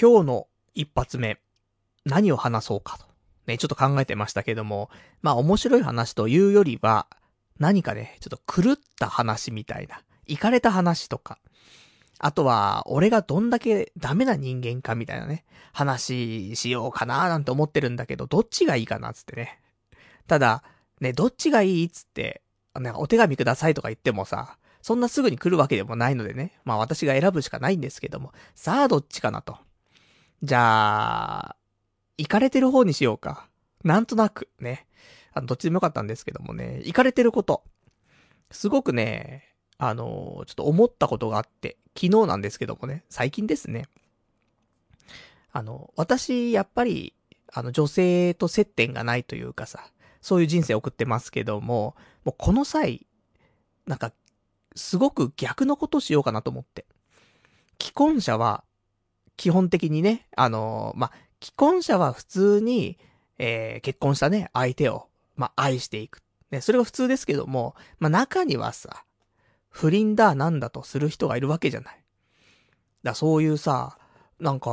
今日の一発目、何を話そうかと。ね、ちょっと考えてましたけども、まあ面白い話というよりは、何かね、ちょっと狂った話みたいな、行かれた話とか、あとは、俺がどんだけダメな人間かみたいなね、話しようかななんて思ってるんだけど、どっちがいいかなつってね。ただ、ね、どっちがいいっつって、なんかお手紙くださいとか言ってもさ、そんなすぐに来るわけでもないのでね。まあ私が選ぶしかないんですけども。さあどっちかなと。じゃあ、行かれてる方にしようか。なんとなく、ね。あの、どっちでもよかったんですけどもね。行かれてること。すごくね、あの、ちょっと思ったことがあって、昨日なんですけどもね、最近ですね。あの、私、やっぱり、あの、女性と接点がないというかさ、そういう人生送ってますけども、もうこの際、なんか、すごく逆のことしようかなと思って。既婚者は、基本的にね、あのー、まあ、既婚者は普通に、えー、結婚したね、相手を、まあ、愛していく。ね、それが普通ですけども、まあ、中にはさ、不倫だなんだとする人がいるわけじゃない。だそういうさ、なんか、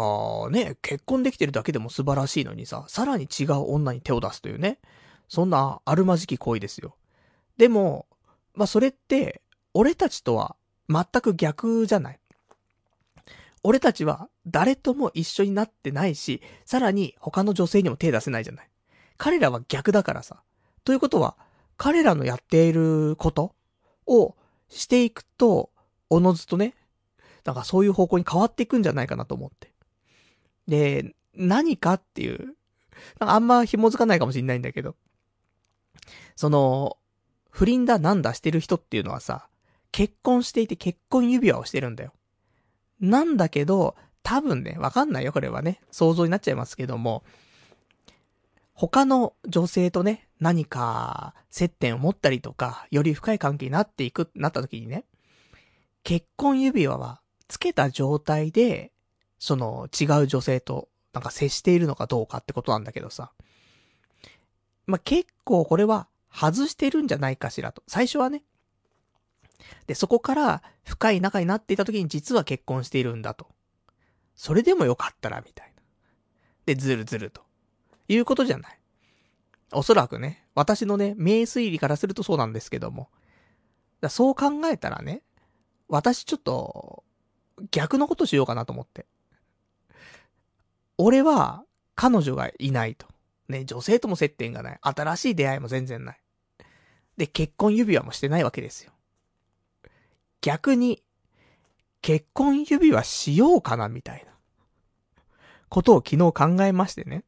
ね、結婚できてるだけでも素晴らしいのにさ、さらに違う女に手を出すというね。そんなあるまじき行為ですよ。でも、まあ、それって、俺たちとは全く逆じゃない。俺たちは誰とも一緒になってないし、さらに他の女性にも手出せないじゃない。彼らは逆だからさ。ということは、彼らのやっていることをしていくと、おのずとね、なんかそういう方向に変わっていくんじゃないかなと思って。で、何かっていう、なんかあんま紐づかないかもしんないんだけど、その、不倫だなんだしてる人っていうのはさ、結婚していて結婚指輪をしてるんだよ。なんだけど、多分ね、わかんないよ、これはね。想像になっちゃいますけども、他の女性とね、何か接点を持ったりとか、より深い関係になっていく、なった時にね、結婚指輪はつけた状態で、その違う女性となんか接しているのかどうかってことなんだけどさ。まあ、結構これは外してるんじゃないかしらと。最初はね、で、そこから深い仲になっていた時に実は結婚しているんだと。それでもよかったら、みたいな。で、ずるずると。いうことじゃない。おそらくね、私のね、名推理からするとそうなんですけども。だそう考えたらね、私ちょっと、逆のことしようかなと思って。俺は、彼女がいないと。ね、女性とも接点がない。新しい出会いも全然ない。で、結婚指輪もしてないわけですよ。逆に、結婚指輪しようかなみたいな、ことを昨日考えましてね。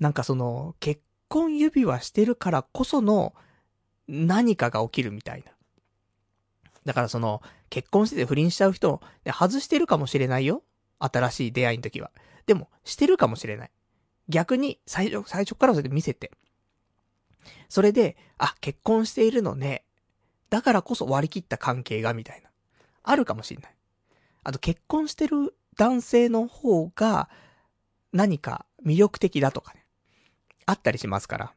なんかその、結婚指輪してるからこその、何かが起きるみたいな。だからその、結婚してて不倫しちゃう人、外してるかもしれないよ。新しい出会いの時は。でも、してるかもしれない。逆に、最初、最初からそれで見せて。それで、あ、結婚しているのね。だからこそ割り切った関係が、みたいな。あるかもしんない。あと結婚してる男性の方が、何か魅力的だとかね。あったりしますから。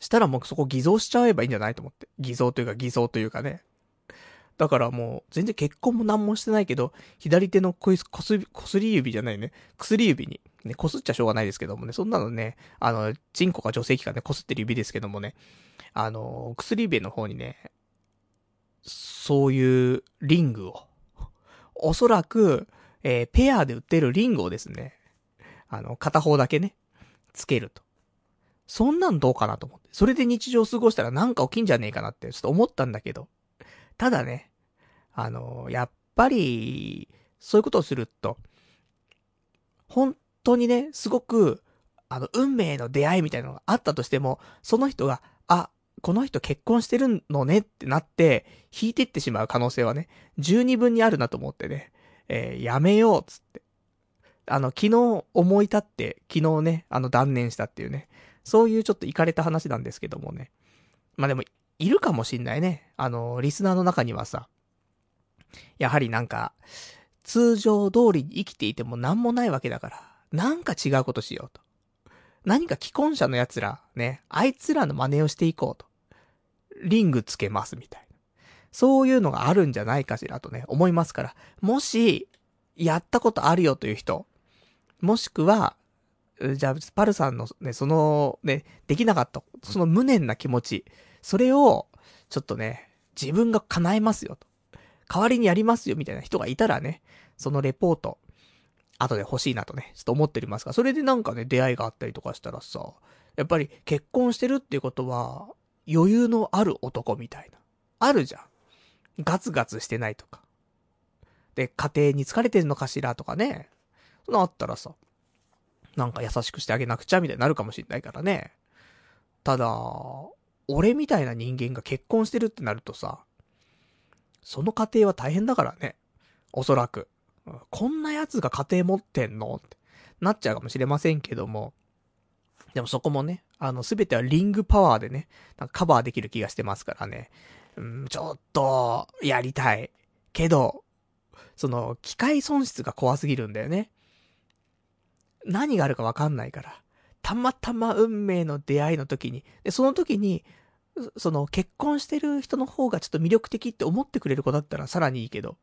したらもうそこ偽造しちゃえばいいんじゃないと思って。偽造というか偽造というかね。だからもう、全然結婚も何もしてないけど、左手のこす、こす、こすり指じゃないね。薬指に、ね、こすっちゃしょうがないですけどもね。そんなのね、あの、チンコか女性器かね、こすってる指ですけどもね。あの、薬指の方にね、そういうリングを、おそらく、えー、ペアで売ってるリングをですね、あの、片方だけね、つけると。そんなんどうかなと思って。それで日常を過ごしたらなんか起きんじゃねえかなってちょっと思ったんだけど。ただね、あの、やっぱり、そういうことをすると、本当にね、すごく、あの、運命の出会いみたいなのがあったとしても、その人が、あ、この人結婚してるのねってなって、引いてってしまう可能性はね、十二分にあるなと思ってね、えー、やめようっつって。あの、昨日思い立って、昨日ね、あの断念したっていうね、そういうちょっと行かれた話なんですけどもね。まあでも、いるかもしんないね。あの、リスナーの中にはさ、やはりなんか、通常通りに生きていても何もないわけだから、なんか違うことしようと。何か既婚者の奴ら、ね、あいつらの真似をしていこうと。リングつけますみたいな。そういうのがあるんじゃないかしらとね、思いますから。もし、やったことあるよという人、もしくは、じゃあ、パルさんのね、その、ね、できなかった、その無念な気持ち、それを、ちょっとね、自分が叶えますよと。代わりにやりますよみたいな人がいたらね、そのレポート、後で欲しいなとね、ちょっと思っておりますが、それでなんかね、出会いがあったりとかしたらさ、やっぱり結婚してるっていうことは、余裕のある男みたいな。あるじゃん。ガツガツしてないとか。で、家庭に疲れてるのかしらとかね。そのあったらさ、なんか優しくしてあげなくちゃみたいになるかもしんないからね。ただ、俺みたいな人間が結婚してるってなるとさ、その家庭は大変だからね。おそらく。こんな奴が家庭持ってんの？ってなっちゃうかもしれませんけども。でもそこもね、あの、すべてはリングパワーでね、なんかカバーできる気がしてますからね。うん、ちょっと、やりたい。けど、その、機械損失が怖すぎるんだよね。何があるかわかんないから。たまたま運命の出会いの時に、で、その時に、その、結婚してる人の方がちょっと魅力的って思ってくれる子だったらさらにいいけど、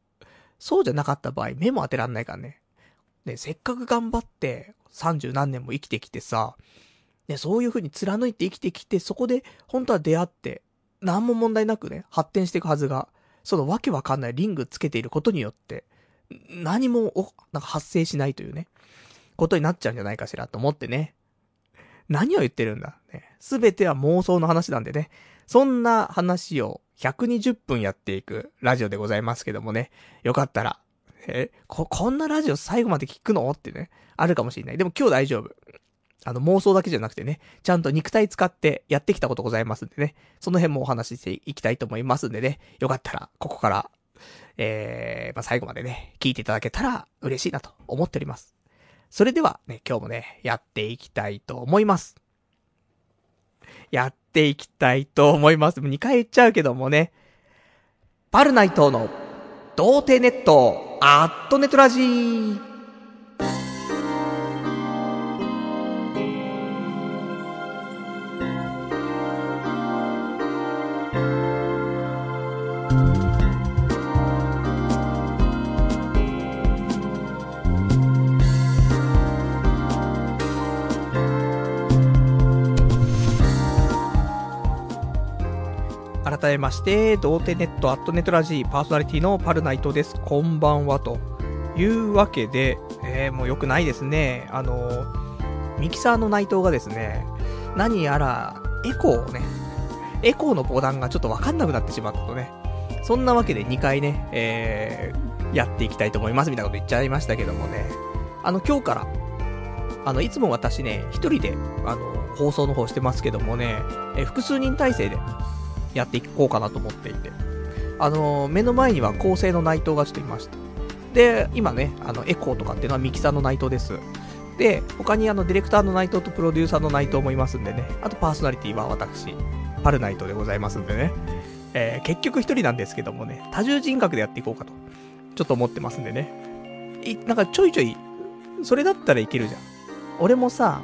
そうじゃなかった場合、目も当てらんないからね。ね、せっかく頑張って、三十何年も生きてきてさ、ね、そういう風に貫いて生きてきて、そこで、本当は出会って、何も問題なくね、発展していくはずが、そのわけわかんないリングつけていることによって、何もお、なんか発生しないというね、ことになっちゃうんじゃないかしらと思ってね。何を言ってるんだ。ね。すべては妄想の話なんでね。そんな話を120分やっていくラジオでございますけどもね。よかったら、え、こ、こんなラジオ最後まで聞くの？ってね、あるかもしれない。でも今日大丈夫。あの妄想だけじゃなくてね、ちゃんと肉体使ってやってきたことございますんでね、その辺もお話ししていきたいと思いますんでね、よかったら、ここから、えー、まあ、最後までね、聞いていただけたら嬉しいなと思っております。それではね、今日もね、やっていきたいと思います。やっていきたいと思います。もう2回言っちゃうけどもね、パルナイトの童貞ネット、アットネトラジー。改めまして、童貞ネットアットネットラジーパーソナリティのパルナイトです。こんばんは。というわけで、えー、もう良くないですね。あのミキサーの内藤がですね、何やら、エコーをね、エコーのボタンがちょっとわかんなくなってしまったとね。そんなわけで2回ね、えー、やっていきたいと思いますみたいなこと言っちゃいましたけどもね。あの、今日から、あの、いつも私ね、一人で、あの、放送の方してますけどもね、え複数人体制で、やっていこうかなと思っていて。あの、目の前には構成の内藤がちょっといました。で、今ね、あの、エコーとかっていうのはミキサーの内藤です。で、他にあの、ディレクターの内藤とプロデューサーの内藤もいますんでね。あとパーソナリティは私、パルナイトでございますんでね。えー、結局一人なんですけどもね、多重人格でやっていこうかと、ちょっと思ってますんでね。い、なんかちょいちょい、それだったらいけるじゃん。俺もさ、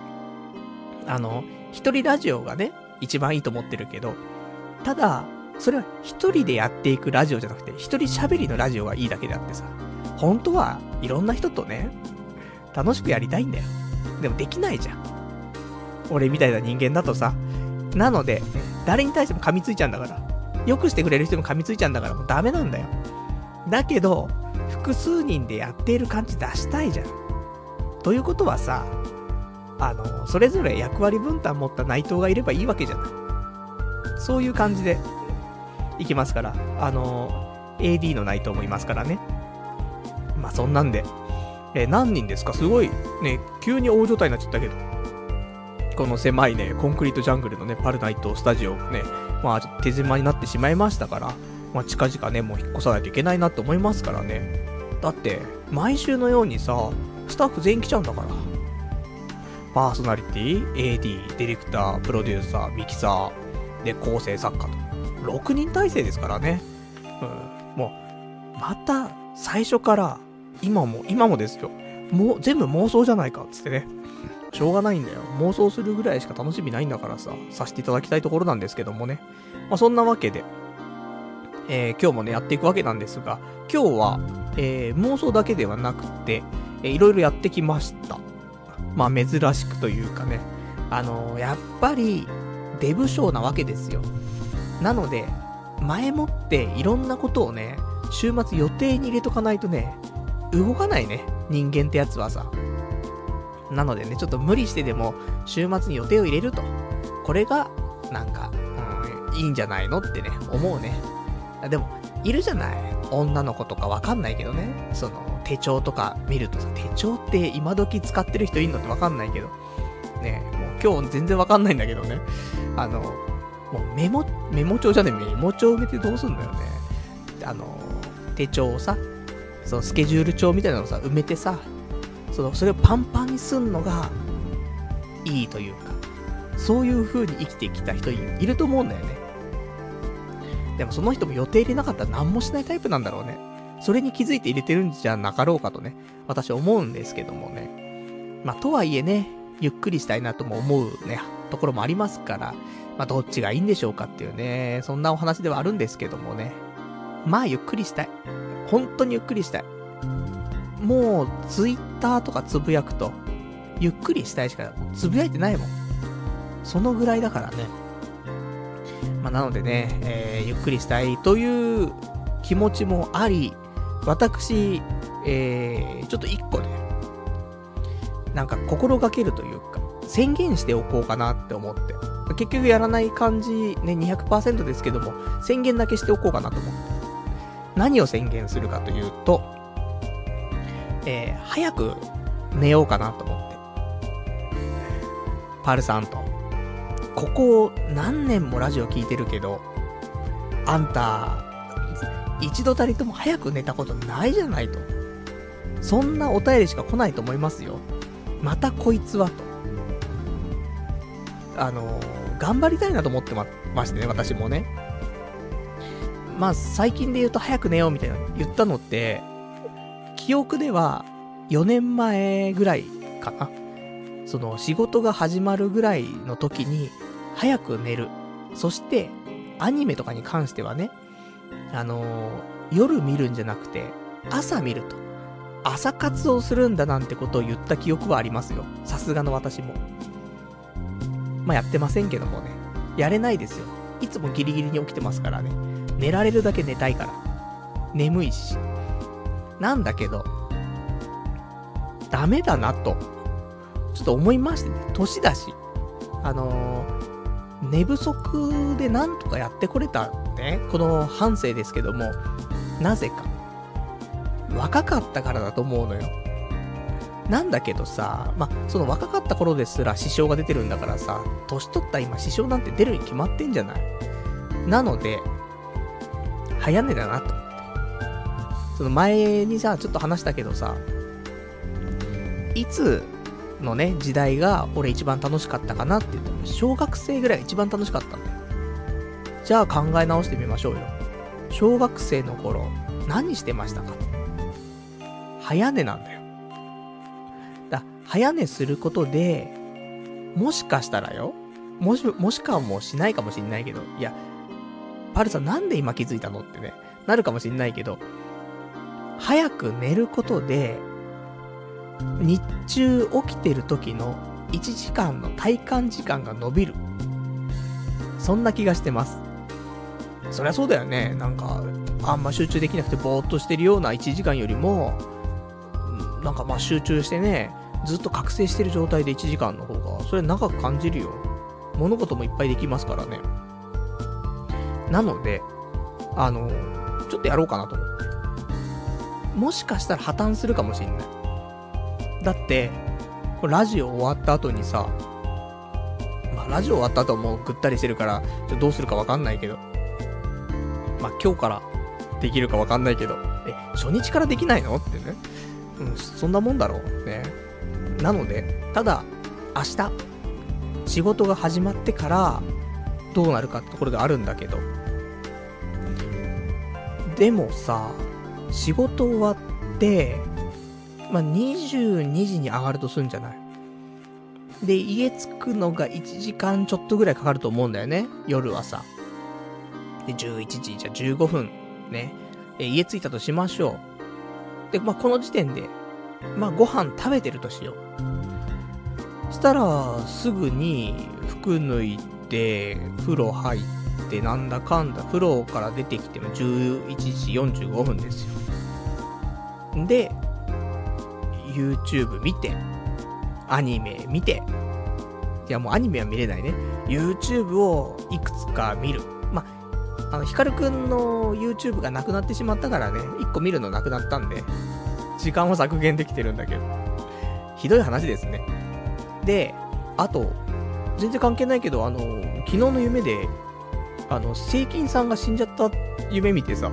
あの、一人ラジオがね、一番いいと思ってるけど、ただ、それは一人でやっていくラジオじゃなくて、一人喋りのラジオがいいだけであってさ、本当はいろんな人とね、楽しくやりたいんだよ。でもできないじゃん。俺みたいな人間だとさ。なので、誰に対しても噛みついちゃうんだから。よくしてくれる人も噛みついちゃうんだからもうダメなんだよ。だけど、複数人でやっている感じ出したいじゃん。ということはさ、あの、それぞれ役割分担持った内藤がいればいいわけじゃない。そういう感じで、いきますから、あの、AD のナイトもいますからね。まあ、そんなんで、え、何人ですか？すごい、ね、急に大状態になっちゃったけど、この狭いね、コンクリートジャングルのね、パルナイトスタジオがね、まあ、手狭になってしまいましたから、まあ、近々ね、もう引っ越さないといけないなって思いますからね。だって、毎週のようにさ、スタッフ全員来ちゃうんだから。パーソナリティ、AD、ディレクター、プロデューサー、ミキサー、で、構成作家と。6人体制ですからね。うん。もう、また、最初から、今も、今もですよ。もう、全部妄想じゃないか、つってね。しょうがないんだよ。妄想するぐらいしか楽しみないんだからさ、させていただきたいところなんですけどもね。まあ、そんなわけで、えー、今日もね、やっていくわけなんですが、今日は、えー、妄想だけではなくて、えー、いろいろやってきました。まあ、珍しくというかね。あのー、やっぱり、デブ賞なわけですよ。なので、前もっていろんなことをね、週末予定に入れとかないとね、動かないね。人間ってやつはさ。なのでね、ちょっと無理してでも、週末に予定を入れると。これが、なんか、うん、いいんじゃないのってね、思うね。でも、いるじゃない女の子とかわかんないけどね。その、手帳とか見るとさ、手帳って今時使ってる人いんのってわかんないけど。ね、もう今日全然わかんないんだけどね。あの、もうメモ、メモ帳じゃねえメモ帳埋めてどうすんだよね。あの、手帳をさ、そのスケジュール帳みたいなのさ、埋めてさ、その、それをパンパンにすんのが、いいというか、そういう風に生きてきた人いると思うんだよね。でもその人も予定入れなかったら何もしないタイプなんだろうね。それに気づいて入れてるんじゃなかろうかとね、私思うんですけどもね。まあ、とはいえね、ゆっくりしたいなとも思うね、ところもありますから、まあ、どっちがいいんでしょうかっていうね、そんなお話ではあるんですけどもね。まあ、ゆっくりしたい。本当にゆっくりしたい。もう、ツイッターとかつぶやくと、ゆっくりしたいしか、つぶやいてないもん。そのぐらいだからね。まあ、なのでね、えー、ゆっくりしたいという気持ちもあり、私、えー、ちょっと一個ね、なんか心がけるという、宣言しておこうかなって思って。結局やらない感じ、ね、200%ですけども、宣言だけしておこうかなと思って。何を宣言するかというと、えー、早く寝ようかなと思って。パルさんと。ここ何年もラジオ聞いてるけど、あんた、一度たりとも早く寝たことないじゃないと。そんなお便りしか来ないと思いますよ。またこいつはと。あのー、頑張りたいなと思ってま、ましてね、私もね。まあ、最近で言うと早く寝ようみたいな言ったのって、記憶では4年前ぐらいかな。その仕事が始まるぐらいの時に早く寝る。そして、アニメとかに関してはね、あのー、夜見るんじゃなくて、朝見ると。朝活をするんだなんてことを言った記憶はありますよ。さすがの私も。まあ、やってませんけどもね。やれないですよ。いつもギリギリに起きてますからね。寝られるだけ寝たいから。眠いし。なんだけど、ダメだなと、ちょっと思いましてね。年だし。あのー、寝不足でなんとかやってこれたね。この反省ですけども、なぜか。若かったからだと思うのよ。なんだけどさ、まその若かった頃ですら支障が出てるんだからさ、年取った今支障なんて出るに決まってんじゃない？なので、早寝だなと思って。その前にさ、ちょっと話したけどさ、いつのね、時代が俺一番楽しかったかなって言ったら、小学生ぐらいが一番楽しかったんだよ。じゃあ考え直してみましょうよ。小学生の頃、何してましたか？早寝なんだよ。早寝することで、もしかしたらよ、もし、もしかもしないかもしんないけど、いや、パルさんなんで今気づいたのってね、なるかもしんないけど、早く寝ることで、日中起きてる時の1時間の体感時間が伸びる。そんな気がしてます。そりゃそうだよね。なんか、あんま集中できなくてぼーっとしてるような1時間よりも、なんかまあ集中してね、ずっと覚醒してる状態で1時間の方が、それ長く感じるよ。物事もいっぱいできますからね。なので、あの、ちょっとやろうかなと思って。もしかしたら破綻するかもしんない。だって、ラジオ終わった後にさ、まあラジオ終わった後もうぐったりしてるから、どうするかわかんないけど、まあ今日からできるかわかんないけど、え、初日からできないの？ってね。うん、そんなもんだろう。ね。なので、ただ、明日、仕事が始まってから、どうなるかってところがあるんだけど。でもさ、仕事終わって、まあ、22時に上がるとすんじゃない？で、家着くのが1時間ちょっとぐらいかかると思うんだよね。夜はさ。で、11時、じゃあ15分。ね。え、家着いたとしましょう。で、まあ、この時点で、まあ、ご飯食べてるとしよう。したら、すぐに服脱いで、風呂入って、なんだかんだ、風呂から出てきても11時45分ですよ。で、YouTube 見て、アニメ見て、いやもうアニメは見れないね。YouTube をいくつか見る。まあ、の、ヒカルくんの YouTube がなくなってしまったからね、1個見るのなくなったんで、時間を削減できてるんだけど。ひどい話ですね。で、あと、全然関係ないけど、あの、昨日の夢で、あの、聖金さんが死んじゃった夢見てさ、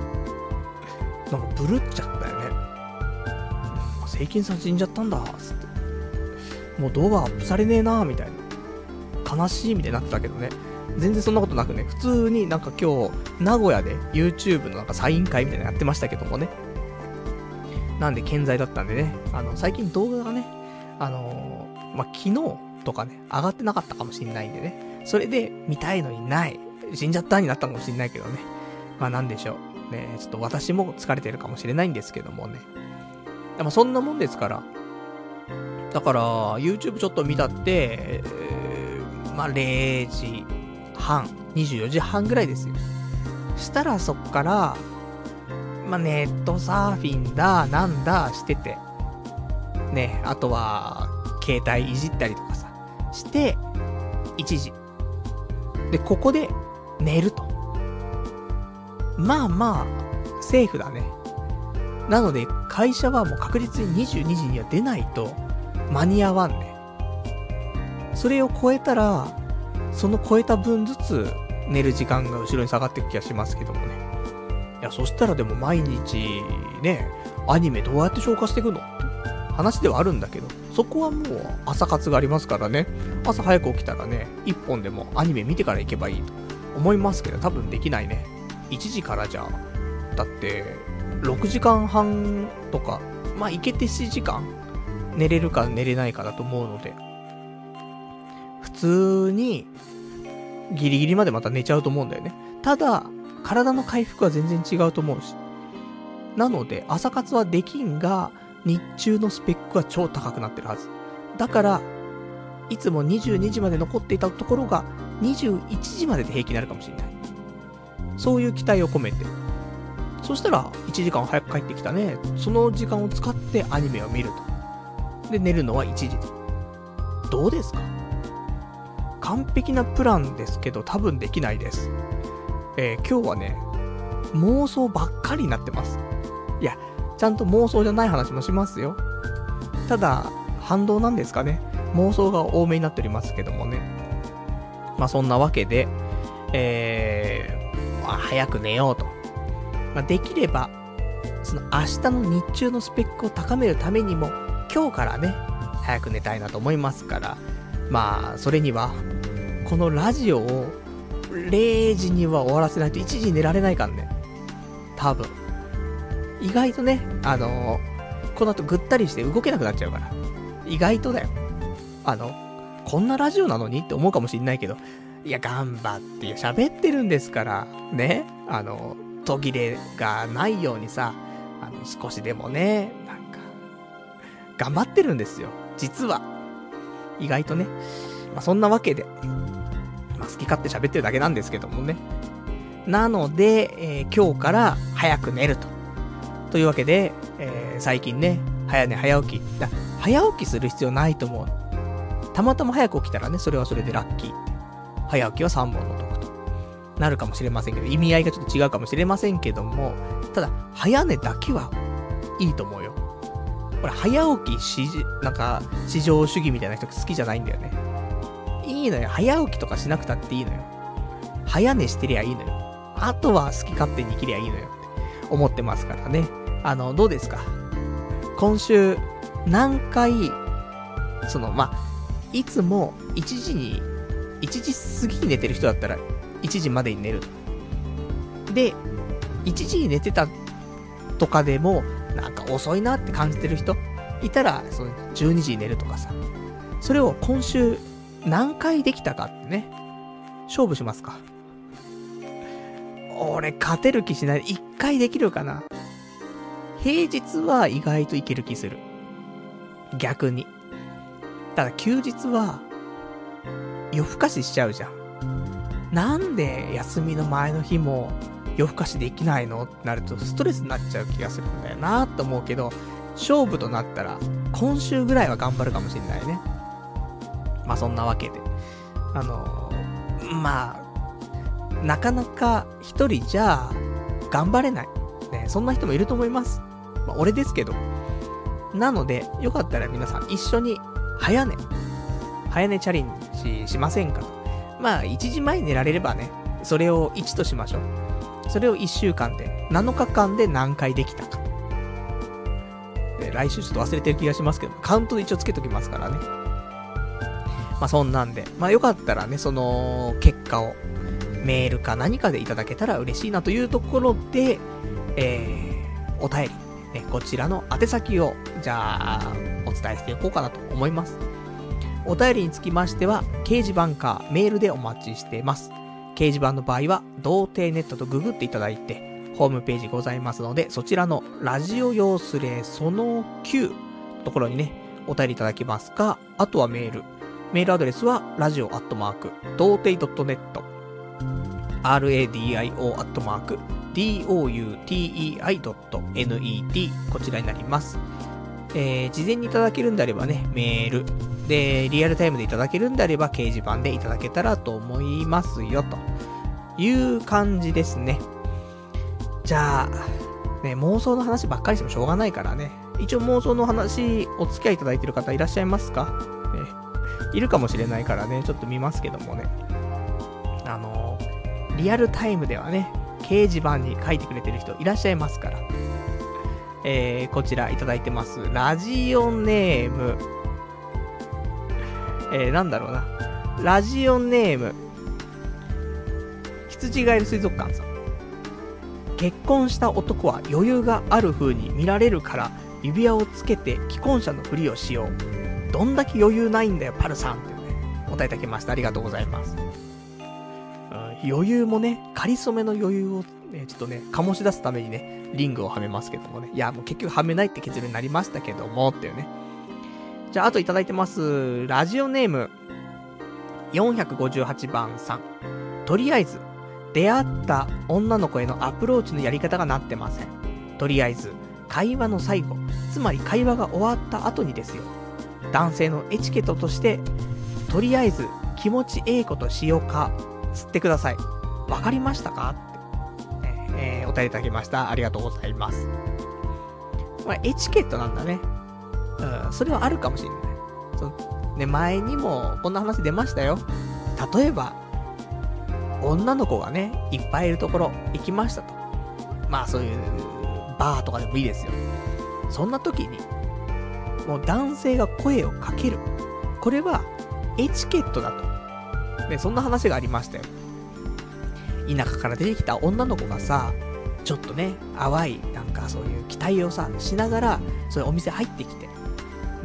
なんかブルっちゃったよね。聖金さん死んじゃったんだ、つって。もう動画アップされねえなみたいな。悲しいみたいになってたけどね。全然そんなことなくね、普通になんか今日、名古屋で YouTube のなんかサイン会みたいなのやってましたけどもね。なんで健在だったんでね、あの、最近動画がね、あのー、まあ、昨日とかね、上がってなかったかもしんないんでね。それで見たいのにない。死んじゃったになったかもしんないけどね。まあなんでしょう。ね、ちょっと私も疲れてるかもしれないんですけどもね。まあそんなもんですから。だから、YouTube ちょっと見たって、えー、まあ0時半、24時半ぐらいですよ。したらそっから、まあネットサーフィンだ、なんだしてて。ね、あとは、携帯いじったりとかさ、して、1時。で、ここで寝ると。まあまあ、セーフだね。なので、会社はもう確実に22時には出ないと間に合わんね。それを超えたら、その超えた分ずつ寝る時間が後ろに下がっていく気がしますけどもね。いや、そしたらでも毎日ね、アニメどうやって消化していくの？話ではあるんだけど、そこはもう朝活がありますからね。朝早く起きたらね、一本でもアニメ見てから行けばいいと思いますけど、多分できないね。1時からじゃ、だって、6時間半とか、まあ、行けて7時間寝れるか寝れないかだと思うので、普通に、ギリギリまでまた寝ちゃうと思うんだよね。ただ、体の回復は全然違うと思うし。なので、朝活はできんが、日中のスペックは超高くなってるはず。だから、いつも22時まで残っていたところが、21時までで平気になるかもしれない。そういう期待を込めて。そしたら、1時間早く帰ってきたね。その時間を使ってアニメを見ると。で、寝るのは1時。どうですか？完璧なプランですけど、多分できないです。えー、今日はね、妄想ばっかりになってます。いや、ちゃんと妄想じゃない話もしますよ。ただ、反動なんですかね。妄想が多めになっておりますけどもね。まあそんなわけで、えー、まあ、早く寝ようと。まあ、できれば、その明日の日中のスペックを高めるためにも、今日からね、早く寝たいなと思いますから、まあ、それには、このラジオを0時には終わらせないと1時に寝られないからね。多分。意外とね、あのー、この後ぐったりして動けなくなっちゃうから。意外とだよ。あの、こんなラジオなのにって思うかもしんないけど、いや、頑張って喋ってるんですから、ね。あの、途切れがないようにさ、あの、少しでもね、なんか、頑張ってるんですよ。実は。意外とね。まあ、そんなわけで、まあ、好き勝手喋ってるだけなんですけどもね。なので、えー、今日から早く寝ると。というわけで、えー、最近ね、早寝早起き。早起きする必要ないと思う。たまたま早く起きたらね、それはそれでラッキー。早起きは3本の得となるかもしれませんけど、意味合いがちょっと違うかもしれませんけども、ただ、早寝だけはいいと思うよ。これ、早起きし、なんか、至上主義みたいな人好きじゃないんだよね。いいのよ。早起きとかしなくたっていいのよ。早寝してりゃいいのよ。あとは好き勝手に生きりゃいいのよって思ってますからね。あの、どうですか？今週、何回、その、まいつも1時に1時過ぎに寝てる人だったら、1時までに寝る。で、1時に寝てたとかでも、なんか遅いなって感じてる人いたら、その12時に寝るとかさ。それを今週何回できたかってね、勝負しますか。俺、勝てる気しない。1回できるかな平日は意外といける気する。逆に。ただ休日は、夜更かししちゃうじゃん。なんで休みの前の日も夜更かしできないのってなるとストレスになっちゃう気がするんだよなって思うけど、勝負となったら今週ぐらいは頑張るかもしれないね。まあそんなわけで。あの、まあ、なかなか一人じゃ頑張れない。ね、そんな人もいると思います。まあ俺ですけど。なので、よかったら皆さん一緒に早寝。早寝チャレンジしませんかと。まあ、1時前に寝られればね、それを1としましょう。それを1週間で、7日間で何回できたか。で、来週ちょっと忘れてる気がしますけど、カウントで一応つけときますからね。まあ、そんなんで。まあ、よかったらね、その、結果を、メールか何かでいただけたら嬉しいなというところで、えー、お便り、ね、こちらの宛先を、じゃあ、お伝えしていこうかなと思います。お便りにつきましては、掲示板かメールでお待ちしています。掲示板の場合は、童貞ネットとググっていただいて、ホームページございますので、そちらのラジオ用スレその9ところにね、お便りいただけますか、あとはメール。メールアドレスは、ラジオアットマーク、童貞 .net、radio アットマーク、doutei.net こちらになります。えー、事前にいただけるんであればね、メール。で、リアルタイムでいただけるんであれば、掲示板でいただけたらと思いますよ、という感じですね。じゃあ、ね、妄想の話ばっかりしてもしょうがないからね。一応妄想の話、お付き合いいただいてる方いらっしゃいますか？ね。いるかもしれないからね、ちょっと見ますけどもね。あの、リアルタイムではね、掲示板に書いてくれてる人いらっしゃいますから。えー、こちらいただいてます。ラジオネーム。えー、なんだろうな。ラジオネーム。羊ガエル水族館さん。結婚した男は余裕がある風に見られるから指輪をつけて既婚者のふりをしよう。どんだけ余裕ないんだよ、パルさんってね、答えただきました。ありがとうございます。余裕もね、かりそめの余裕をね、ちょっとね、醸し出すためにね、リングをはめますけどもね。いや、もう結局はめないって結論になりましたけども、っていうね。じゃあ、あといただいてます。ラジオネーム、458番さん。とりあえず、出会った女の子へのアプローチのやり方がなってません。とりあえず、会話の最後、つまり会話が終わった後にですよ。男性のエチケットとして、とりあえず気持ちええことしようか、つってください。わかりましたか？ってえー、お便りいただきました。ありがとうございます。まあ、エチケットなんだね。うん、それはあるかもしれない。そね、前にもこんな話出ましたよ。例えば、女の子がね、いっぱいいるところ行きましたと。まあそういう、バーとかでもいいですよ。そんな時に、もう男性が声をかける。これは、エチケットだと。ね、そんな話がありましたよ。田舎から出てきた女の子がさ、ちょっとね、淡い、なんかそういう期待をさ、しながら、そういうお店入ってきて。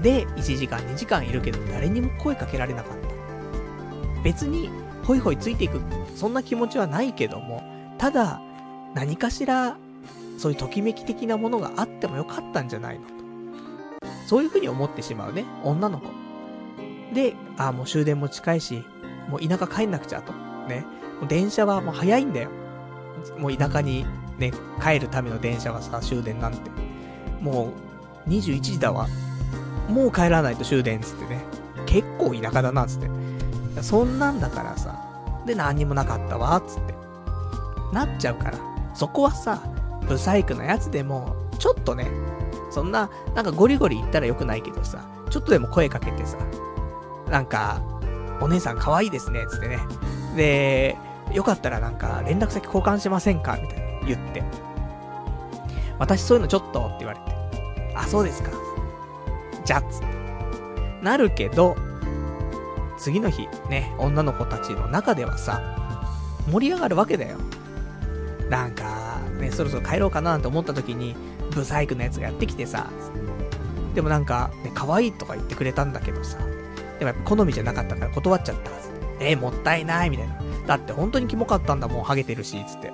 で、1時間2時間いるけど、誰にも声かけられなかった。別に、ホイホイついていく、そんな気持ちはないけども、ただ、何かしら、そういうときめき的なものがあってもよかったんじゃないのと。そういう風に思ってしまうね、女の子。で、ああ、もう終電も近いし、もう田舎帰んなくちゃと。ね。電車はもう早いんだよ。もう田舎にね、帰るための電車がさ、終電なんて。もう、21時だわ。もう帰らないと終電つってね。結構田舎だな、つって。そんなんだからさ。で、何にもなかったわ、つって。なっちゃうから。そこはさ、ブサイクなやつでも、ちょっとね、そんな、なんかゴリゴリ言ったらよくないけどさ、ちょっとでも声かけてさ、なんか、お姉さん可愛いですね、つってね。で、よかったらなんか連絡先交換しませんか？みたいな言って。私そういうのちょっとって言われて。あ、そうですか。じゃっつって。なるけど、次の日、ね、女の子たちの中ではさ、盛り上がるわけだよ。なんか、ね、そろそろ帰ろうかななんて思った時に、ブサイクなやつがやってきてさ、でもなんか、ね、可愛いとか言ってくれたんだけどさ、でもやっぱ好みじゃなかったから断っちゃった。えー、もったいないみたいな。だって本当にキモかったんだもん、ハゲてるし、つって。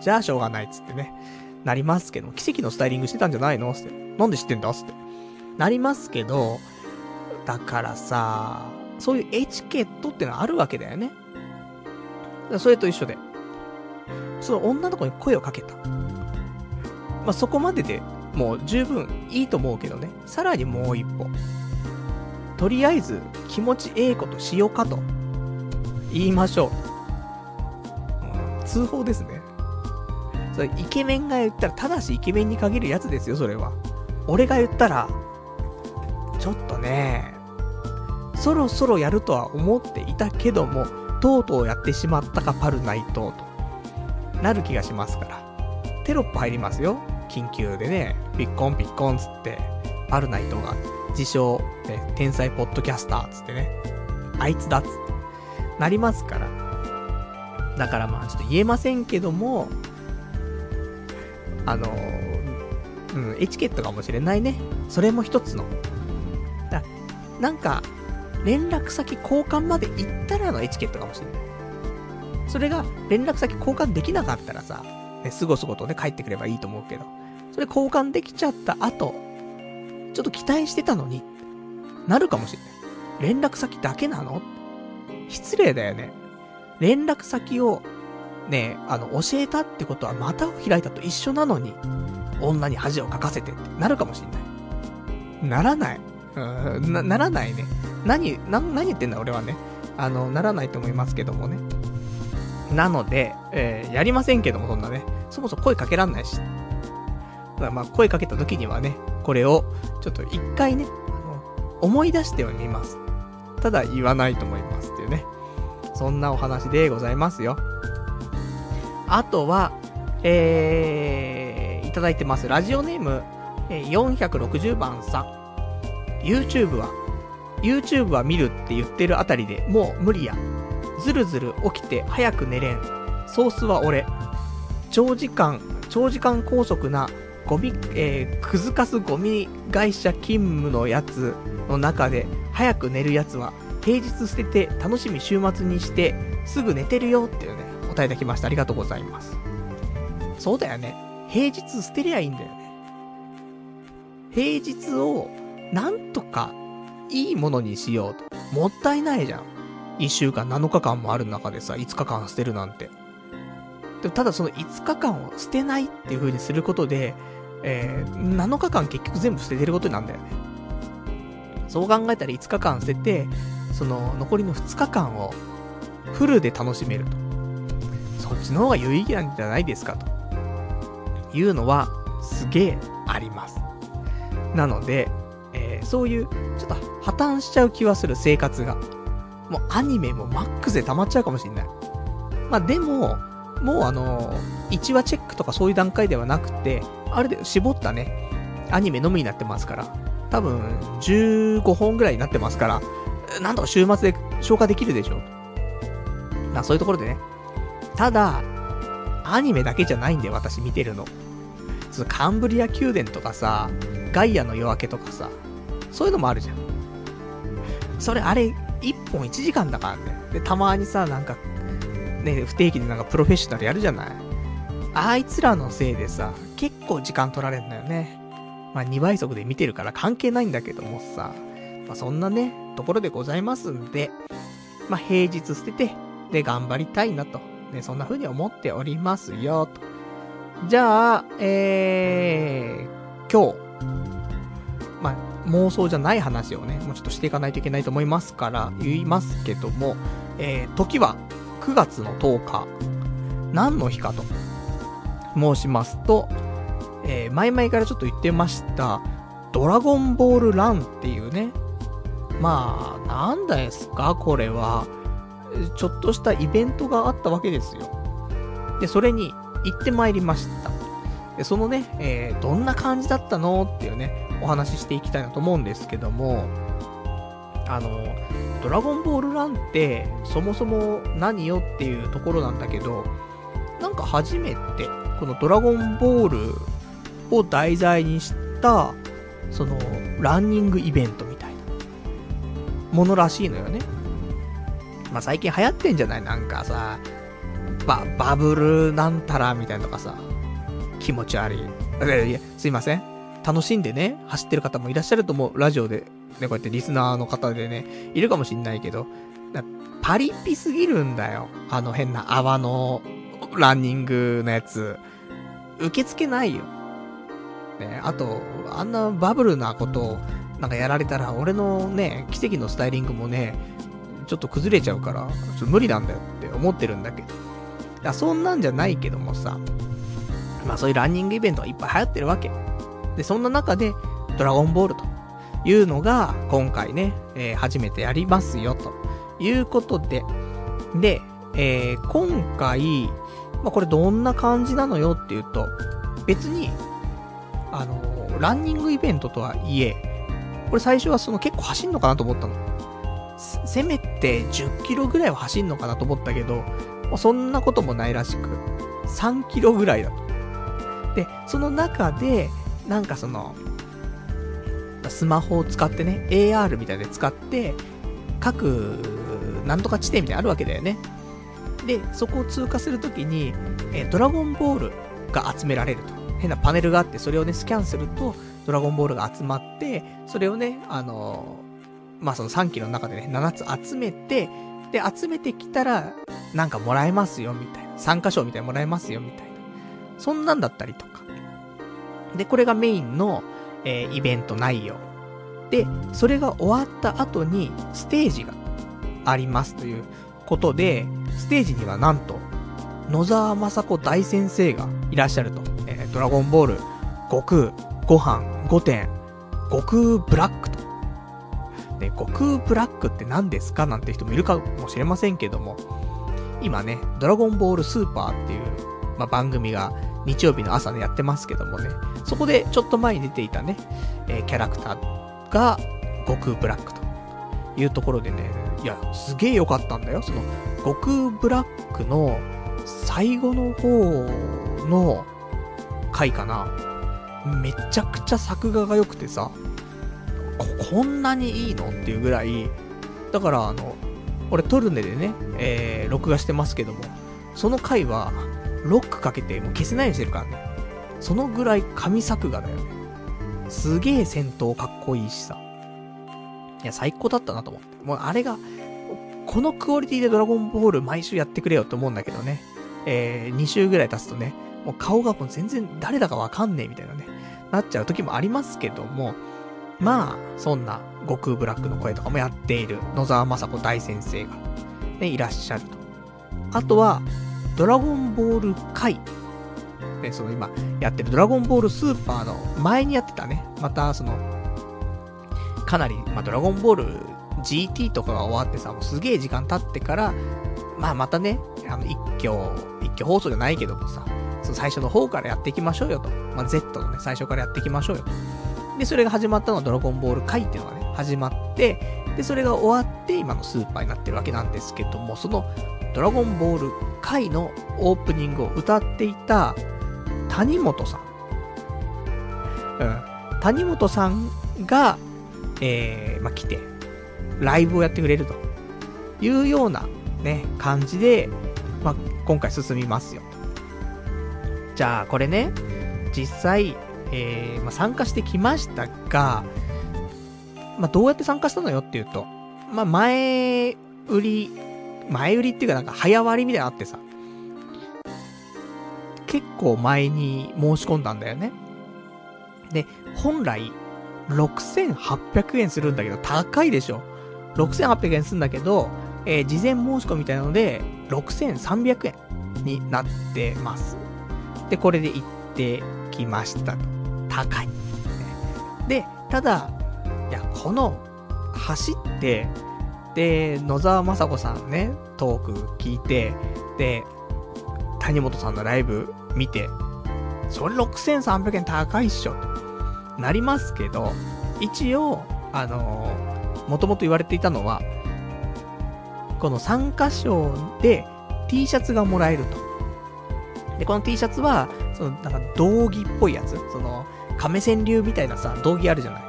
じゃあしょうがない、つってね。なりますけど、奇跡のスタイリングしてたんじゃないの？つって。なんで知ってんだ？つって。なりますけど、だからさ、そういうエチケットってのはあるわけだよね。それと一緒で。その女の子に声をかけた。まあ、そこまででもう十分いいと思うけどね。さらにもう一歩。とりあえず気持ちええことしようかと言いましょう。通報ですね。それイケメンが言ったら、ただしイケメンに限るやつですよ、それは。俺が言ったら、ちょっとね、そろそろやるとは思っていたけども、とうとうやってしまったかパルナイトと、なる気がしますから。テロップ入りますよ。緊急でね、ピッコンピッコンつって、パルナイトが、自称、ね、天才ポッドキャスターつってね、あいつだっつって、なりますから。だからまあ、ちょっと言えませんけども、あのうん、エチケットかもしれないね。それも一つの。だなんか、連絡先交換まで行ったらのエチケットかもしれない。それが連絡先交換できなかったらさ、ね、すごすごとね、帰ってくればいいと思うけど、それ交換できちゃった後、ちょっと期待してたのに、なるかもしれない。連絡先だけなの？失礼だよね。連絡先を、ね、あの、教えたってことは股を開いたと一緒なのに、女に恥をかかせてってなるかもしれない。ならない。うん、な、ならないね。何、な、何言ってんだ俺はね。あの、ならないと思いますけどもね。なので、えー、やりませんけども、そんなね。そもそも声かけらんないし。だまあ、声かけた時にはね、これを、ちょっと一回ね、あの、思い出してはみます。ただ言わないと思いますっていうね。そんなお話でございますよ。あとは、えー、いただいてます。ラジオネーム、え、460番さん。YouTube は、YouTube は見るって言ってるあたりでもう無理や。ずるずる起きて早く寝れん。ソースは俺。長時間、長時間拘束なゴミ、えー、くずかすゴミ会社勤務のやつの中で、早く寝るやつは、平日捨てて楽しみ週末にして、すぐ寝てるよっていうね、お答えいただきました。ありがとうございます。そうだよね。平日捨てりゃいいんだよね。平日を、なんとか、いいものにしようと。もったいないじゃん。1週間7日間もある中でさ、5日間捨てるなんて。でただその5日間を捨てないっていう風にすることで、えー、7日間結局全部捨ててることになるんだよね。そう考えたら5日間捨てて、その残りの2日間をフルで楽しめると。そっちの方が有意義なんじゃないですかと。いうのはすげえあります。なので、えー、そういうちょっと破綻しちゃう気はする生活がもうアニメもマックスで溜まっちゃうかもしんない。まあ、でも、もうあのー、1話チェックとかそういう段階ではなくて、ある程度絞ったね、アニメのみになってますから、多分、15本ぐらいになってますから、なんとか週末で消化できるでしょう。まあ、そういうところでね。ただ、アニメだけじゃないんで、私見てるの。そのカンブリア宮殿とかさ、ガイアの夜明けとかさ、そういうのもあるじゃん。それあれ、1本1時間だからね。で、たまにさ、なんか、ね、不定期でなんかプロフェッショナルやるじゃないあいつらのせいでさ、結構時間取られるんだよね。まあ2倍速で見てるから関係ないんだけどもさ、まあそんなね、ところでございますんで、まあ平日捨てて、で頑張りたいなと。ね、そんな風に思っておりますよ、と。じゃあ、えー、今日、まあ、妄想じゃない話をね、もうちょっとしていかないといけないと思いますから言いますけども、えー、時は9月の10日、何の日かと申しますと、えー、前々からちょっと言ってました、ドラゴンボールランっていうね、まあ、なんですか、これは。ちょっとしたイベントがあったわけですよ。で、それに行ってまいりました。で、そのね、えー、どんな感じだったのっていうね、お話ししていきたいなと思うんですけども、あの、ドラゴンボールランって、そもそも何よっていうところなんだけど、なんか初めて、このドラゴンボールを題材にした、その、ランニングイベントみたいな、ものらしいのよね。まあ、最近流行ってんじゃない？なんかさ、バ、バブルなんたらみたいなのとかさ、気持ち悪い。いや、すいません。楽しんでね、走ってる方もいらっしゃると思う。ラジオで、ね、こうやってリスナーの方でね、いるかもしんないけど、パリピすぎるんだよ。あの変な泡のランニングのやつ。受け付けないよ。ね、あと、あんなバブルなことを、なんかやられたら、俺のね、奇跡のスタイリングもね、ちょっと崩れちゃうから、ちょっと無理なんだよって思ってるんだけど。いや、そんなんじゃないけどもさ、まあそういうランニングイベントがいっぱい流行ってるわけ。で、そんな中で、ドラゴンボールというのが、今回ね、えー、初めてやりますよ、ということで、で、えー、今回、まあこれどんな感じなのよっていうと、別に、あのー、ランニングイベントとはいえ、これ最初はその結構走んのかなと思ったの。せめて10キロぐらいは走んのかなと思ったけど、まあ、そんなこともないらしく、3キロぐらいだと。で、その中で、なんかその、スマホを使ってね、AR みたいで使って、各、なんとか地点みたいなのあるわけだよね。で、そこを通過するときに、えドラゴンボールが集められると。変なパネルがあって、それをね、スキャンすると、ドラゴンボールが集まって、それをね、あのー、まあ、その3機の中でね、7つ集めて、で、集めてきたら、なんかもらえますよ、みたいな。参加賞みたいなもらえますよ、みたいな。そんなんだったりとか。で、これがメインの、えー、イベント内容。で、それが終わった後に、ステージがありますということで、ステージにはなんと、野沢雅子大先生がいらっしゃると。えー、ドラゴンボール、悟空、ご飯、5点、悟空ブラックと。で、悟空ブラックって何ですかなんて人もいるかもしれませんけども、今ね、ドラゴンボールスーパーっていう、まあ、番組が日曜日の朝でやってますけどもね、そこでちょっと前に出ていたね、えー、キャラクターが悟空ブラックというところでね、いや、すげえ良かったんだよ。その、悟空ブラックの最後の方の回かな。めちゃくちゃ作画が良くてさ、こ、こんなにいいのっていうぐらい、だからあの、俺トルネでね、えー、録画してますけども、その回は、ロックかけてもう消せないようにしてるからね。そのぐらい神作画だよね。すげえ戦闘かっこいいしさ。いや、最高だったなと思って。もうあれが、このクオリティでドラゴンボール毎週やってくれよと思うんだけどね。えー、2週ぐらい経つとね、もう顔がもう全然誰だかわかんねえみたいなね、なっちゃう時もありますけども、まあ、そんな悟空ブラックの声とかもやっている野沢雅子大先生が、ね、いらっしゃると。あとは、ドラゴンボール界。ね、その今やってるドラゴンボールスーパーの前にやってたね、またその、かなり、まあ、ドラゴンボール GT とかが終わってさ、もうすげえ時間経ってから、まあまたね、あの、一挙、一挙放送じゃないけどもさ、その最初の方からやっていきましょうよと。まあ、Z のね、最初からやっていきましょうよと。で、それが始まったのはドラゴンボール界っていうのがね、始まって、で、それが終わって今のスーパーになってるわけなんですけども、そのドラゴンボール回のオープニングを歌っていた谷本さん。うん。谷本さんが、えー、まあ、来て、ライブをやってくれるというようなね、感じで、まあ、今回進みますよ。じゃあ、これね、実際、えー、まあ、参加してきましたが、まあ、どうやって参加したのよっていうと、まあ、前売り前売りっていうかなんか早割りみたいなのあってさ、結構前に申し込んだんだよね。で、本来、6800円するんだけど、高いでしょ？6800円するんだけど、えー、事前申し込みみたいなので、6300円になってます。で、これで行ってきました。高い。で、ただ、いや、この、走って、で、野沢雅子さんね、トーク聞いて、で、谷本さんのライブ見て、それ6300円高いっしょ、なりますけど、一応、あのー、もともと言われていたのは、この参加賞で T シャツがもらえると。で、この T シャツは、その、なんか道着っぽいやつ、その、亀川流みたいなさ、道着あるじゃない。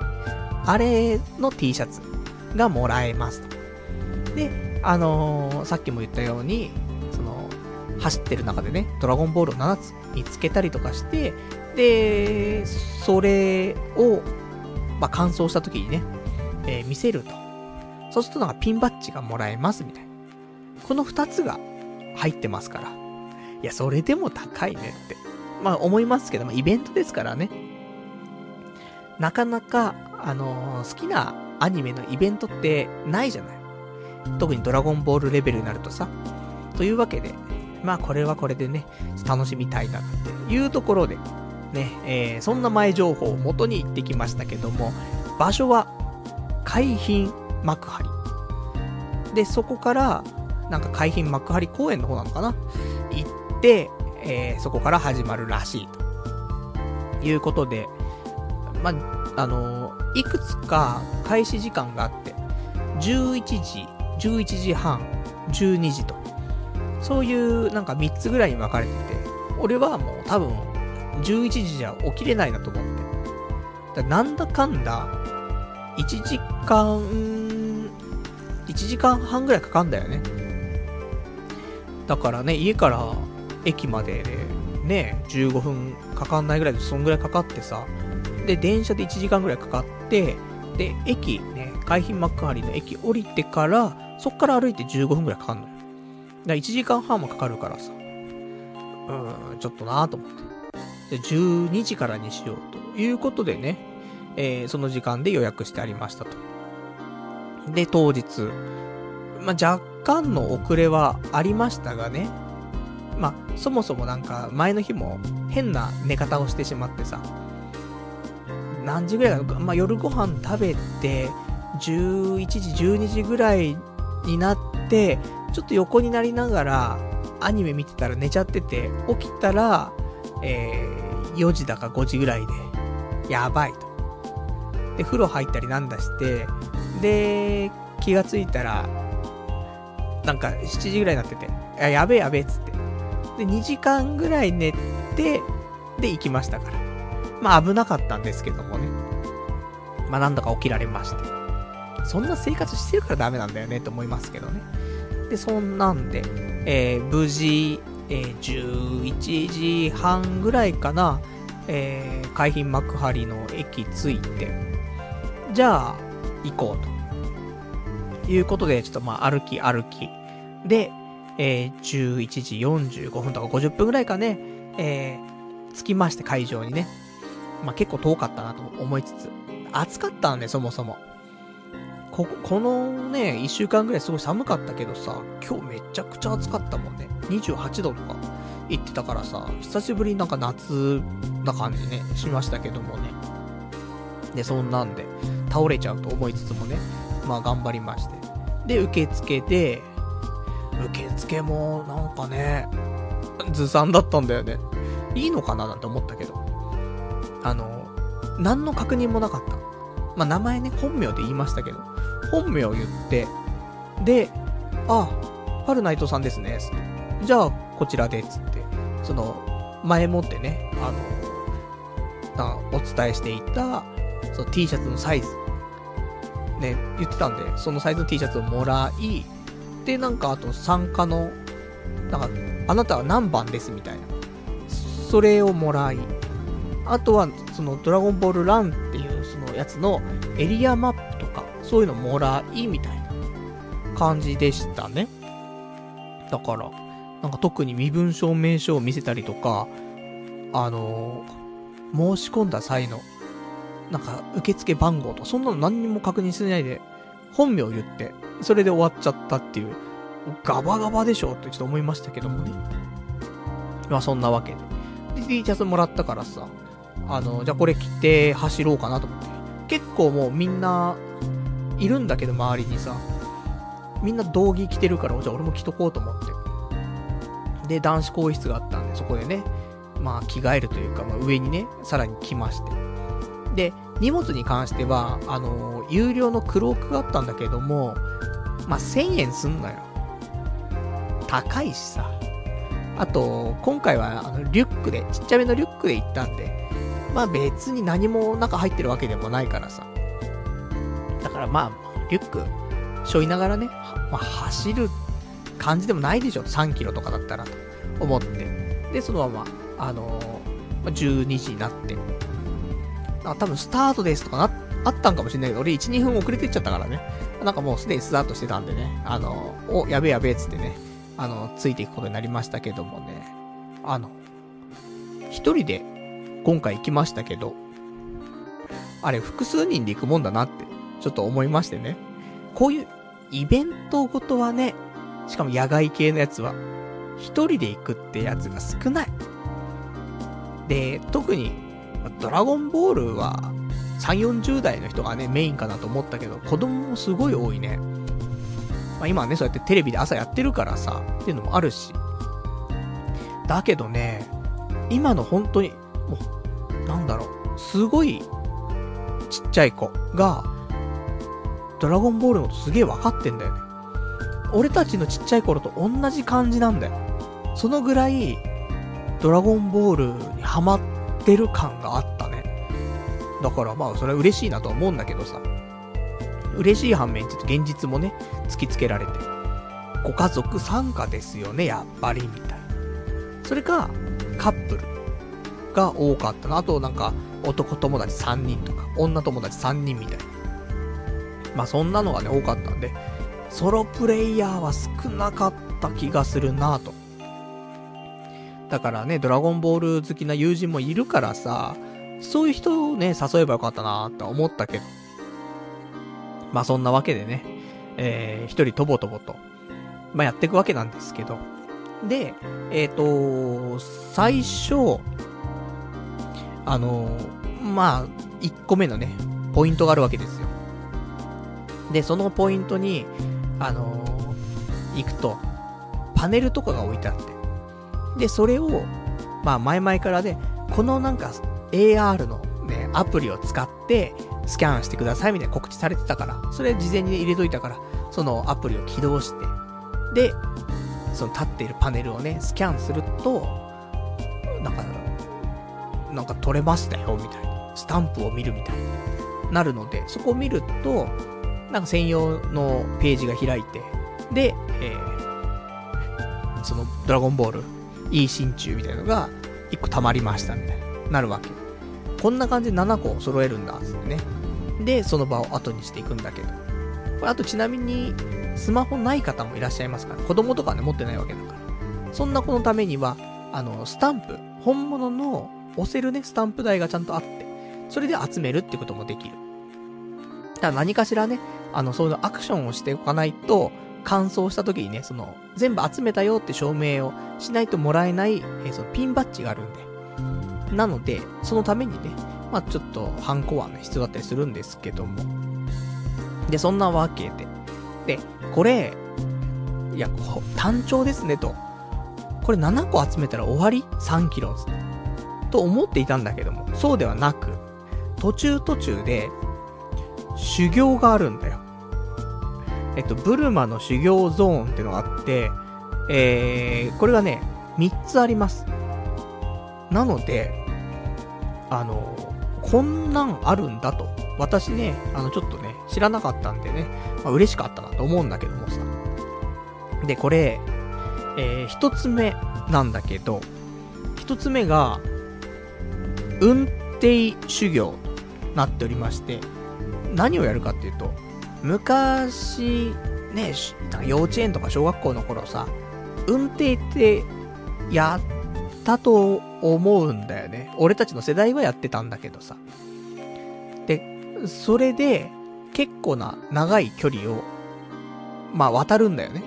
あれの T シャツがもらえますと。で、あのー、さっきも言ったように、その、走ってる中でね、ドラゴンボールを7つ見つけたりとかして、で、それを、まあ、完走した時にね、えー、見せると。そうするとなんかピンバッジがもらえますみたいな。この2つが入ってますから。いや、それでも高いねって。まあ思いますけども、イベントですからね。なかなか、あのー、好きなアニメのイベントってないじゃない。特にドラゴンボールレベルになるとさ。というわけで、まあこれはこれでね、楽しみたいなっていうところで、ね、えー、そんな前情報を元に行ってきましたけども、場所は、海浜幕張。で、そこから、なんか海浜幕張公園の方なのかな？行って、えー、そこから始まるらしいと。いうことで、まあ、のー、いくつか開始時間があって、11時、11時半、12時と、そういうなんか3つぐらいに分かれてて、俺はもう多分11時じゃ起きれないなと思って。だなんだかんだ、1時間、1時間半ぐらいかかんだよね。だからね、家から駅までで、ね、15分かかんないぐらいで、そんぐらいかかってさ、で、電車で1時間ぐらいかかって、で、駅ね、海浜幕張の駅降りてから、そっから歩いて15分ぐらいかかんのよ。だから1時間半もかかるからさ、うーん、ちょっとなぁと思って。で、12時からにしようということでね、えー、その時間で予約してありましたと。で、当日、まあ、若干の遅れはありましたがね、まあ、そもそもなんか前の日も変な寝方をしてしまってさ、何時ぐらいか、まあ、夜ご飯食べて、11時、12時ぐらいになって、ちょっと横になりながら、アニメ見てたら寝ちゃってて、起きたら、えー、4時だか5時ぐらいで、やばいと。で、風呂入ったりなんだして、で、気がついたら、なんか7時ぐらいになってて、ややべえやべえっつって。で、2時間ぐらい寝て、で、行きましたから。まあ危なかったんですけどもね。まあなんだか起きられまして。そんな生活してるからダメなんだよねと思いますけどね。で、そんなんで、えー、無事、えー、11時半ぐらいかな、えー、海浜幕張の駅着いて、じゃあ、行こうと。いうことで、ちょっとまあ、歩き歩き。で、えー、11時45分とか50分ぐらいかね、えー、着きまして、会場にね。まあ、結構遠かったなと思いつつ、暑かったんで、そもそも。こ、このね、一週間ぐらいすごい寒かったけどさ、今日めちゃくちゃ暑かったもんね。28度とか言ってたからさ、久しぶりになんか夏な感じね、しましたけどもね。で、そんなんで、倒れちゃうと思いつつもね、まあ頑張りまして。で、受付で、受付もなんかね、ずさんだったんだよね。いいのかななんて思ったけど。あの、何の確認もなかった。まあ名前ね、本名で言いましたけど、本名を言って、で、あ、パルナイトさんですね、じゃあ、こちらで、つって。その、前もってね、あの、お伝えしていた、その T シャツのサイズ、ね、言ってたんで、そのサイズの T シャツをもらい、で、なんかあと参加の、なんか、あなたは何番ですみたいな。それをもらい、あとは、そのドラゴンボールランっていうやつのエリアマップとか、そういうのもらい、みたいな感じでしたね。だから、なんか特に身分証明書を見せたりとか、あのー、申し込んだ際の、なんか受付番号とか、そんなの何にも確認しないで、本名を言って、それで終わっちゃったっていう、ガバガバでしょってちょっと思いましたけどもね。まあそんなわけで。で、T シャツもらったからさ、あの、じゃあこれ着て走ろうかなと思って。結構もうみんな、いるんだけど周りにさ、みんな道着着てるから、じゃあ俺も着とこうと思って。で、男子更衣室があったんで、そこでね、まあ着替えるというか、まあ上にね、さらに着まして。で、荷物に関しては、あのー、有料のクロークがあったんだけども、まあ1000円すんのよ。高いしさ。あと、今回はあのリュックで、ちっちゃめのリュックで行ったんで、まあ別に何も中入ってるわけでもないからさ。だからまあ、リュック、背負いながらね、まあ走る感じでもないでしょ。3キロとかだったらと思って。で、そのまま、あのー、12時になって。あ、多分スタートですとかな、あったんかもしれないけど、俺1、2分遅れてっちゃったからね。なんかもうすでにスタートしてたんでね、あのー、お、やべえやべえっつってね、あの、ついていくことになりましたけどもね、あの、一人で今回行きましたけど、あれ複数人で行くもんだなって、ちょっと思いましてね。こういうイベントごとはね、しかも野外系のやつは、一人で行くってやつが少ない。で、特に、ドラゴンボールは、3、40代の人がね、メインかなと思ったけど、子供もすごい多いね。まあ今はね、そうやってテレビで朝やってるからさ、っていうのもあるし。だけどね、今の本当に、なんだろう、すごい、ちっちゃい子が、ドラゴンボールのことすげえ分かってんだよね。俺たちのちっちゃい頃と同じ感じなんだよ。そのぐらい、ドラゴンボールにハマってる感があったね。だからまあ、それは嬉しいなとは思うんだけどさ。嬉しい反面、ちょっと現実もね、突きつけられて。ご家族参加ですよね、やっぱり、みたいな。それか、カップル。が多かったな。あとなんか、男友達3人とか、女友達3人みたいな。まあそんなのがね、多かったんで、ソロプレイヤーは少なかった気がするなと。だからね、ドラゴンボール好きな友人もいるからさ、そういう人をね、誘えばよかったなって思ったけど。まあそんなわけでね、えー、一人とぼとぼと、まあやっていくわけなんですけど。で、えっ、ー、と、最初、あのー、まあ、1個目のね、ポイントがあるわけですよ。で、そのポイントに、あのー、行くと、パネルとかが置いてあって。で、それを、まあ、前々からね、このなんか、AR のね、アプリを使って、スキャンしてくださいみたいな告知されてたから、それ事前に入れといたから、そのアプリを起動して、で、その立っているパネルをね、スキャンすると、なんか、なんか取れましたよ、みたいな。スタンプを見るみたいになるので、そこを見ると、なんか専用のページが開いて、で、えー、そのドラゴンボール、いい心中みたいなのが1個溜まりましたみたいな、なるわけ。こんな感じで7個揃えるんだ、つってね。で、その場を後にしていくんだけど。これあとちなみに、スマホない方もいらっしゃいますから、子供とかね、持ってないわけだから。そんな子のためには、あの、スタンプ、本物の押せるね、スタンプ台がちゃんとあって、それで集めるってこともできる。ただ何かしらね、あの、そういうアクションをしておかないと、乾燥した時にね、その、全部集めたよって証明をしないともらえない、えー、そのピンバッジがあるんで。なので、そのためにね、まあちょっと、ハンコはね、必要だったりするんですけども。で、そんなわけで。で、これ、いや、単調ですねと。これ7個集めたら終わり ?3 キロ。と思っていたんだけども、そうではなく、途中途中で、修行があるんだよ。えっと、ブルマの修行ゾーンってのがあって、えー、これがね、3つあります。なので、あの、こんなんあるんだと。私ね、あの、ちょっとね、知らなかったんでね、まあ、嬉しかったなと思うんだけどもさ。で、これ、えー、一つ目なんだけど、一つ目が、運転修行なっておりまして、何をやるかっていうと、昔、ね、幼稚園とか小学校の頃さ、運転ってやったと思うんだよね。俺たちの世代はやってたんだけどさ。で、それで結構な長い距離を、まあ渡るんだよね。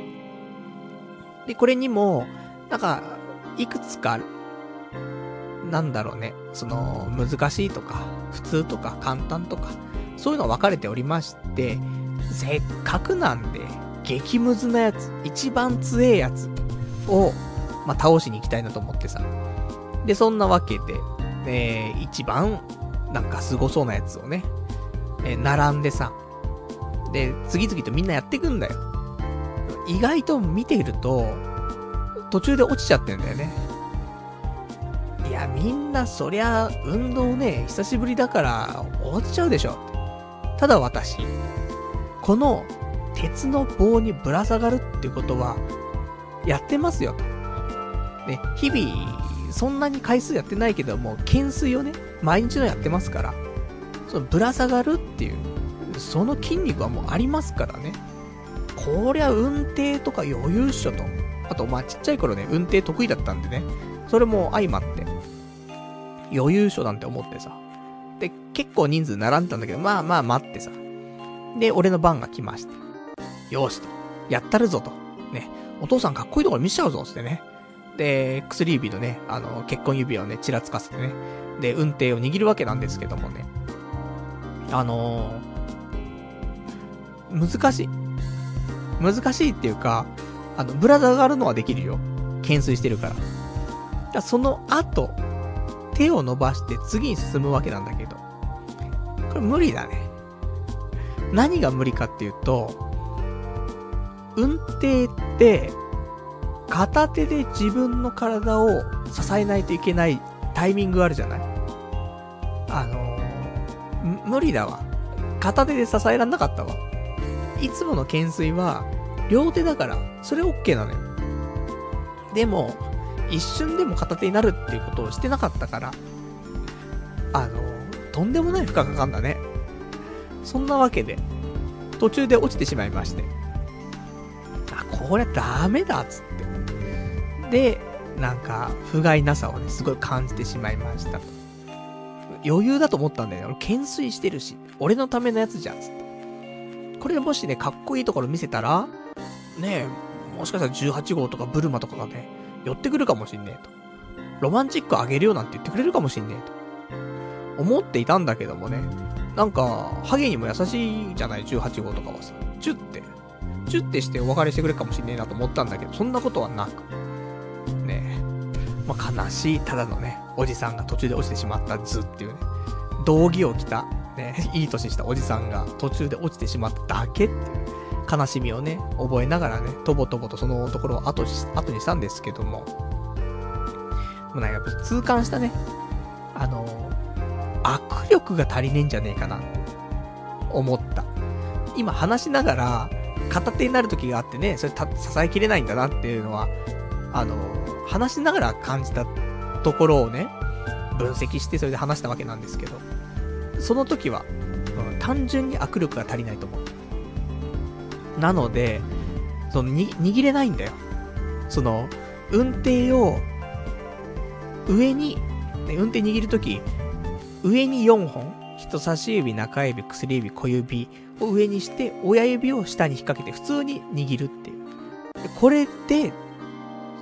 で、これにも、なんか、いくつか、なんだろうね、その、難しいとか、普通とか、簡単とか、そういうの分かれておりまして、せっかくなんで、激ムズなやつ、一番強えやつを、まあ、倒しに行きたいなと思ってさ。で、そんなわけで、えー、一番、なんか凄そうなやつをね、えー、並んでさ、で、次々とみんなやっていくんだよ。意外と見ていると、途中で落ちちゃってんだよね。や、みんなそりゃ、運動ね、久しぶりだから落ちちゃうでしょ。ただ私、この鉄の棒にぶら下がるってことは、やってますよと。ね、日々、そんなに回数やってないけども、懸垂をね、毎日のやってますから、そのぶら下がるっていう、その筋肉はもうありますからね。こりゃ運転とか余裕っしょと。あと、まあ、ちっちゃい頃ね、運転得意だったんでね、それも相まって、余裕っしょなんて思ってさ。で、結構人数並んでたんだけど、まあまあ待ってさ。で、俺の番が来まして。よしと。やったるぞと。ね。お父さんかっこいいところ見せちゃうぞ、つってね。で、薬指のね、あの、結婚指輪をね、ちらつかせてね。で、運転を握るわけなんですけどもね。あのー、難しい。難しいっていうか、あの、ブラザーがあるのはできるよ。懸垂してるから。だその後、手を伸ばして次に進むわけなんだけど。これ無理だね。何が無理かっていうと、運転って、片手で自分の体を支えないといけないタイミングあるじゃない？あのー、無理だわ。片手で支えらんなかったわ。いつもの懸垂は、両手だから、それ OK なのよ。でも、一瞬でも片手になるっていうことをしてなかったから、あの、とんでもない負荷かかんだね。そんなわけで、途中で落ちてしまいまして。あ、これダメだっつって。で、なんか、不甲斐なさをね、すごい感じてしまいました。余裕だと思ったんだよね。俺、懸垂してるし、俺のためのやつじゃん、つって。これもしね、かっこいいところ見せたら、ねえ、もしかしたら18号とかブルマとかがね、寄ってくるかもしんねえと。ロマンチックあげるよなんて言ってくれるかもしんねえと。思っていたんだけどもね。なんか、ハゲにも優しいじゃない、18号とかはさ。チュって。チュってしてお別れしてくれるかもしんねえなと思ったんだけど、そんなことはなく。ねえ。まあ、悲しい、ただのね、おじさんが途中で落ちてしまった図っていうね。道着を着た、ね、いい年したおじさんが途中で落ちてしまっただけっていう。悲しみをね、覚えながらね、とぼとぼとそのところを後後にしたんですけども、もうなんか痛感したね、あの、握力が足りねえんじゃねえかな思った。今話しながら、片手になる時があってね、それ支えきれないんだなっていうのは、あの、話しながら感じたところをね、分析してそれで話したわけなんですけど、その時は、うん、単純に握力が足りないと思う。なので、そのに、握れないんだよ。その、運転を、上に、ね、運転握るとき、上に4本、人差し指、中指、薬指、小指を上にして、親指を下に引っ掛けて普通に握るっていう。これで、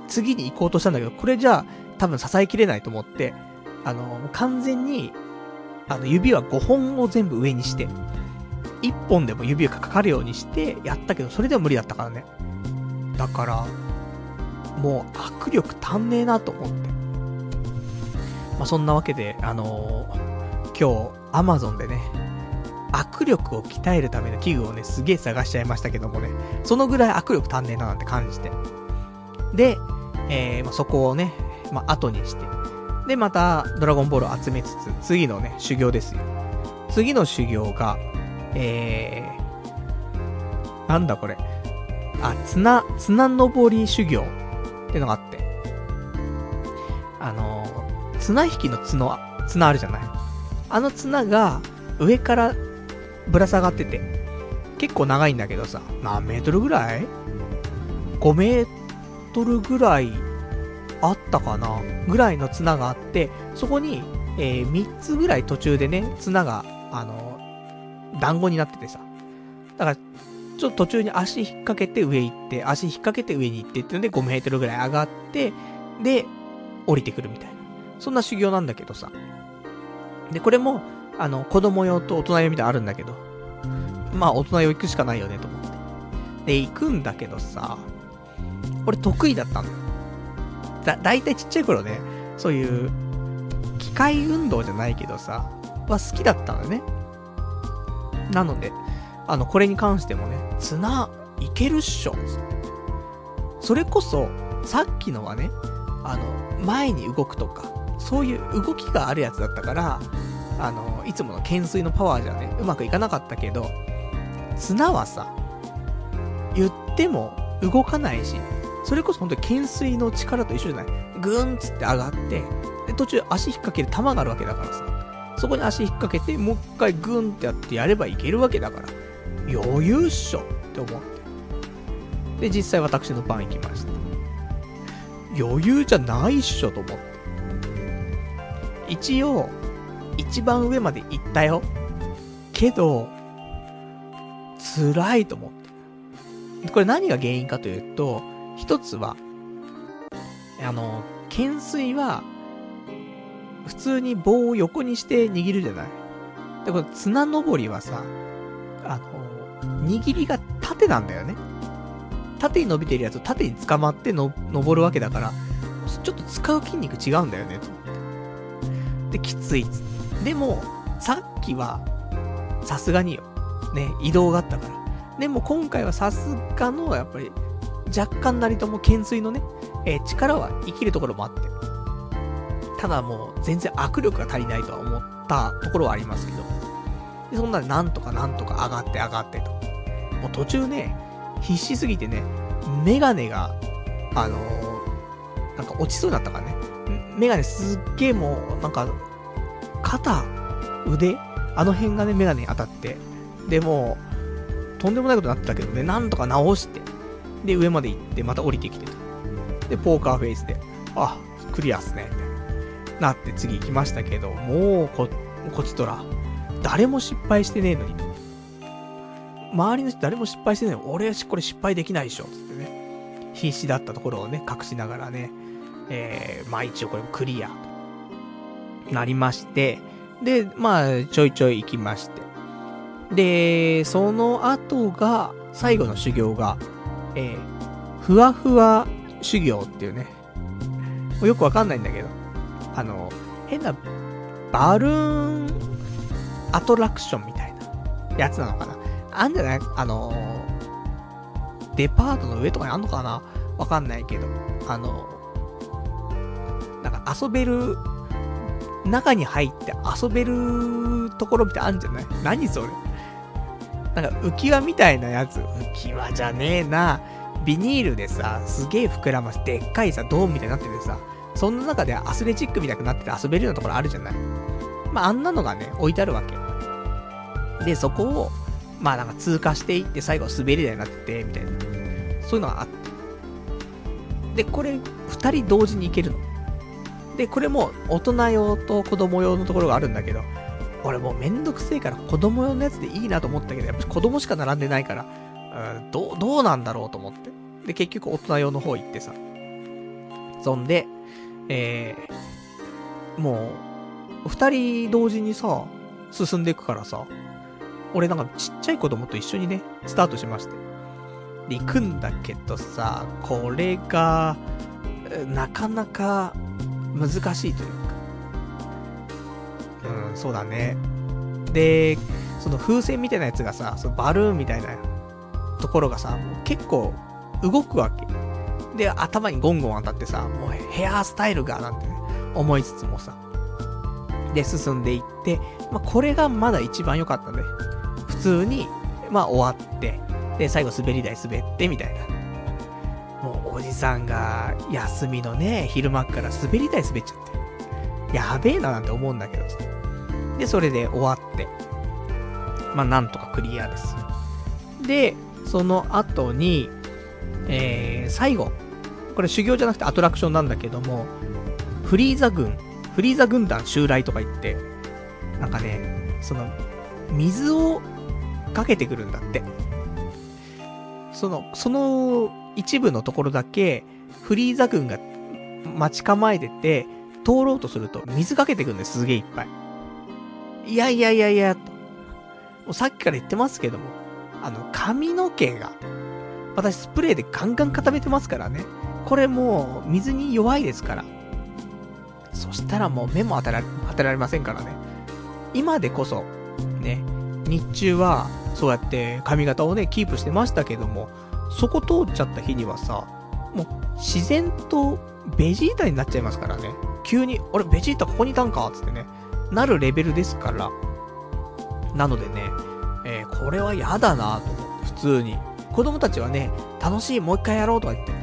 次に行こうとしたんだけど、これじゃあ、多分支えきれないと思って、あの、完全に、あの、指は5本を全部上にして、一本でも指がかかるようにしてやったけど、それでも無理だったからね。だから、もう握力足んねえなと思って。まあ、そんなわけで、あのー、今日、アマゾンでね、握力を鍛えるための器具をね、すげえ探しちゃいましたけどもね、そのぐらい握力足んねえななんて感じて。で、えー、まあ、そこをね、まあ、後にして。で、また、ドラゴンボールを集めつつ、次のね、修行ですよ。次の修行が、えー、なんだこれ。あ、綱、綱登り修行ってのがあって。あの、綱引きの角、綱あるじゃない。あの綱が上からぶら下がってて、結構長いんだけどさ、何メートルぐらい ?5 メートルぐらいあったかな？ぐらいの綱があって、そこに、えー、3つぐらい途中でね、綱が、あの団子になっててさ。だから、ちょっと途中に足引っ掛けて上行って、足引っ掛けて上に行ってっていうので5メートルぐらい上がって、で、降りてくるみたいな。そんな修行なんだけどさ。で、これも、あの、子供用と大人用みたいなあるんだけど、まあ大人用行くしかないよねと思って。で、行くんだけどさ、俺得意だったんだよ。だ、だいたいちっちゃい頃ね、そういう、機械運動じゃないけどさ、は好きだったのね。なので、あの、これに関してもね、綱、いけるっしょ。それこそ、さっきのはね、あの、前に動くとか、そういう動きがあるやつだったから、あの、いつもの懸垂のパワーじゃね、うまくいかなかったけど、綱はさ、言っても動かないし、それこそ本当に懸垂の力と一緒じゃないぐーんつって上がって、で、途中足引っ掛ける玉があるわけだからさ、そこに足引っ掛けて、もう一回グンってやってやればいけるわけだから、余裕っしょって思って。で、実際私の番行きました。余裕じゃないっしょと思って。一応、一番上まで行ったよ。けど、辛いと思って。これ何が原因かというと、一つは、あの、懸垂は、普通に棒を横にして握るじゃない。で、これ綱登りはさ、あの、握りが縦なんだよね。縦に伸びてるやつを縦に捕まっての、登るわけだから、ちょっと使う筋肉違うんだよね、と思って。で、きつい。でも、さっきは、さすがによ。ね、移動があったから。でも今回はさすがの、やっぱり、若干なりとも懸垂のね、えー、力は生きるところもあって。ただもう、全然握力が足りないとは思ったところはありますけど。でそんななんとかなんとか上がって上がってと。もう途中ね、必死すぎてね、メガネが、あのー、なんか落ちそうになったからね。メガネすっげえもう、なんか、肩、腕あの辺がね、メガネに当たって。で、もう、とんでもないことになってたけどね、なんとか直して。で、上まで行って、また降りてきてと。で、ポーカーフェイスで、あ、クリアっすね。なって次行きましたけど、もうこ、こちとら、誰も失敗してねえのに。周りの人誰も失敗してねえの俺、これ失敗できないでしょ。つってね。必死だったところをね、隠しながらね、えー、まあ一応これもクリアとなりまして、で、まあ、ちょいちょい行きまして。で、その後が、最後の修行が、えー、ふわふわ修行っていうね。よくわかんないんだけど、あの、変な、バルーンアトラクションみたいなやつなのかな。あんじゃない？あの、デパートの上とかにあんのかな？わかんないけど、あの、なんか遊べる中に入って遊べるところみたいあるんじゃない？何それ？なんか浮き輪みたいなやつ。浮き輪じゃねえな。ビニールでさ、すげえ膨らまし、でっかいさ、ドームみたいになっててさ、そんな中でアスレチックみたいになってて遊べるようなところあるじゃないまあ、あんなのがね、置いてあるわけ。で、そこを、まあなんか通過していって最後滑り台になって、みたいな。そういうのがあって。で、これ、二人同時に行けるの。で、これも大人用と子供用のところがあるんだけど、俺もうめんどくせえから子供用のやつでいいなと思ったけど、やっぱ子供しか並んでないから、うん、どう、どうなんだろうと思って。で、結局大人用の方行ってさ。そんで、えー、もう、二人同時にさ、進んでいくからさ、俺なんかちっちゃい子供と一緒にね、スタートしまして。で、行くんだけどさ、これが、なかなか難しいというか。うん、そうだね。で、その風船みたいなやつがさ、そのバルーンみたいなところがさ、結構動くわけ。で、頭にゴンゴン当たってさ、もうヘアスタイルがなんて、ね、思いつつもさ。で、進んでいって、まあ、これがまだ一番良かったね。普通に、まあ、終わって、で、最後滑り台滑って、みたいな。もう、おじさんが、休みのね、昼間から滑り台滑っちゃって。やべえななんて思うんだけどさ。で、それで終わって。まあ、なんとかクリアです。で、その後に、えー、最後。これ修行じゃなくてアトラクションなんだけども、フリーザ軍、フリーザ軍団襲来とか言って、なんかね、その、水をかけてくるんだって。その、その一部のところだけ、フリーザ軍が待ち構えてて、通ろうとすると水かけてくるんです、すげえいっぱい。いやいやいやいや、と。もうさっきから言ってますけども、あの、髪の毛が、私スプレーでガンガン固めてますからね。これもう、水に弱いですから。そしたらもう目も当てられ、当てられませんからね。今でこそ、ね、日中は、そうやって髪型をね、キープしてましたけども、そこ通っちゃった日にはさ、もう、自然と、ベジータになっちゃいますからね。急に、俺、ベジータここにいたんかつってね、なるレベルですから。なのでね、えー、これは嫌だなと思って、普通に。子供たちはね、楽しい、もう一回やろうとか言って。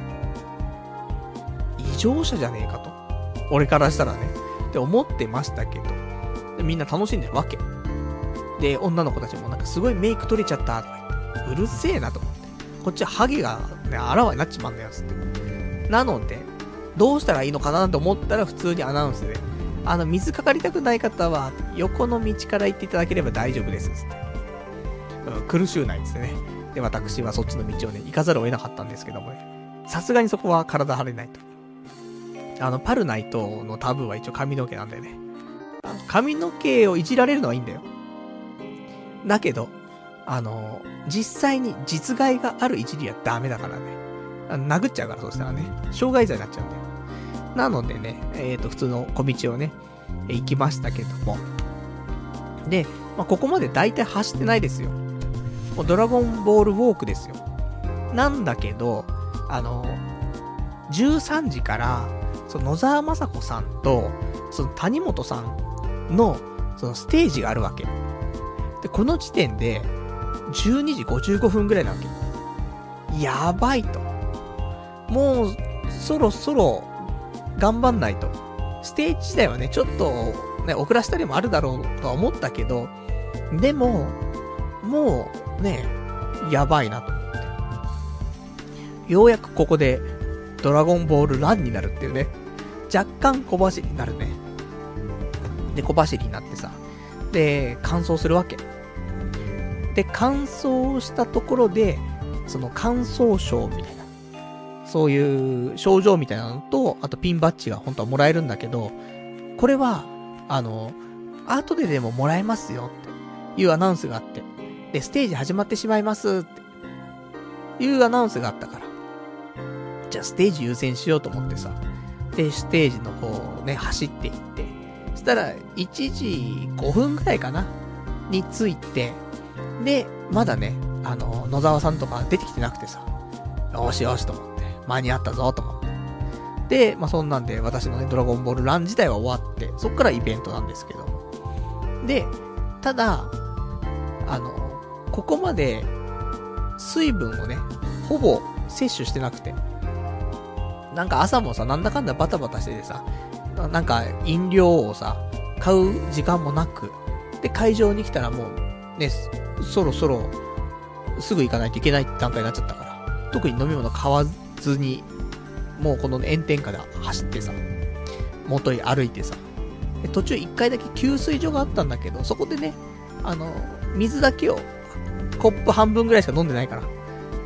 常者じゃねえかと。俺からしたらね。って思ってましたけど。みんな楽しんでるわけ。で、女の子たちもなんかすごいメイク取れちゃったとか言って、うるせえなと思って。こっちはハゲがね、あらわになっちまうんだよ、つって。なので、どうしたらいいのかなと思ったら普通にアナウンスで、あの、水かかりたくない方は、横の道から行っていただければ大丈夫です、つって。うん、苦しゅうないですね。で、私はそっちの道をね、行かざるを得なかったんですけどもね。さすがにそこは体張れないと。あの、パルナイトのタブーは一応髪の毛なんだよね。髪の毛をいじられるのはいいんだよ。だけど、あの、実際に実害があるいじりはダメだからね。殴っちゃうから、そうしたらね。傷害罪になっちゃうんだよ。なのでね、えっ、ー、と、普通の小道をね、行きましたけども。で、まあ、ここまで大体走ってないですよ。もうドラゴンボールウォークですよ。なんだけど、あの、13時から、その野沢雅子さんと、その谷本さんの、そのステージがあるわけ。で、この時点で、12時55分ぐらいなわけ。やばいと。もう、そろそろ、頑張んないと。ステージ自体はね、ちょっと、ね、遅らせたりもあるだろうとは思ったけど、でも、もう、ね、やばいなと思って。ようやくここで、ドラゴンボールランになるっていうね。若干小走りになるね。で、小走りになってさ。で、乾燥するわけ。で、乾燥したところで、その乾燥症みたいな。そういう症状みたいなのと、あとピンバッジが本当はもらえるんだけど、これは、あの、後ででももらえますよっていうアナウンスがあって。で、ステージ始まってしまいますっていうアナウンスがあったから。じゃあステージ優先しようと思ってさ。で、ステージの方をね、走っていって。そしたら、1時5分くらいかなに着いて、で、まだね、あの、野沢さんとか出てきてなくてさ。よしよしと思って。間に合ったぞと思って。で、まあ、そんなんで私のね、ドラゴンボールラン自体は終わって、そっからイベントなんですけどで、ただ、あの、ここまで、水分をね、ほぼ摂取してなくて。なんか朝もさ、なんだかんだバタバタしててさ、なんか飲料をさ、買う時間もなく、で、会場に来たらもう、ね、そろそろ、すぐ行かないといけないって段階になっちゃったから、特に飲み物買わずに、もうこの炎天下で走ってさ、元に歩いてさ、で途中一回だけ給水所があったんだけど、そこでね、あの、水だけを、コップ半分ぐらいしか飲んでないから、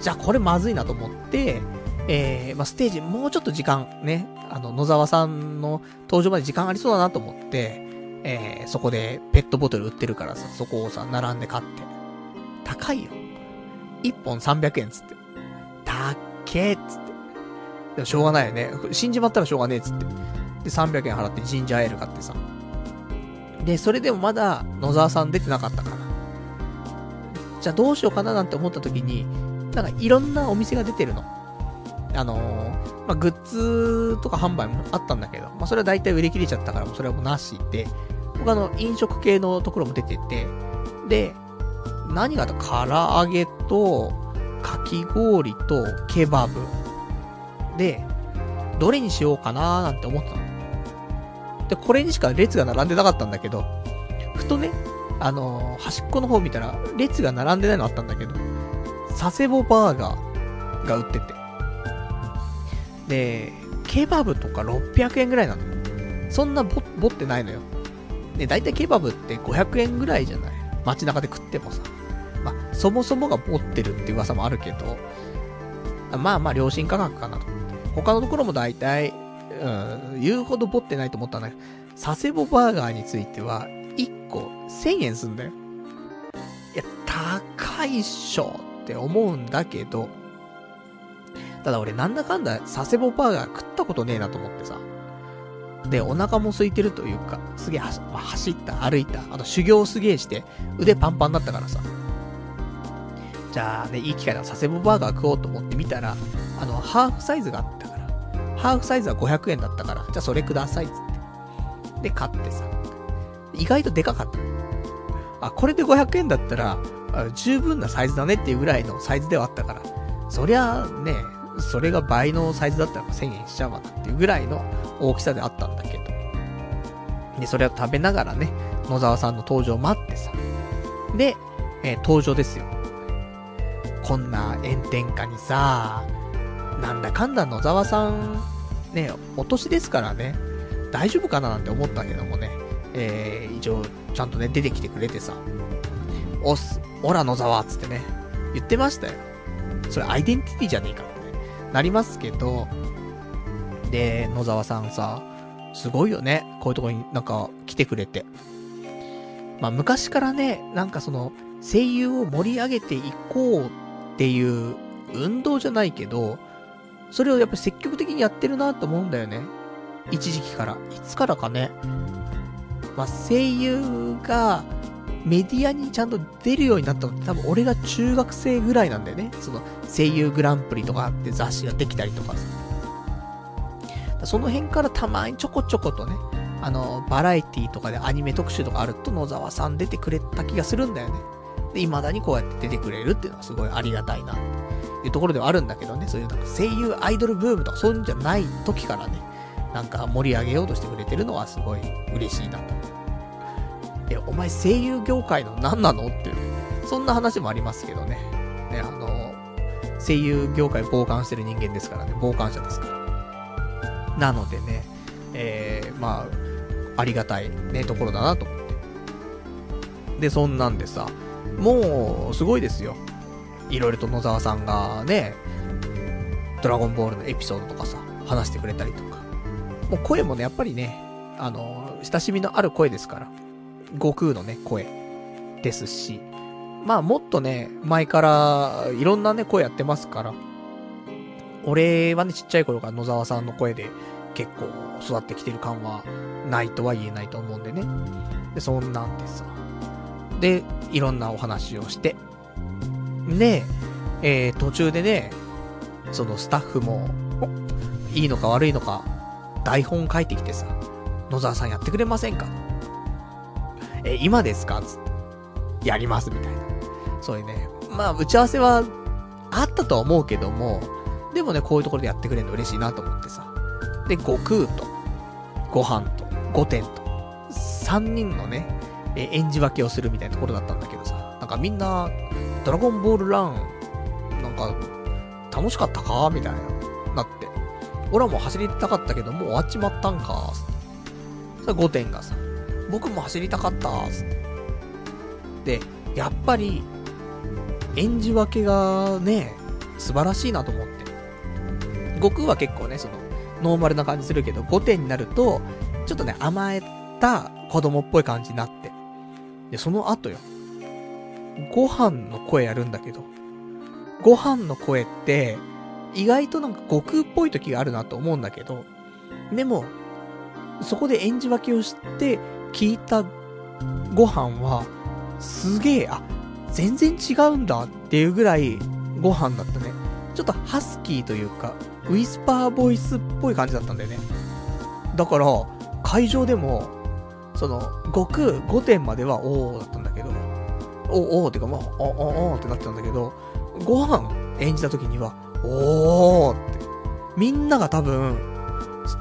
じゃあこれまずいなと思って、えー、まあ、ステージもうちょっと時間ね、あの、野沢さんの登場まで時間ありそうだなと思って、えー、そこでペットボトル売ってるからさ、そこをさ、並んで買って。高いよ。1本300円つって。たっけーっつって。でもしょうがないよね。死んじまったらしょうがねえっつって。で、300円払ってジンジャーエール買ってさ。で、それでもまだ野沢さん出てなかったから。じゃあどうしようかななんて思った時に、なんかいろんなお店が出てるの。あのー、まあ、グッズとか販売もあったんだけど、まあ、それは大体売り切れちゃったからそれはもうなしで、他の飲食系のところも出てて、で、何があった唐揚げと、かき氷と、ケバブ。で、どれにしようかなーなんて思ったの。で、これにしか列が並んでなかったんだけど、ふとね、あのー、端っこの方見たら、列が並んでないのあったんだけど、佐世保バーガーが売ってて。で、ケバブとか600円ぐらいなのよ。そんなぼ、ぼってないのよ。で、だいたいケバブって500円ぐらいじゃない？街中で食ってもさ。まあ、そもそもがぼってるって噂もあるけど、まあまあ良心価格かなと。他のところもだいたい、うん、言うほどぼってないと思ったんだけど、佐世保バーガーについては、1個1000円すんだよ。いや、高いっしょって思うんだけど、ただ俺なんだかんだ佐世保バーガー食ったことねえなと思ってさ。で、お腹も空いてるというか、すげえ、走った、歩いた、あと修行すげえして、腕パンパンだったからさ。じゃあね、いい機会だ、佐世保バーガー食おうと思ってみたら、あの、ハーフサイズがあったから、ハーフサイズは500円だったから、じゃあそれくださいつって。で、買ってさ。意外とでかかった。あ、これで500円だったら、十分なサイズだねっていうぐらいのサイズではあったから、そりゃね、それが倍のサイズだったら1000円しちゃうわなっていうぐらいの大きさであったんだけど。で、それを食べながらね、野沢さんの登場を待ってさ。で、えー、登場ですよ。こんな炎天下にさ、なんだかんだ野沢さん、ね、お年ですからね、大丈夫かななんて思ったけどもね、えー、一応、ちゃんとね、出てきてくれてさ、おす、オラ野沢っつってね、言ってましたよ。それアイデンティティじゃねえか、なりますけど、で、野沢さんさ、すごいよね。こういうとこになんか来てくれて。まあ昔からね、なんかその、声優を盛り上げていこうっていう運動じゃないけど、それをやっぱ積極的にやってるなと思うんだよね。一時期から。いつからかね。まあ、声優がメディアにちゃんと出るようになったのって多分俺が中学生ぐらいなんだよね。その声優グランプリとかって雑誌ができたりとかさ。その辺からたまにちょこちょことね、あの、バラエティとかでアニメ特集とかあると野沢さん出てくれた気がするんだよね。で、未だにこうやって出てくれるっていうのはすごいありがたいな、っていうところではあるんだけどね、そういうなんか声優アイドルブームとかそういうんじゃない時からね、なんか盛り上げようとしてくれてるのはすごい嬉しいなと。え、お前声優業界の何なのっていう、そんな話もありますけどね。ね、あの、声優業界傍観してる人間ですからね、傍観者ですから。なのでね、えー、まあ、ありがたいね、ところだなと思って。で、そんなんでさ、もう、すごいですよ。いろいろと野沢さんがね、ドラゴンボールのエピソードとかさ、話してくれたりとか。もう声もね、やっぱりね、あの、親しみのある声ですから。悟空のね、声ですし。まあもっとね、前からいろんなね、声やってますから。俺はね、ちっちゃい頃から野沢さんの声で結構育ってきてる感はないとは言えないと思うんでね。で、そんなんでさ。で、いろんなお話をして。で、えー、途中でね、そのスタッフも、いいのか悪いのか、台本書いてきてさ、野沢さんやってくれませんか？え、今ですか？つ。やります、みたいな。そういうね。まあ、打ち合わせは、あったとは思うけども、でもね、こういうところでやってくれるの嬉しいなと思ってさ。で、悟空と、ご飯と、御殿と、3人のね、え、演じ分けをするみたいなところだったんだけどさ、なんかみんな、ドラゴンボールラン、なんか、楽しかったか？みたいな、なって。俺はもう走りたかったけど、もう終わっちまったんか？それ5点がさ、僕も走りたかったつっ。で、やっぱり、演じ分けがね、素晴らしいなと思って。悟空は結構ね、その、ノーマルな感じするけど、5点になると、ちょっとね、甘えた子供っぽい感じになって。で、その後よ。ご飯の声やるんだけど、ご飯の声って、意外となんか悟空っぽい時があるなと思うんだけど、でも、そこで演じ分けをして聞いたご飯は、すげえ、あ、全然違うんだっていうぐらいご飯だったね。ちょっとハスキーというか、ウィスパーボイスっぽい感じだったんだよね。だから、会場でも、その、悟空5点まではおーだったんだけど、おーおーってか、まあ、おーおってなってたんだけど、ご飯演じた時には、おーって。みんなが多分、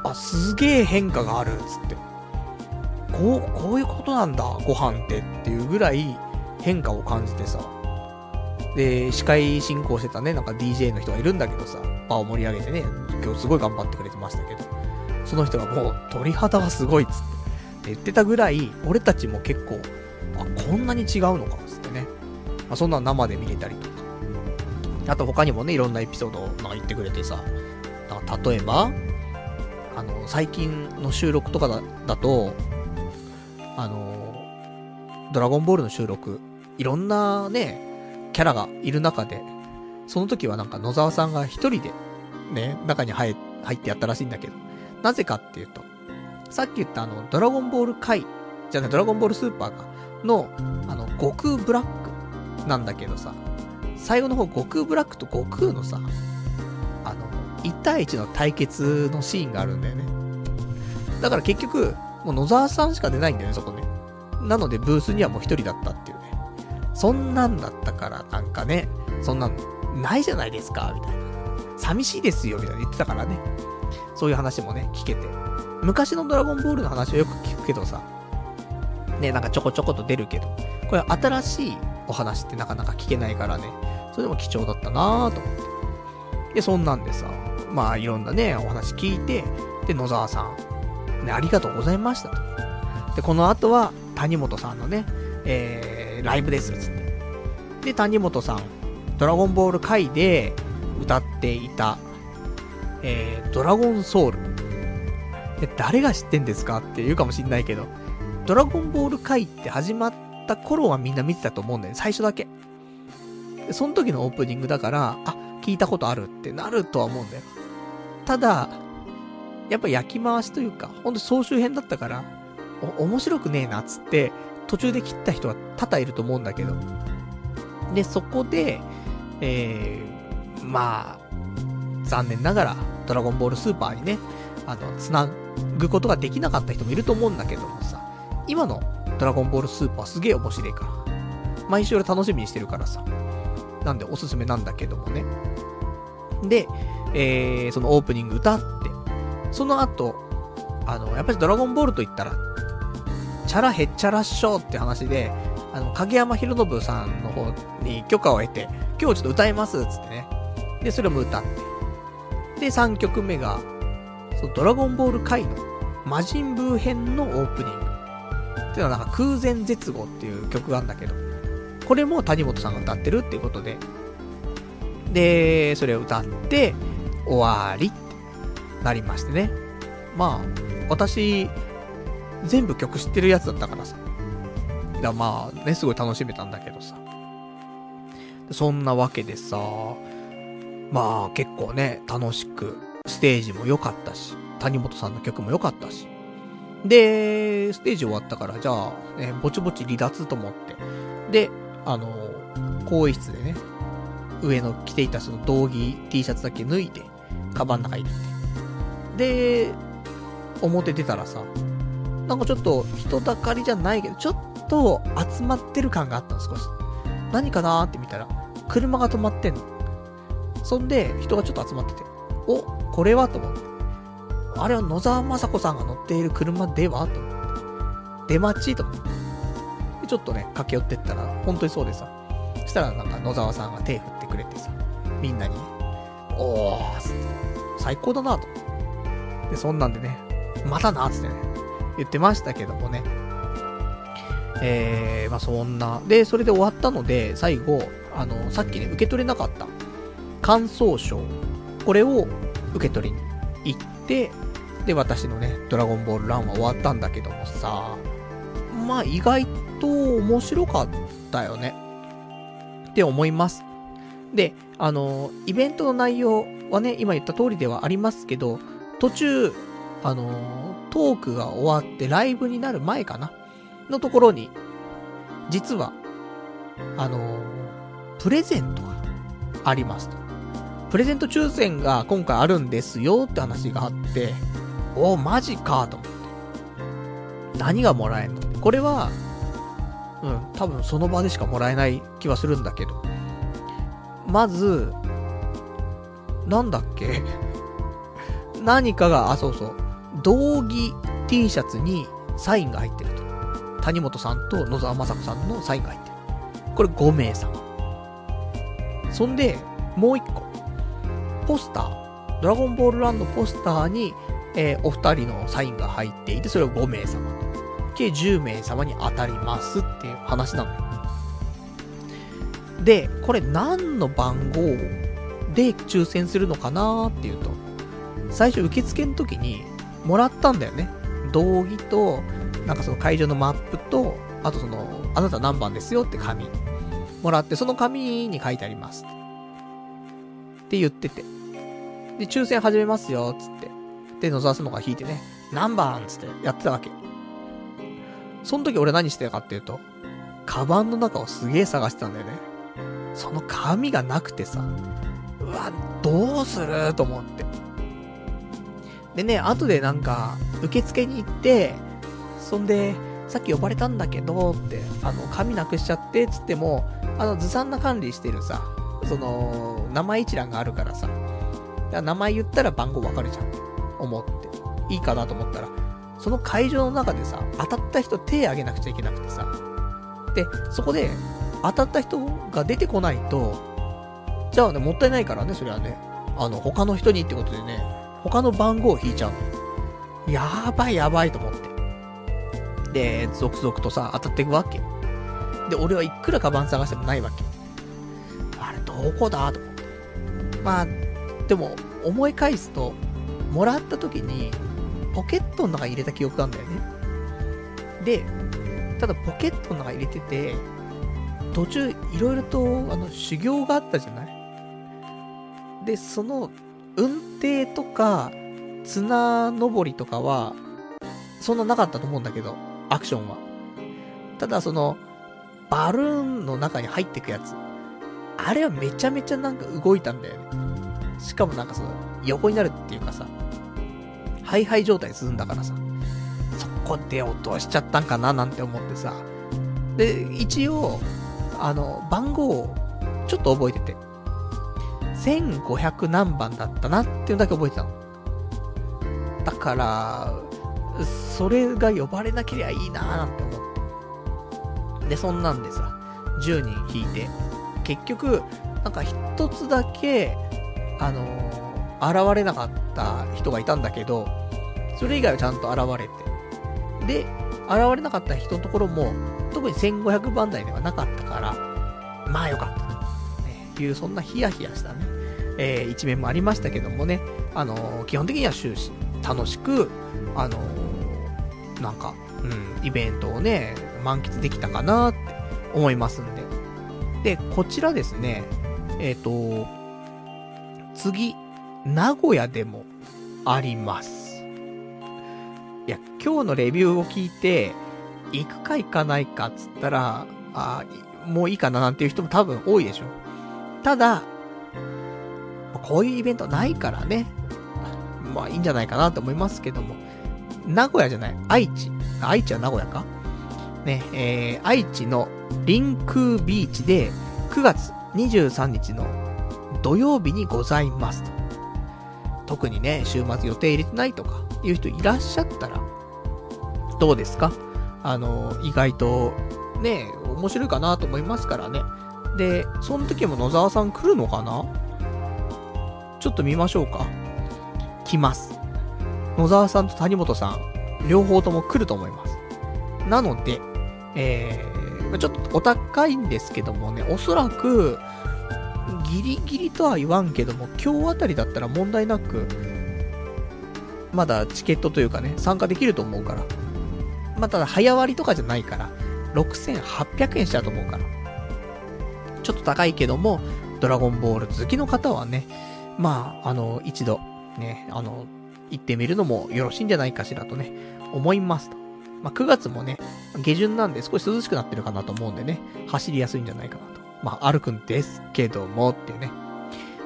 あ、すげえ変化がある、つって。こう、こういうことなんだ、ご飯ってっていうぐらい変化を感じてさ。で、司会進行してたね、なんか DJ の人がいるんだけどさ、場を盛り上げてね、今日すごい頑張ってくれてましたけど、その人がもう鳥肌がすごいっつって、言ってたぐらい、俺たちも結構、あ、こんなに違うのか、つってね。まあ、そんな生で見れたりとか。あと他にもね、いろんなエピソードをなん言ってくれてさ、例えば、あの、最近の収録とかだだと、あの、ドラゴンボールの収録、いろんなね、キャラがいる中で、その時はなんか野沢さんが一人で、ね、中に入入ってやったらしいんだけど、なぜかっていうと、さっき言ったあの、ドラゴンボール回、じゃあね、ドラゴンボールスーパーか、の、あの、悟空ブラックなんだけどさ、最後の方悟空ブラックと悟空のさ、あの、1対1の対決のシーンがあるんだよね。だから結局、もう野沢さんしか出ないんだよね、そこね。なのでブースにはもう一人だったっていうね。そんなんだったから、なんかね、そんなないじゃないですか、みたいな。寂しいですよ、みたいな言ってたからね。そういう話もね、聞けて。昔のドラゴンボールの話はよく聞くけどさ、ね、なんかちょこちょこと出るけど、これ新しいお話ってなかなか聞けないからね、それでも貴重だったなぁと思って。で、そんなんでさ、まあいろんなね、お話聞いて、で、野沢さん、ね、ありがとうございましたと。で、この後は谷本さんのね、えー、ライブです、つって。で、谷本さん、ドラゴンボール回で歌っていた、えー、ドラゴンソウル。で、誰が知ってんですかって言うかもしんないけど、ドラゴンボール回って始まった頃はみんな見てたと思うんだよね、最初だけ。で、その時のオープニングだから、あ、聞いたことあるってなるとは思うんだよ。ただ、やっぱ焼き回しというか、ほんと総集編だったから、お、面白くねえなっつって、途中で切った人は多々いると思うんだけど。で、そこで、えー、まあ、残念ながら、ドラゴンボールスーパーにね、あの、繋ぐことができなかった人もいると思うんだけどもさ、今のドラゴンボールスーパーすげえ面白いから。毎週俺楽しみにしてるからさ。なんでおすすめなんだけどもね。で、えー、そのオープニング歌って、その後、あの、やっぱりドラゴンボールと言ったら、チャラヘッチャラッショーって話で、あの、影山博信さんの方に許可を得て、今日ちょっと歌いますっつってね。で、それも歌って。で、3曲目が、そのドラゴンボール界の魔人ブー編のオープニング。っていうのはなんか空前絶後っていう曲があるんだけど、これも谷本さんが歌ってるっていうことで、で、それを歌って、終わりっなりましてね。まあ、私、全部曲知ってるやつだったからさ。だまあね、すごい楽しめたんだけどさ。そんなわけでさ、まあ結構ね、楽しく、ステージも良かったし、谷本さんの曲も良かったし。で、ステージ終わったから、じゃあ、ね、ぼちぼち離脱と思って。で、あの、更衣室でね、上の着ていたその道着 T シャツだけ脱いで、カバンの中に入れて。で、表出たらさ、なんかちょっと人だかりじゃないけど、ちょっと集まってる感があったの、少し。何かなーって見たら、車が止まってんの。そんで、人がちょっと集まってて、お、これはと思って。あれは野沢雅子さんが乗っている車ではと思って。出待ちと思って。で、ちょっとね、駆け寄ってったら、本当にそうでさ。そしたらなんか野沢さんが手振ってくれてさ、みんなに、おー、最高だなと。で、そんなんでね、またな、つってね、言ってましたけどもね。えー、まあそんな。で、それで終わったので、最後、あの、さっきね、受け取れなかった感想賞。これを受け取りに行って、で、私のね、ドラゴンボールランは終わったんだけどもさ、まあ意外と面白かったよね。って思います。で、あの、イベントの内容はね、今言った通りではありますけど、途中、あの、トークが終わってライブになる前かな？のところに、実は、あの、プレゼントがありますと。プレゼント抽選が今回あるんですよって話があって、おマジかと思って。何がもらえんのこれは、うん、多分その場でしかもらえない気はするんだけど。まず、なんだっけ？何かが、あ、そうそう。道着 T シャツにサインが入ってると。谷本さんと野沢雅子さんのサインが入ってる。これ5名様。そんで、もう1個。ポスター。ドラゴンボールランドポスターに、えー、お二人のサインが入っていて、それを5名様。計10名様に当たりますっていう話なのよ。で、これ何の番号で抽選するのかなっていうと、最初受付の時にもらったんだよね。道着と、なんかその会場のマップと、あとその、あなた何番ですよって紙。もらって、その紙に書いてあります。って言ってて。で、抽選始めますよ、つって。で、野沢さんのが引いてね、何番つってやってたわけ。その時俺何してたかっていうと、カバンの中をすげえ探してたんだよね。その紙がなくてさ、うわ、どうすると思って。でね、後でなんか、受付に行って、そんで、さっき呼ばれたんだけど、って、あの、紙なくしちゃって、つっても、あの、ずさんな管理してるさ、その、名前一覧があるからさ、ら名前言ったら番号わかるじゃん思って、いいかなと思ったら、その会場の中でさ、当たった人手挙げなくちゃいけなくてさ、で、そこで、当たった人が出てこないと、じゃあね、もったいないからね、それはね。あの、他の人にってことでね、他の番号を引いちゃうの。やばいやばいと思って。で、続々とさ、当たっていくわけ。で、俺はいくらカバン探してもないわけ。あれ、どこだと思って。まあ、でも、思い返すと、もらった時に、ポケットの中に入れた記憶があるんだよね。で、ただポケットの中に入れてて、途中いろいろと、あの、修行があったじゃないで、その、運転とか、綱登りとかは、そんななかったと思うんだけど、アクションは。ただその、バルーンの中に入ってくやつ。あれはめちゃめちゃなんか動いたんだよね。しかもなんかその、横になるっていうかさ、ハイハイ状態するんだからさ、そこで落としちゃったんかななんて思ってさ。で、一応、あの、番号をちょっと覚えてて、1500何番だったなっていうのだけ覚えてたの。だから、それが呼ばれなければいいなーなんて思って。で、そんなんでさ、10人引いて、結局、なんか一つだけ、あのー、現れなかった人がいたんだけど、それ以外はちゃんと現れて。で、現れなかった人のところも、特に1500番台ではなかったから、まあよかったと、ね、いう、そんなヒヤヒヤしたね、えー、一面もありましたけどもね、あのー、基本的には終始、楽しく、あのー、なんか、うん、イベントをね、満喫できたかなって思いますんで。で、こちらですね、えっ、と、次、名古屋でもあります。いや、今日のレビューを聞いて、行くか行かないかっつったら、あもういいかななんていう人も多分多いでしょ。ただ、こういうイベントないからね。まあいいんじゃないかなと思いますけども。名古屋じゃない、愛知。愛知は名古屋か？ね、えー、愛知のリンクービーチで9月23日の土曜日にございます。特にね、週末予定入れてないとかいう人いらっしゃったら、どうですか？あの、意外と、ね、面白いかなと思いますからね。で、その時も野沢さん来るのかな？ちょっと見ましょうか。来ます。野沢さんと谷本さん、両方とも来ると思います。なので、えー、ちょっとお高いんですけどもね、おそらく、ギリギリとは言わんけども、今日あたりだったら問題なく、まだチケットというかね、参加できると思うから。まあ、ただ早割とかじゃないから、6800円しちゃうと思うから。ちょっと高いけども、ドラゴンボール好きの方はね、まあ、あの、一度、ね、あの、行ってみるのもよろしいんじゃないかしらとね、思いますと。まあ、9月もね、下旬なんで少し涼しくなってるかなと思うんでね、走りやすいんじゃないかなと。まあ、歩くんですけどもっていうね。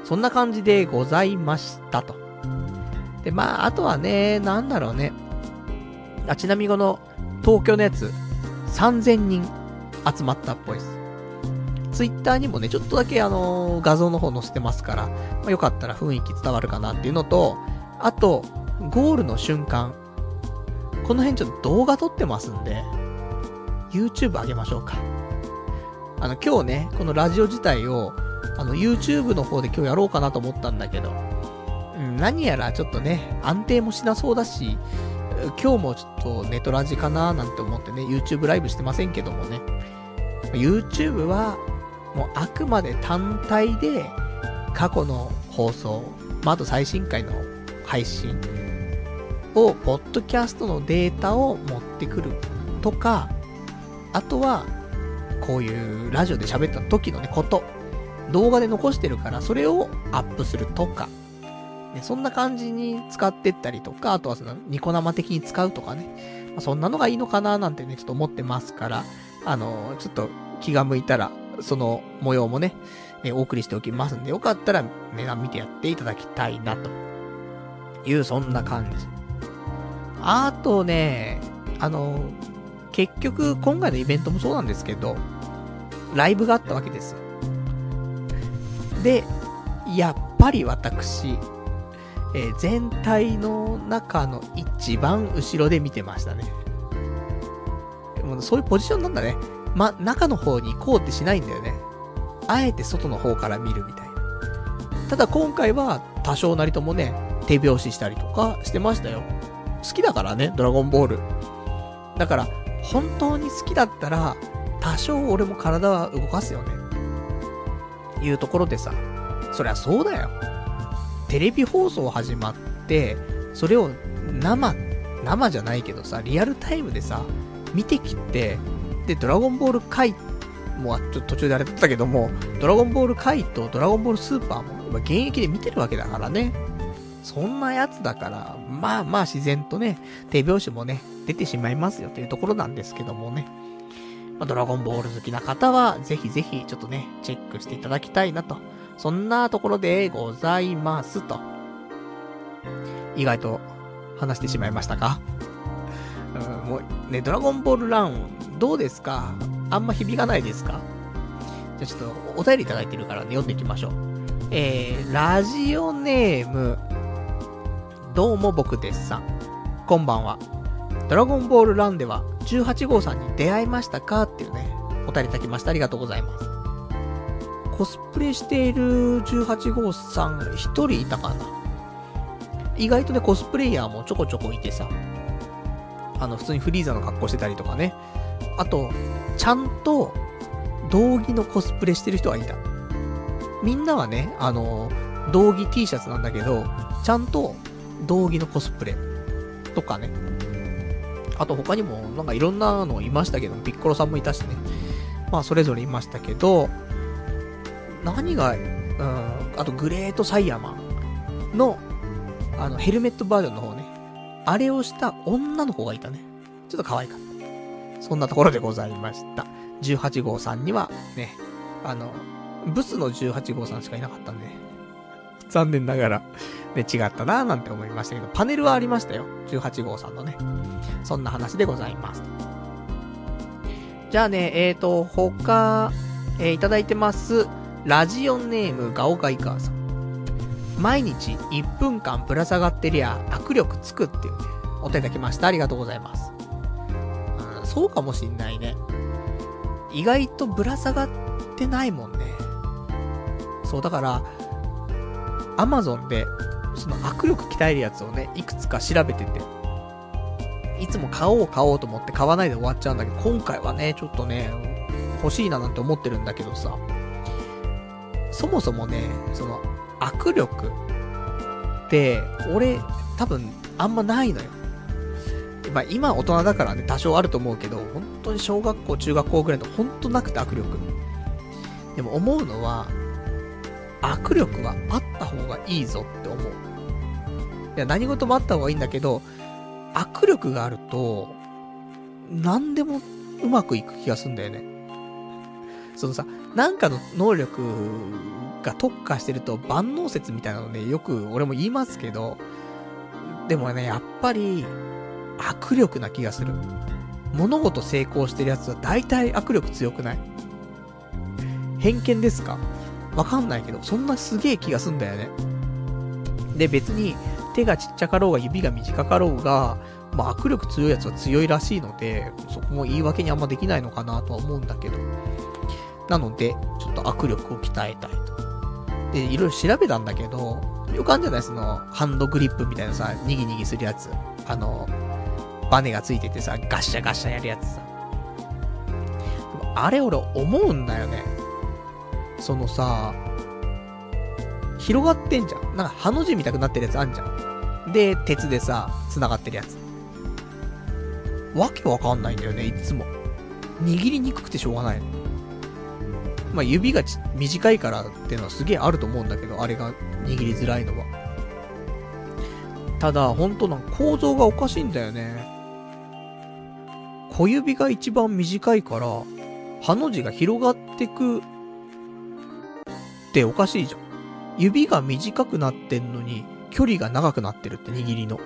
そんな感じでございましたと。で、まあ、あとはね、なんだろうね。あ、ちなみにこの、東京のやつ、3000人集まったっぽいです。ツイッターにもね、ちょっとだけあの、画像の方載せてますから、まあ、よかったら雰囲気伝わるかなっていうのと、あと、ゴールの瞬間。この辺ちょっと動画撮ってますんで、YouTube 上げましょうか。あの、今日ね、このラジオ自体を、あの、YouTube の方で今日やろうかなと思ったんだけど、うん、何やらちょっとね、安定もしなそうだし、今日もちょっとネトラジかななんて思ってね、YouTube ライブしてませんけどもね。YouTube は、もうあくまで単体で、過去の放送、まあ、あと最新回の配信を、ポッドキャストのデータを持ってくるとか、あとは、こういうラジオで喋った時のね、こと、動画で残してるから、それをアップするとか、ね、そんな感じに使ってったりとか、あとはその、ニコ生的に使うとかね、まあ、そんなのがいいのかななんてね、ちょっと思ってますから、あのー、ちょっと気が向いたら、その模様もね、え、お送りしておきますんで、よかったら、値段見てやっていただきたいな、という、そんな感じ。あとね、あの、結局、今回のイベントもそうなんですけど、ライブがあったわけですよ。で、やっぱり私、えー、全体の中の一番後ろで見てましたね。もうそういうポジションなんだね。ま、中の方に行こうってしないんだよね。あえて外の方から見るみたいな。ただ今回は多少なりともね、手拍子したりとかしてましたよ。好きだからね、ドラゴンボール。だから、本当に好きだったら、多少俺も体は動かすよね。いうところでさ、そりゃそうだよ。テレビ放送始まって、それを生、生じゃないけどさ、リアルタイムでさ、見てきて、で、ドラゴンボール回もうちょっと途中であれだったけども、ドラゴンボール回とドラゴンボールスーパーも今現役で見てるわけだからね。そんなやつだから、まあまあ自然とね、手拍子もね、出てしまいますよというところなんですけどもね。まあ、ドラゴンボール好きな方は、ぜひぜひちょっとね、チェックしていただきたいなと。そんなところでございますと。意外と話してしまいましたか？うん、もうね、ドラゴンボールラン、どうですか？あんま響かないですか？じゃあちょっとお便りいただいてるからね、読んでいきましょう。えー、ラジオネーム、どうも僕ですさん。こんばんは。ドラゴンボールランでは18号さんに出会いましたか？っていうね、お便りいただきました。ありがとうございます。コスプレしている18号さん一人いたかな？意外とね、コスプレイヤーもちょこちょこいてさ、あの、普通にフリーザの格好してたりとかね。あと、ちゃんと、道着のコスプレしてる人がいた。みんなはね、あの、道着 T シャツなんだけど、ちゃんと、道着のコスプレとかね。あと他にも、なんかいろんなのいましたけど、ピッコロさんもいたしね。まあ、それぞれいましたけど、何が、うん、あとグレートサイヤマンの、あの、ヘルメットバージョンの方。あれをした女の子がいたね。ちょっと可愛かった。そんなところでございました。18号さんには、ね、あの、ブスの18号さんしかいなかったんで、残念ながら、ね、違ったなぁなんて思いましたけど、パネルはありましたよ。18号さんのね。そんな話でございます。じゃあね、えーと、他、えー、いただいてます。ラジオネームガオガイカーさん。毎日1分間ぶら下がってりゃ握力つくっていうね、お手いただきました。ありがとうございます。うん、そうかもしんないね。意外とぶら下がってないもんね。そう、だから、アマゾンで、その握力鍛えるやつをね、いくつか調べてて、いつも買おう買おうと思って買わないで終わっちゃうんだけど、今回はね、ちょっとね、欲しいななんて思ってるんだけどさ、そもそもね、その、握力って、俺、多分、あんまないのよ。まあ、今大人だからね、多少あると思うけど、本当に小学校、中学校ぐらいと本当なくて握力。でも思うのは、握力はあった方がいいぞって思う。いや、何事もあった方がいいんだけど、握力があると、何でもうまくいく気がすんだよね。そのさ、なんかの能力が特化してると万能説みたいなのね、よく俺も言いますけど、でもね、やっぱり、握力な気がする。物事成功してるやつは大体握力強くない？偏見ですか？わかんないけど、そんなすげえ気がすんだよね。で、別に手がちっちゃかろうが指が短かろうが、まあ、握力強いやつは強いらしいので、そこも言い訳にあんまできないのかなとは思うんだけど。なので、ちょっと握力を鍛えたいと。で、いろいろ調べたんだけど、よくあるんじゃないその、ハンドグリップみたいなさ、にぎにぎするやつ。あの、バネがついててさ、ガッシャガッシャやるやつさ。あれ俺思うんだよね。そのさ、広がってんじゃん。なんか、ハの字見たくなってるやつあんじゃん。で、鉄でさ、繋がってるやつ。わけわかんないんだよね、いつも。握りにくくてしょうがないの。まあ、指が短いからっていうのはすげえあると思うんだけど、あれが握りづらいのは。ただ、本当な構造がおかしいんだよね。小指が一番短いから、ハの字が広がってくっておかしいじゃん。指が短くなってんのに、距離が長くなってるって握りの。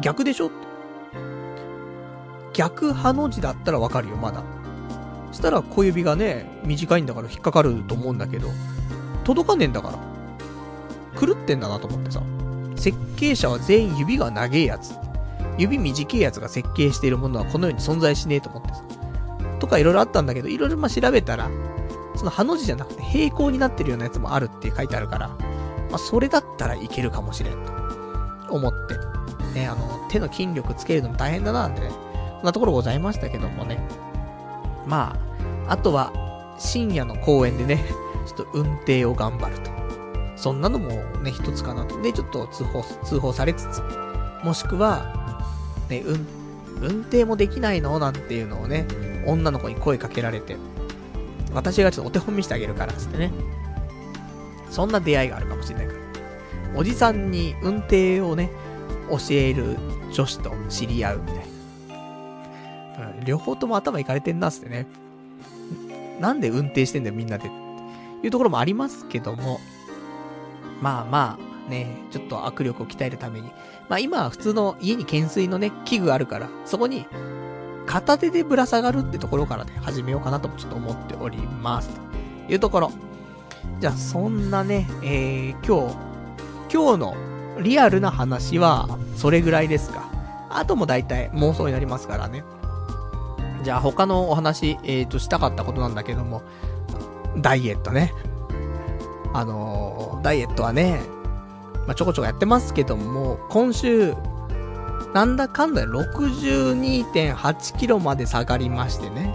逆でしょ。逆ハの字だったらわかるよ、まだ。そしたら小指がね、短いんだから引っかかると思うんだけど、届かねえんだから。狂ってんだなと思ってさ。設計者は全員指が長いやつ。指短いやつが設計しているものはこの世に存在しねえと思ってさ。とかいろいろあったんだけど、いろいろまあ調べたら、そのハの字じゃなくて平行になってるようなやつもあるって書いてあるから、まあそれだったらいけるかもしれんと思って。ね、あの、手の筋力つけるのも大変だななんてね。そんなところございましたけどもね。まあ、あとは、深夜の公園でね、ちょっと運転を頑張ると。そんなのもね、一つかなと。で、ちょっと通報、通報されつつ、もしくは、ね、運、運転もできないの？なんていうのをね、女の子に声かけられて、私がちょっとお手本見してあげるからつってね。そんな出会いがあるかもしれないから。おじさんに運転をね、教える女子と知り合うみたいな。両方とも頭いかれてんなっつってね。なんで運転してんだよみんなで。いうところもありますけども。まあまあ、ね、ちょっと握力を鍛えるために。まあ今は普通の家に懸垂のね、器具あるから、そこに片手でぶら下がるってところからね、始めようかなともちょっと思っております。というところ。じゃあそんなね、えー、今日、今日のリアルな話は、それぐらいですか。あとも大体妄想になりますからね。じゃあ他のお話、えーと、したかったことなんだけども、ダイエットね。あのー、ダイエットはね、まあ、ちょこちょこやってますけども、今週、なんだかんだ62.8キロまで下がりましてね。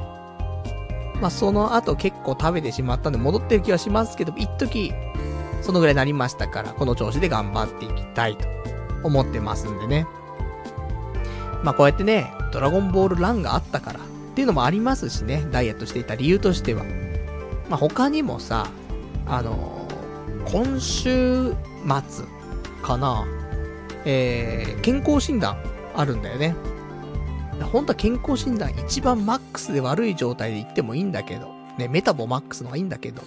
まあ、その後結構食べてしまったんで戻ってる気はしますけど、一時そのぐらいになりましたから、この調子で頑張っていきたいと思ってますんでね。まあこうやってね、ドラゴンボールランがあったからっていうのもありますしね、ダイエットしていた理由としては。まあ他にもさ、あのー、今週末かな、えー、健康診断あるんだよね。本当は健康診断一番マックスで悪い状態で行ってもいいんだけど、ね、メタボマックスの方がいいんだけど、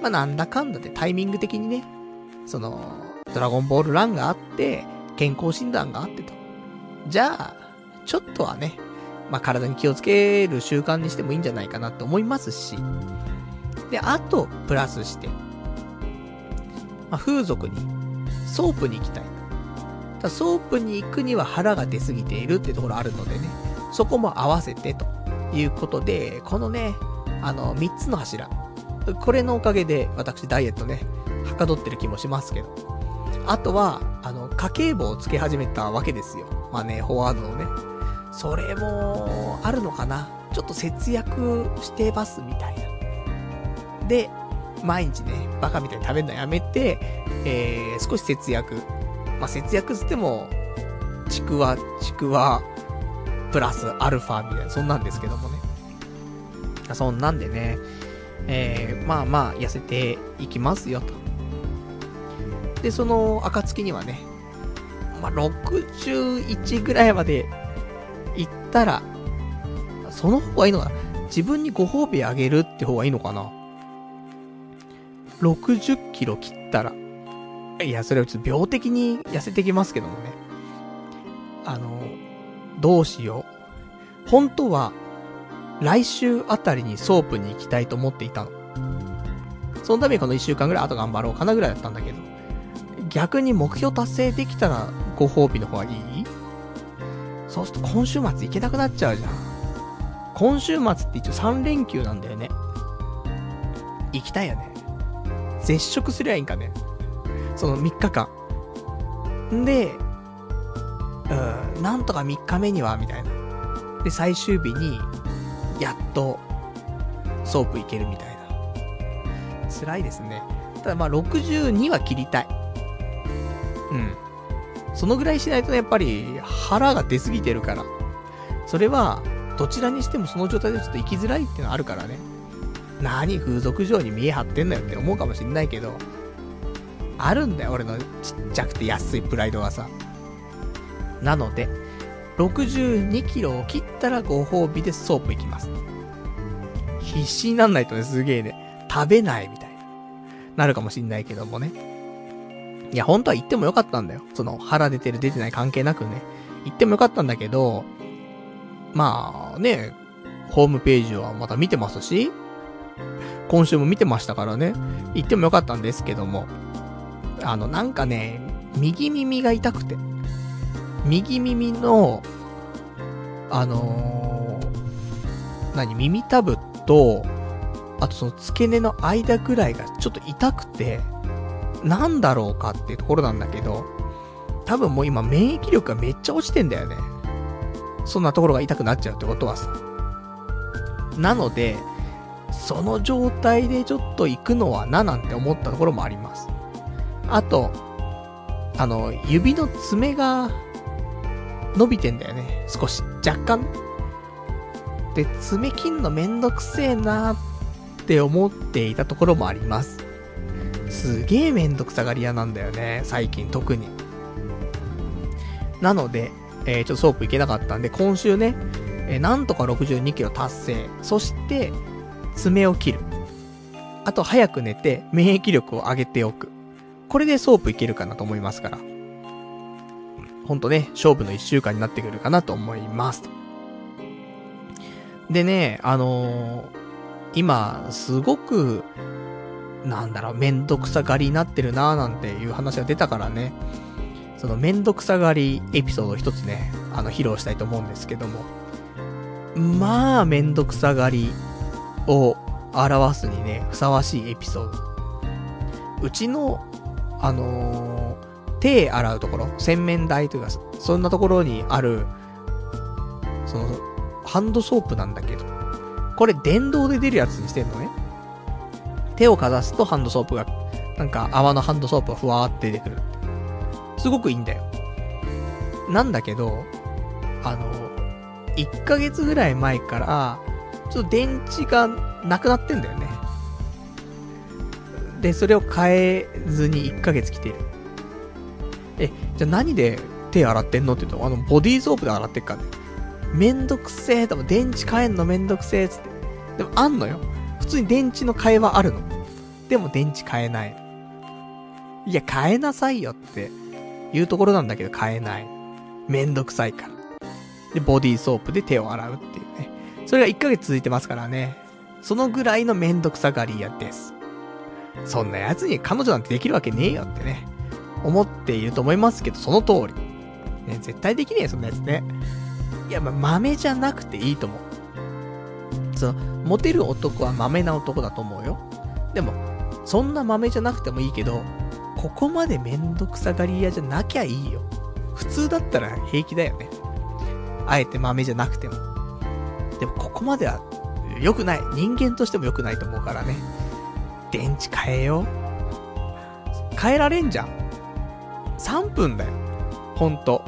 まあ、なんだかんだでタイミング的にね、その、ドラゴンボールランがあって、健康診断があってと。じゃあ、ちょっとはね、まあ、体に気をつける習慣にしてもいいんじゃないかなって思いますし、で、あと、プラスして、まあ、風俗に、ソープに行きたい。ただソープに行くには腹が出すぎているってところあるのでね、そこも合わせてということで、このね、あの、三つの柱。これのおかげで、私ダイエットね、はかどってる気もしますけど。あとは、あの、家計簿をつけ始めたわけですよ。まあね、フォワードのね。それも、あるのかな？ちょっと節約してますみたいな。で、毎日ね、バカみたいに食べるのやめて、えー、少し節約。まあ、節約つっても、ちくわ、ちくわ、プラスアルファみたいな、そんなんですけどもね。そんなんでね、えー、まあまあ痩せていきますよと。で、その暁にはね、まあ61ぐらいまでったら、その方がいいのかな？自分にご褒美あげるって方がいいのかな ?60 キロ切ったら。いや、それはちょっと病的に痩せてきますけどもね。あの、どうしよう。本当は、来週あたりにソープに行きたいと思っていたの。そのためにこの1週間ぐらい後頑張ろうかなぐらいだったんだけど、逆に目標達成できたらご褒美の方がいい？そうすると今週末行けなくなっちゃうじゃん。今週末って一応3連休なんだよね。行きたいよね。絶食すりゃいいんかね。その3日間。んで、うん、なんとか3日目には、みたいな。で、最終日に、やっと、ソープいけるみたいな。辛いですね。ただまあ62は切りたい。うん。そのぐらいしないとね、やっぱり腹が出すぎてるから。それは、どちらにしてもその状態でちょっと生きづらいっていうのはあるからね。何風俗嬢に見栄張ってんだよって思うかもしんないけど、あるんだよ、俺のちっちゃくて安いプライドはさ。なので、62キロを切ったらご褒美でソープ行きます。必死になんないとね、すげえね、食べないみたいな。なるかもしんないけどもね。いや、本当は言ってもよかったんだよ。その、腹出てる出てない関係なくね。言ってもよかったんだけど、まあね、ホームページはまた見てますし、今週も見てましたからね、言ってもよかったんですけども、あの、なんかね、右耳が痛くて、右耳の、あのー、何、耳たぶと、あとその付け根の間ぐらいがちょっと痛くて、なんだろうかっていうところなんだけど、多分もう今免疫力がめっちゃ落ちてんだよね。そんなところが痛くなっちゃうってことはさ。なので、その状態でちょっと行くのはななんて思ったところもあります。あと、あの、指の爪が伸びてんだよね。少し。若干。で、爪切んのめんどくせえなって思っていたところもあります。すげえめんどくさがり屋なんだよね。最近特に。なので、えー、ちょっとソープ行けなかったんで、今週ね、えー、なんとか62キロ達成。そして、爪を切る。あと、早く寝て、免疫力を上げておく。これでソープいけるかなと思いますから。ほんとね、勝負の一週間になってくるかなと思います。でね、あのー、今、すごく、なんだろう、めんどくさがりになってるなーなんていう話が出たからね、そのめんどくさがりエピソードを一つね、あの、披露したいと思うんですけども。まあ、めんどくさがりを表すにね、ふさわしいエピソード。うちの、あのー、手洗うところ、洗面台というか、そんなところにある、その、ハンドソープなんだけど、これ電動で出るやつにしてんのね。手をかざすとハンドソープが、なんか泡のハンドソープがふわーって出てくる。すごくいいんだよ。なんだけど、あの、1ヶ月ぐらい前から、ちょっと電池がなくなってんだよね。で、それを変えずに1ヶ月来ている。え、じゃあ何で手洗ってんのって言うと、あの、ボディーソープで洗ってっからね。めんどくせえ、でも電池変えんのめんどくせえ、つって。でもあんのよ。普通に電池の替えはあるの。でも電池変えない。いや、変えなさいよっていうところなんだけど変えない。めんどくさいから。で、ボディーソープで手を洗うっていうね。それが1ヶ月続いてますからね。そのぐらいのめんどくさがり屋です。そんな奴に彼女なんてできるわけねえよってね。思っていると思いますけど、その通り。ね、絶対できねえそんなやつね。いや、ま、豆じゃなくていいと思う。その、モテる男は豆な男だと思うよ。でも、そんな豆じゃなくてもいいけど、ここまでめんどくさがり屋じゃなきゃいいよ。普通だったら平気だよね。あえて豆じゃなくても。でもここまでは良くない。人間としても良くないと思うからね。電池変えよう。変えられんじゃん。3分だよ。ほんと。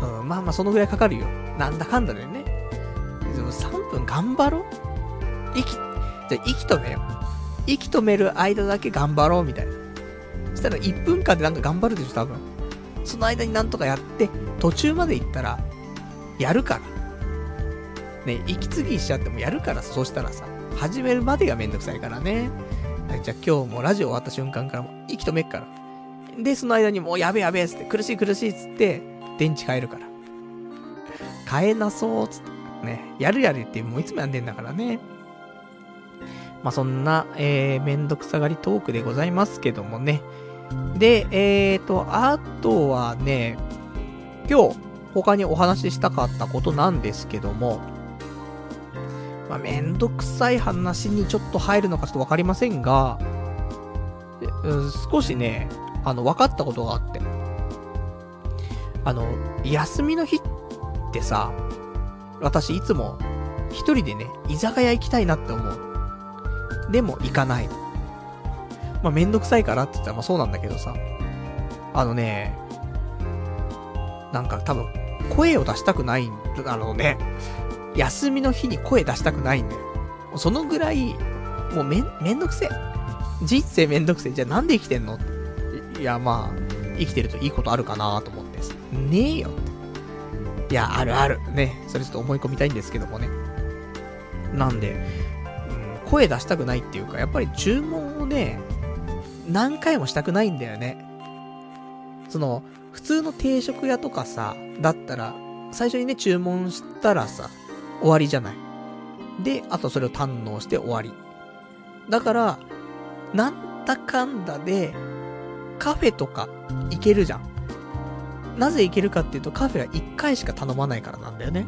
うん、まあまあそのぐらいかかるよ。なんだかんだでね。3分頑張ろう息、じゃ息止めよ。息止める間だけ頑張ろうみたいな。そしたら1分間でなんか頑張るでしょ、多分。その間になんとかやって、途中まで行ったら、やるから。ね、息継ぎしちゃってもやるからさ、そしたらさ、始めるまでがめんどくさいからね。はい、じゃあ今日もラジオ終わった瞬間からも息止めっから。で、その間にもうやべやべっつって、苦しい苦しいっつって、電池変えるから。変えなそうっつって。ね、やるやるってもういつもやんでんだからね。まあ、そんな、えー、めんどくさがりトークでございますけどもね。で、えーと、あとはね、今日、他にお話ししたかったことなんですけども、まあ、めんどくさい話にちょっと入るのかちょっとわかりませんが、少しね、あの、分かったことがあって。あの、休みの日ってさ、私いつも一人でね、居酒屋行きたいなって思う。でも行かない。まあ、めんどくさいからって言ったらまあそうなんだけどさ。あのね、なんか多分、声を出したくないんだろうね。休みの日に声出したくないんだよ。そのぐらい、もうめ、めんどくせえ。人生めんどくせえ。じゃあなんで生きてんの？いや、まあ、生きてるといいことあるかなと思ってねえよって。いや、あるある。ね。それちょっと思い込みたいんですけどもね。なんで、うん声出したくないっていうか、やっぱり注文をね、何回もしたくないんだよね。その、普通の定食屋とかさ、だったら、最初にね、注文したらさ、終わりじゃない。で、あとそれを堪能して終わり。だから、なんだかんだで、カフェとか行けるじゃん。なぜ行けるかっていうとカフェは1回しか頼まないからなんだよね。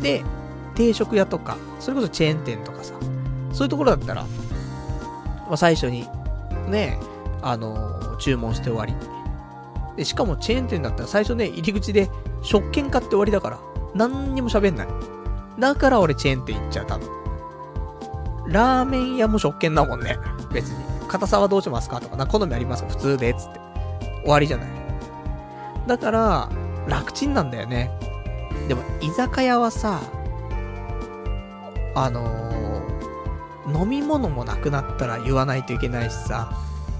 で、定食屋とか、それこそチェーン店とかさ、そういうところだったら、まあ、最初に、ね、あのー、注文して終わり。で、しかもチェーン店だったら最初ね、入り口で食券買って終わりだから、何にも喋んない。だから俺チェーン店行っちゃう、多分。ラーメン屋も食券だもんね。別に。硬さはどうしますかとか、な、好みありますか？普通で、つって。終わりじゃない。だから、楽ちんなんだよね。でも、居酒屋はさ、あのー、飲み物もなくなったら言わないといけないしさ、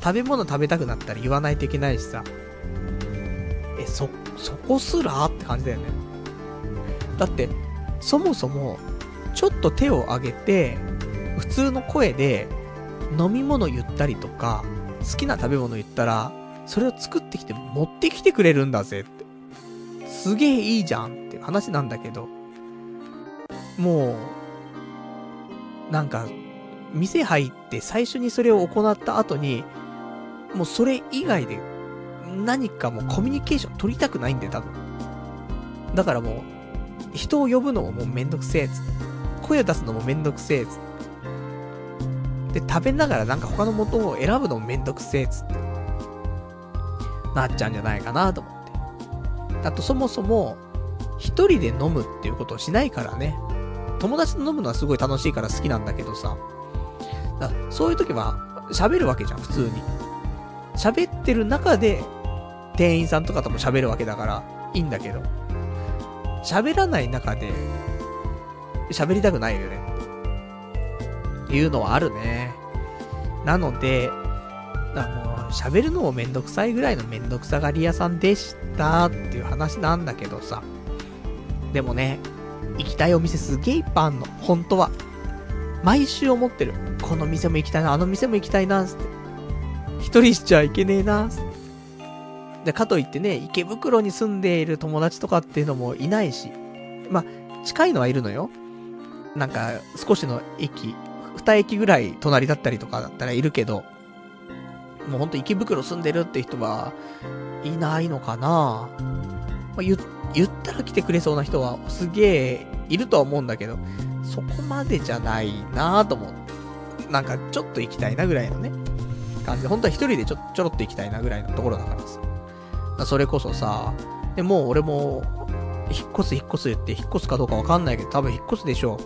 食べ物食べたくなったら言わないといけないしさ、え、そ、そこすらって感じだよね。だって、そもそも、ちょっと手を挙げて、普通の声で、飲み物言ったりとか、好きな食べ物言ったら、それを作ってきて持ってきてくれるんだぜって。すげえいいじゃんって話なんだけど、もう、なんか、店入って最初にそれを行った後に、もうそれ以外で何かもうコミュニケーション取りたくないんだよ、多分。だからもう、人を呼ぶのももうめんどくせえっつって声を出すのもめんどくせえつで、食べながらなんか他の元を選ぶのもめんどくせえっつって。なっちゃうんじゃないかなと思って。あとそもそも、一人で飲むっていうことをしないからね。友達と飲むのはすごい楽しいから好きなんだけどさ。だそういう時は喋るわけじゃん、普通に。喋ってる中で、店員さんとかとも喋るわけだから、いいんだけど。喋らない中で、喋りたくないよね。いうのはあるね。なので、だもう喋るのもめんどくさいぐらいのめんどくさがり屋さんでしたっていう話なんだけどさ。でもね、行きたいお店すげえいっぱいあんの。本当は。毎週思ってる。この店も行きたいな、あの店も行きたいな、つって。一人しちゃいけねえな、つって。で、かといってね、池袋に住んでいる友達とかっていうのもいないし。ま、近いのはいるのよ。なんか、少しの駅、二駅ぐらい隣だったりとかだったらいるけど、もうほんと池袋住んでるって人はいないのかな、まあ、言、言ったら来てくれそうな人はすげえいるとは思うんだけど、そこまでじゃないなぁと思う。なんかちょっと行きたいなぐらいのね、感じで、本当は一人でちょ、ちょろっと行きたいなぐらいのところだからさ。それこそさ、でもう俺も、引っ越す引っ越す言って引っ越すかどうかわかんないけど、多分引っ越すでしょ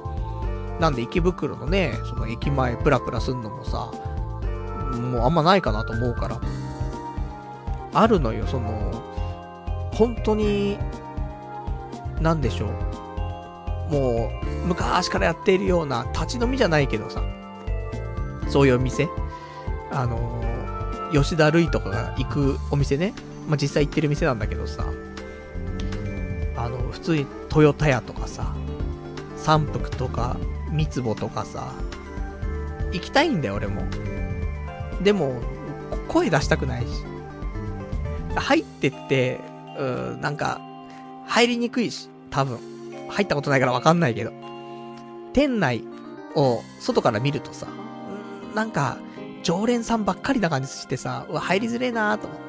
う。なんで池袋のね、その駅前プラプラすんのもさ、もうあんまないかなと思うから。あるのよ、その、本当に、なんでしょう。もう、昔からやっているような、立ち飲みじゃないけどさ、そういうお店あの吉田類とかが行くお店ね。まあ、実際行ってる店なんだけどさ、あの、普通にトヨタ屋とかさ、三福とか、三つ葉とかさ、行きたいんだよ、俺も。でも、声出したくないし。入ってって、うーなんか、入りにくいし、多分。入ったことないからわかんないけど。店内を外から見るとさ、なんか、常連さんばっかりな感じしてさ、うわ、入りづれえなーと思って。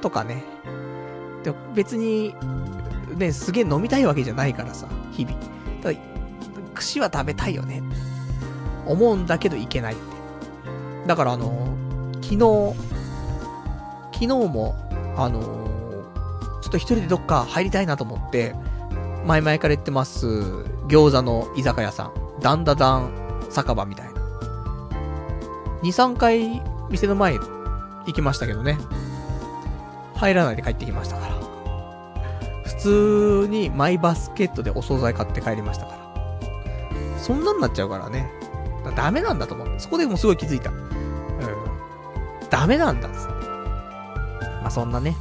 とかね。で別に、ね、すげえ飲みたいわけじゃないからさ、日々。ただ、串は食べたいよね。思うんだけどいけないって。だからあの昨日、昨日も、あのちょっと一人でどっか入りたいなと思って、前々から言ってます、餃子の居酒屋さん。ダンダダン酒場みたいな。2、3回店の前行きましたけどね。入らないで帰ってきましたから。普通にマイバスケットでお惣菜買って帰りましたから。そんなんなっちゃうからね。だダメなんだと思う。そこでもすごい気づいた。うん。ダメなんだっつって。まあ、そんなね。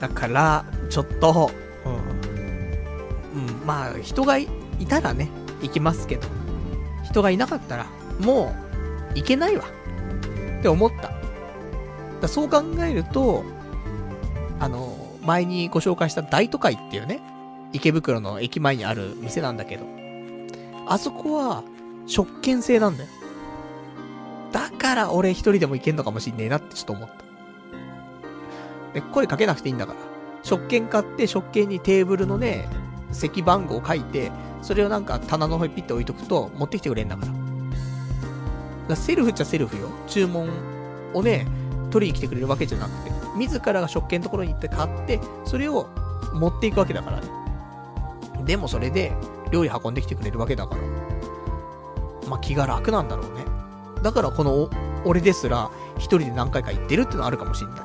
だから、ちょっと、うん。うん、まあ、人がいたらね、行きますけど。人がいなかったら、もう、行けないわ。って思った。だそう考えると、あの、前にご紹介した大都会っていうね、池袋の駅前にある店なんだけど、あそこは、食券制なんだよ。だから俺一人でも行けんのかもしんねえなってちょっと思った。で、声かけなくていいんだから。食券買って、食券にテーブルのね、席番号を書いて、それをなんか棚の方にピッて置いとくと、持ってきてくれんだから。だからセルフっちゃセルフよ。注文をね、取りに来てくれるわけじゃなくて、自らが食券のところに行って買って、それを持っていくわけだからね。でもそれで、料理運んできてくれるわけだから。まあ、気が楽なんだろうね。だからこの、俺ですら、一人で何回か行ってるってのはあるかもしんない。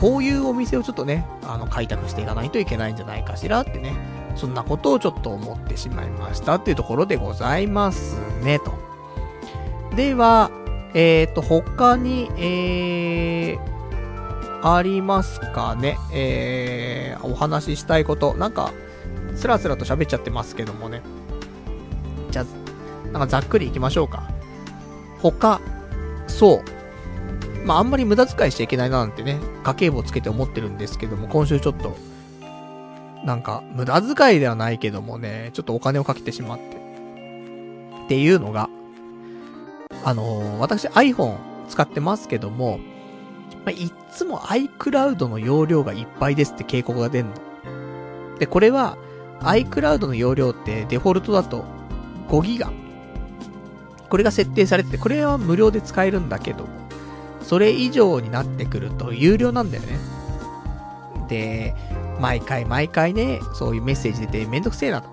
こういうお店をちょっとね、あの、開拓していかないといけないんじゃないかしらってね、そんなことをちょっと思ってしまいましたっていうところでございますね、と。では、えっ、ー、と、他に、えー、ありますかね。えー、お話ししたいこと。なんか、スラスラと喋っちゃってますけどもね。じゃあ、なんかざっくり行きましょうか。他、そう。まあ、あんまり無駄遣いしちゃいけないななんてね、家計簿つけて思ってるんですけども、今週ちょっと、なんか、無駄遣いではないけどもね、ちょっとお金をかけてしまって。っていうのが、あのー、私 iPhone 使ってますけども、まあ、いつも iCloud の容量がいっぱいですって警告が出んの。で、これは iCloud の容量ってデフォルトだと5ギガ。これが設定されてて、これは無料で使えるんだけど、それ以上になってくると有料なんだよね。で、毎回毎回ね、そういうメッセージ出てめんどくせえなと。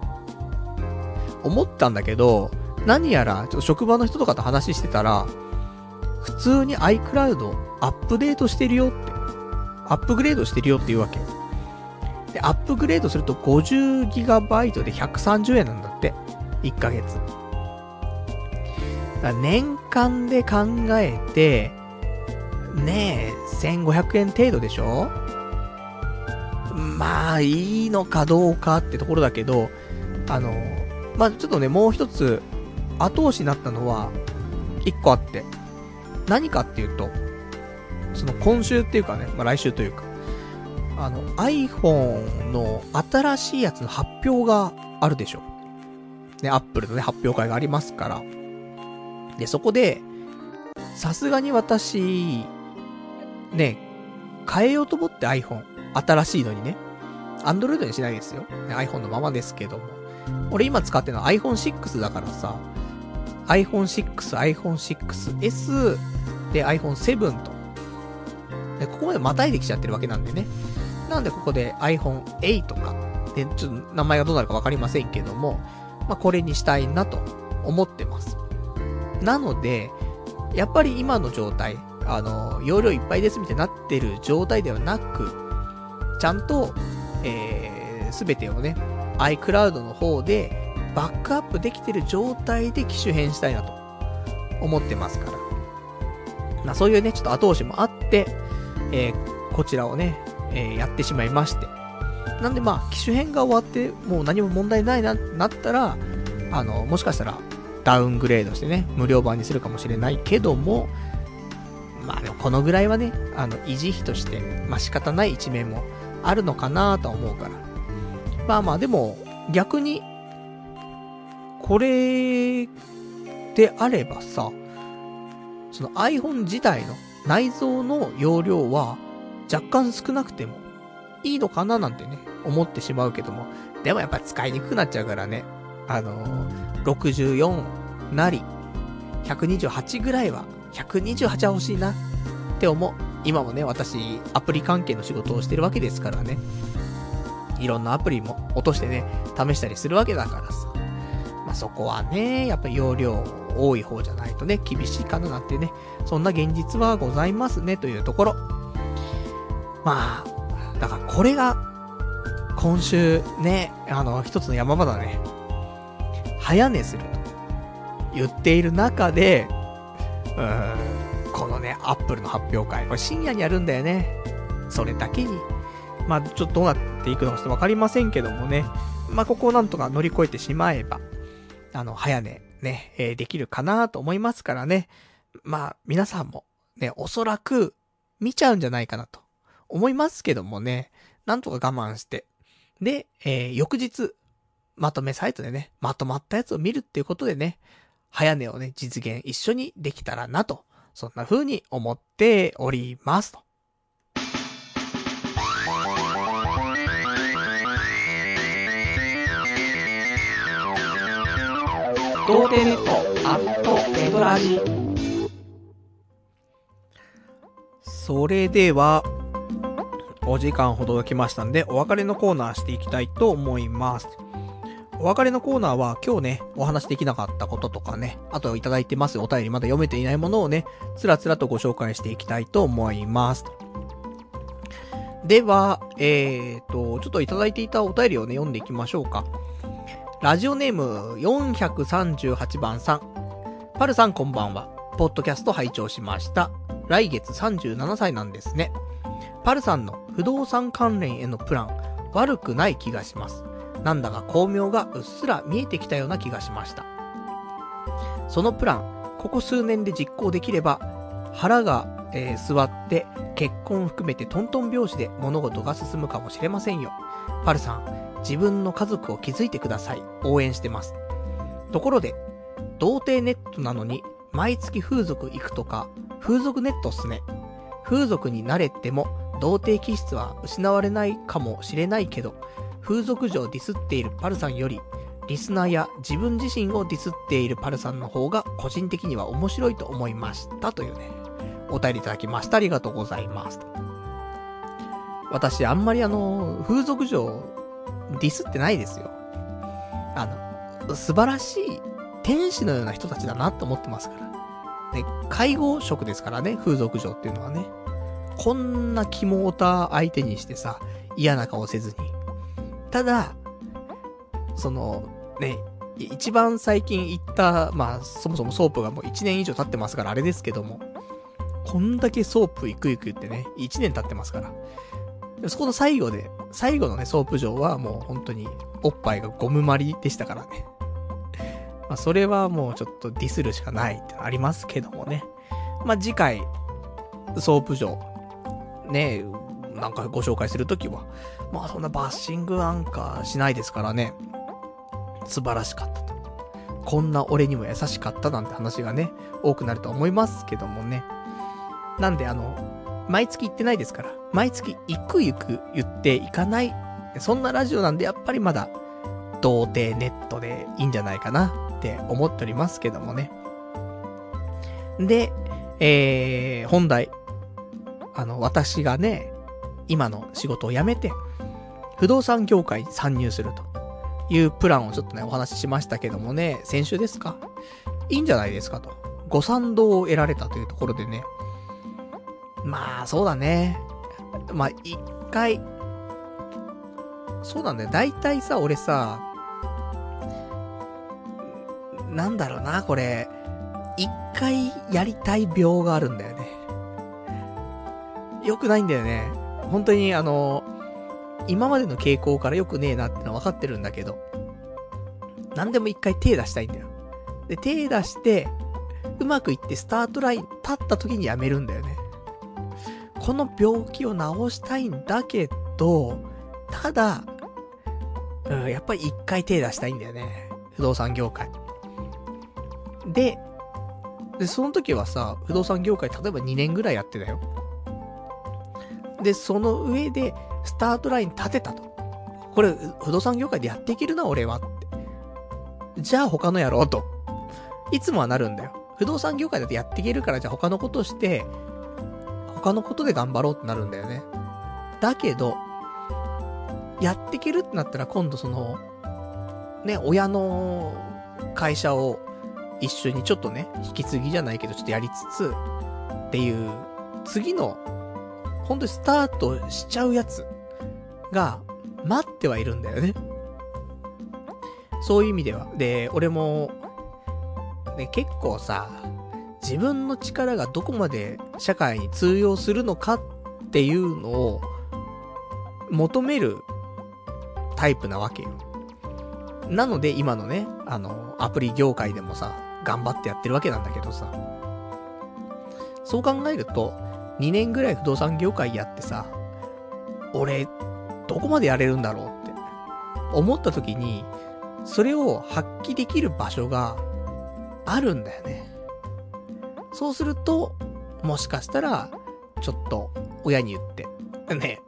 思ったんだけど、何やら、ちょっと職場の人とかと話してたら、普通に iCloud アップデートしてるよって、アップグレードしてるよって言うわけ。で、アップグレードすると 50GB で130円なんだって。1ヶ月。年間で考えて、ねえ、1500円程度でしょ？まあ、いいのかどうかってところだけど、あの、まあ、ちょっとね、もう一つ、後押しになったのは、一個あって。何かっていうと、その今週っていうかね、まあ来週というか、あの、iPhone の新しいやつの発表があるでしょ。ね、Apple のね、発表会がありますから。で、そこで、さすがに私、ね、変えようと思って iPhone。新しいのにね。Android にしないですよ。iPhone のままですけども。俺今使ってるのは iPhone6 だからさ、iPhone6、iPhone6S で iPhone7 と。で、ここまでまたいできちゃってるわけなんでね。なんでここで iPhone8 とか。で、ちょっと名前がどうなるかわかりませんけども、まあ、これにしたいなと思ってます。なので、やっぱり今の状態、あの、容量いっぱいですみたいになってる状態ではなく、ちゃんと、えー、すべてをね、iCloud の方でバックアップできてる状態で機種変したいなと思ってますから。まあそういうね、ちょっと後押しもあって、えー、こちらをね、えー、やってしまいまして。なんでまあ、機種変が終わって、もう何も問題ないな、なったら、あの、もしかしたら、ダウングレードしてね、無料版にするかもしれないけども、まあでもこのぐらいはね、あの、維持費として、まあ仕方ない一面もあるのかなとは思うから。まあまあでも、逆に、これであればさ、その iPhone 自体の内蔵の容量は若干少なくてもいいのかななんてね、思ってしまうけども、でもやっぱ使いにくくなっちゃうからね、あのー、64なり、128ぐらいは、128は欲しいなって思う。今もね、私、アプリ関係の仕事をしてるわけですからね。いろんなアプリも落としてね、試したりするわけだからさ。まあ、そこはね、やっぱり容量多い方じゃないとね、厳しいかななんてね、そんな現実はございますね、というところ。まあ、だからこれが、今週ね、あの、一つの山場だね。早寝すると言っている中で、うーん、このね、アップルの発表会、これ深夜にやるんだよね。それだけに。まあ、ちょっとどうなっていくのかちょっとわかりませんけどもね。まあ、ここをなんとか乗り越えてしまえば、あの、早寝、ね、えー、できるかなと思いますからね。まあ、皆さんも、ね、おそらく、見ちゃうんじゃないかなと、思いますけどもね、なんとか我慢して。で、えー、翌日、まとめサイトでね、まとまったやつを見るっていうことでね、早寝をね、実現一緒にできたらなと、そんな風に思っておりますと。それではお時間ほどが来ましたんでお別れのコーナーしていきたいと思いますお別れのコーナーは今日ね、お話できなかったこととかね、あといただいてますお便りまだ読めていないものをね、つらつらとご紹介していきたいと思います。では、えーと、ちょっといただいていたお便りをね、読んでいきましょうか。ラジオネーム438番さん。パルさんこんばんは。ポッドキャスト拝聴しました。来月37歳なんですね。パルさんの不動産関連へのプラン、悪くない気がします。なんだか巧妙がうっすら見えてきたような気がしました。そのプラン、ここ数年で実行できれば、腹が、えー座って結婚含めてトントン拍子で物事が進むかもしれませんよ。パルさん、自分の家族を築いてください。応援してます。ところで、童貞ネットなのに、毎月風俗行くとか、風俗ネットっすね。風俗に慣れても、童貞気質は失われないかもしれないけど、風俗嬢をディスっているパルさんより、リスナーや自分自身をディスっているパルさんの方が個人的には面白いと思いましたというね、お便りいただきました。ありがとうございます。私、あんまりあの、風俗嬢、ディスってないですよ。あの、素晴らしい天使のような人たちだなと思ってますから。ね、介護職ですからね、風俗嬢っていうのはね。こんなキモオタ相手にしてさ、嫌な顔せずに。ただ、その、ね、一番最近行った、まあ、そもそもソープがもう1年以上経ってますからあれですけども、こんだけソープ行く行くってね、1年経ってますから。そこの最後で、最後のね、ソープ場はもう本当に、おっぱいがゴムまりでしたからね。まあ、それはもうちょっとディスるしかないってありますけどもね。まあ、次回、ソープ場、ね、なんかご紹介するときは、まあそんなバッシングなんかしないですからね。素晴らしかったと。こんな俺にも優しかったなんて話がね、多くなると思いますけどもね。なんであの、毎月行ってないですから、毎月行く行く言っていかない。そんなラジオなんでやっぱりまだ、童貞ネットでいいんじゃないかなって思っておりますけどもね。で、えー、本題。あの、私がね、今の仕事を辞めて、不動産業界に参入するというプランをちょっとね、お話ししましたけどもね、先週ですか？いいんじゃないですかと。ご賛同を得られたというところでね。まあ、そうだね。まあ、一回、そうなんだよ。大体さ、俺さ、なんだろうな、これ。一回やりたい病があるんだよね。よくないんだよね。本当にあの、今までの傾向から良くねえなってのは分かってるんだけど、何でも一回手出したいんだよ。で、手出して、うまくいってスタートライン立った時にやめるんだよね。この病気を治したいんだけど、ただ、うん、やっぱり一回手出したいんだよね。不動産業界。で、で、その時はさ、不動産業界例えば2年ぐらいやってたよ。で、その上で、スタートライン立てたと。これ、不動産業界でやっていけるな、俺はって。じゃあ他のやろうと。いつもはなるんだよ。不動産業界だってやっていけるから、じゃあ他のことして、他のことで頑張ろうってなるんだよね。だけど、やっていけるってなったら今度その、ね、親の会社を一緒にちょっとね、引き継ぎじゃないけどちょっとやりつつ、っていう、次の本当にスタートしちゃうやつが待ってはいるんだよね。そういう意味では。で、俺も、ね、結構さ、自分の力がどこまで社会に通用するのかっていうのを求めるタイプなわけよ。なので今のね、あの、アプリ業界でもさ、頑張ってやってるわけなんだけどさ。そう考えると、2年ぐらい不動産業界やってさ、俺、どこまでやれるんだろうって思った時に、それを発揮できる場所があるんだよね。そうすると、もしかしたら、ちょっと親に言って、ね、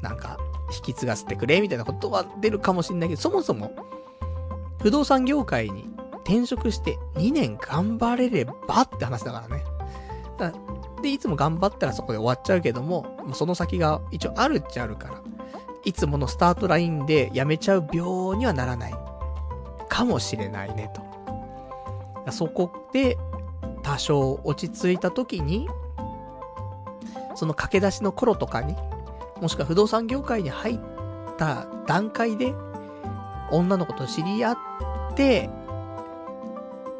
なんか、引き継がせてくれみたいなことは出るかもしんないけど、そもそも、不動産業界に転職して2年頑張れればって話だからね。で、いつも頑張ったらそこで終わっちゃうけども、もうその先が一応あるっちゃあるから、いつものスタートラインで辞めちゃう病にはならない。かもしれないね、と。そこで、多少落ち着いた時に、その駆け出しの頃とかに、もしくは不動産業界に入った段階で、女の子と知り合って、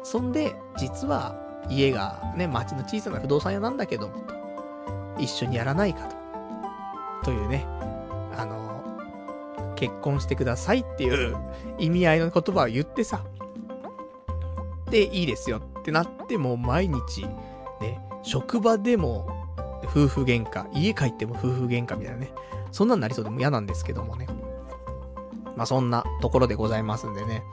そんで、実は家がね、町の小さな不動産屋なんだけども、と。一緒にやらないかと。というね、あの、結婚してくださいっていう意味合いの言葉を言ってさ。で、いいですよってなっても毎日、ね、職場でも夫婦喧嘩、家帰っても夫婦喧嘩みたいなね。そんなんなりそうでも嫌なんですけどもね。まあそんなところでございますんでね。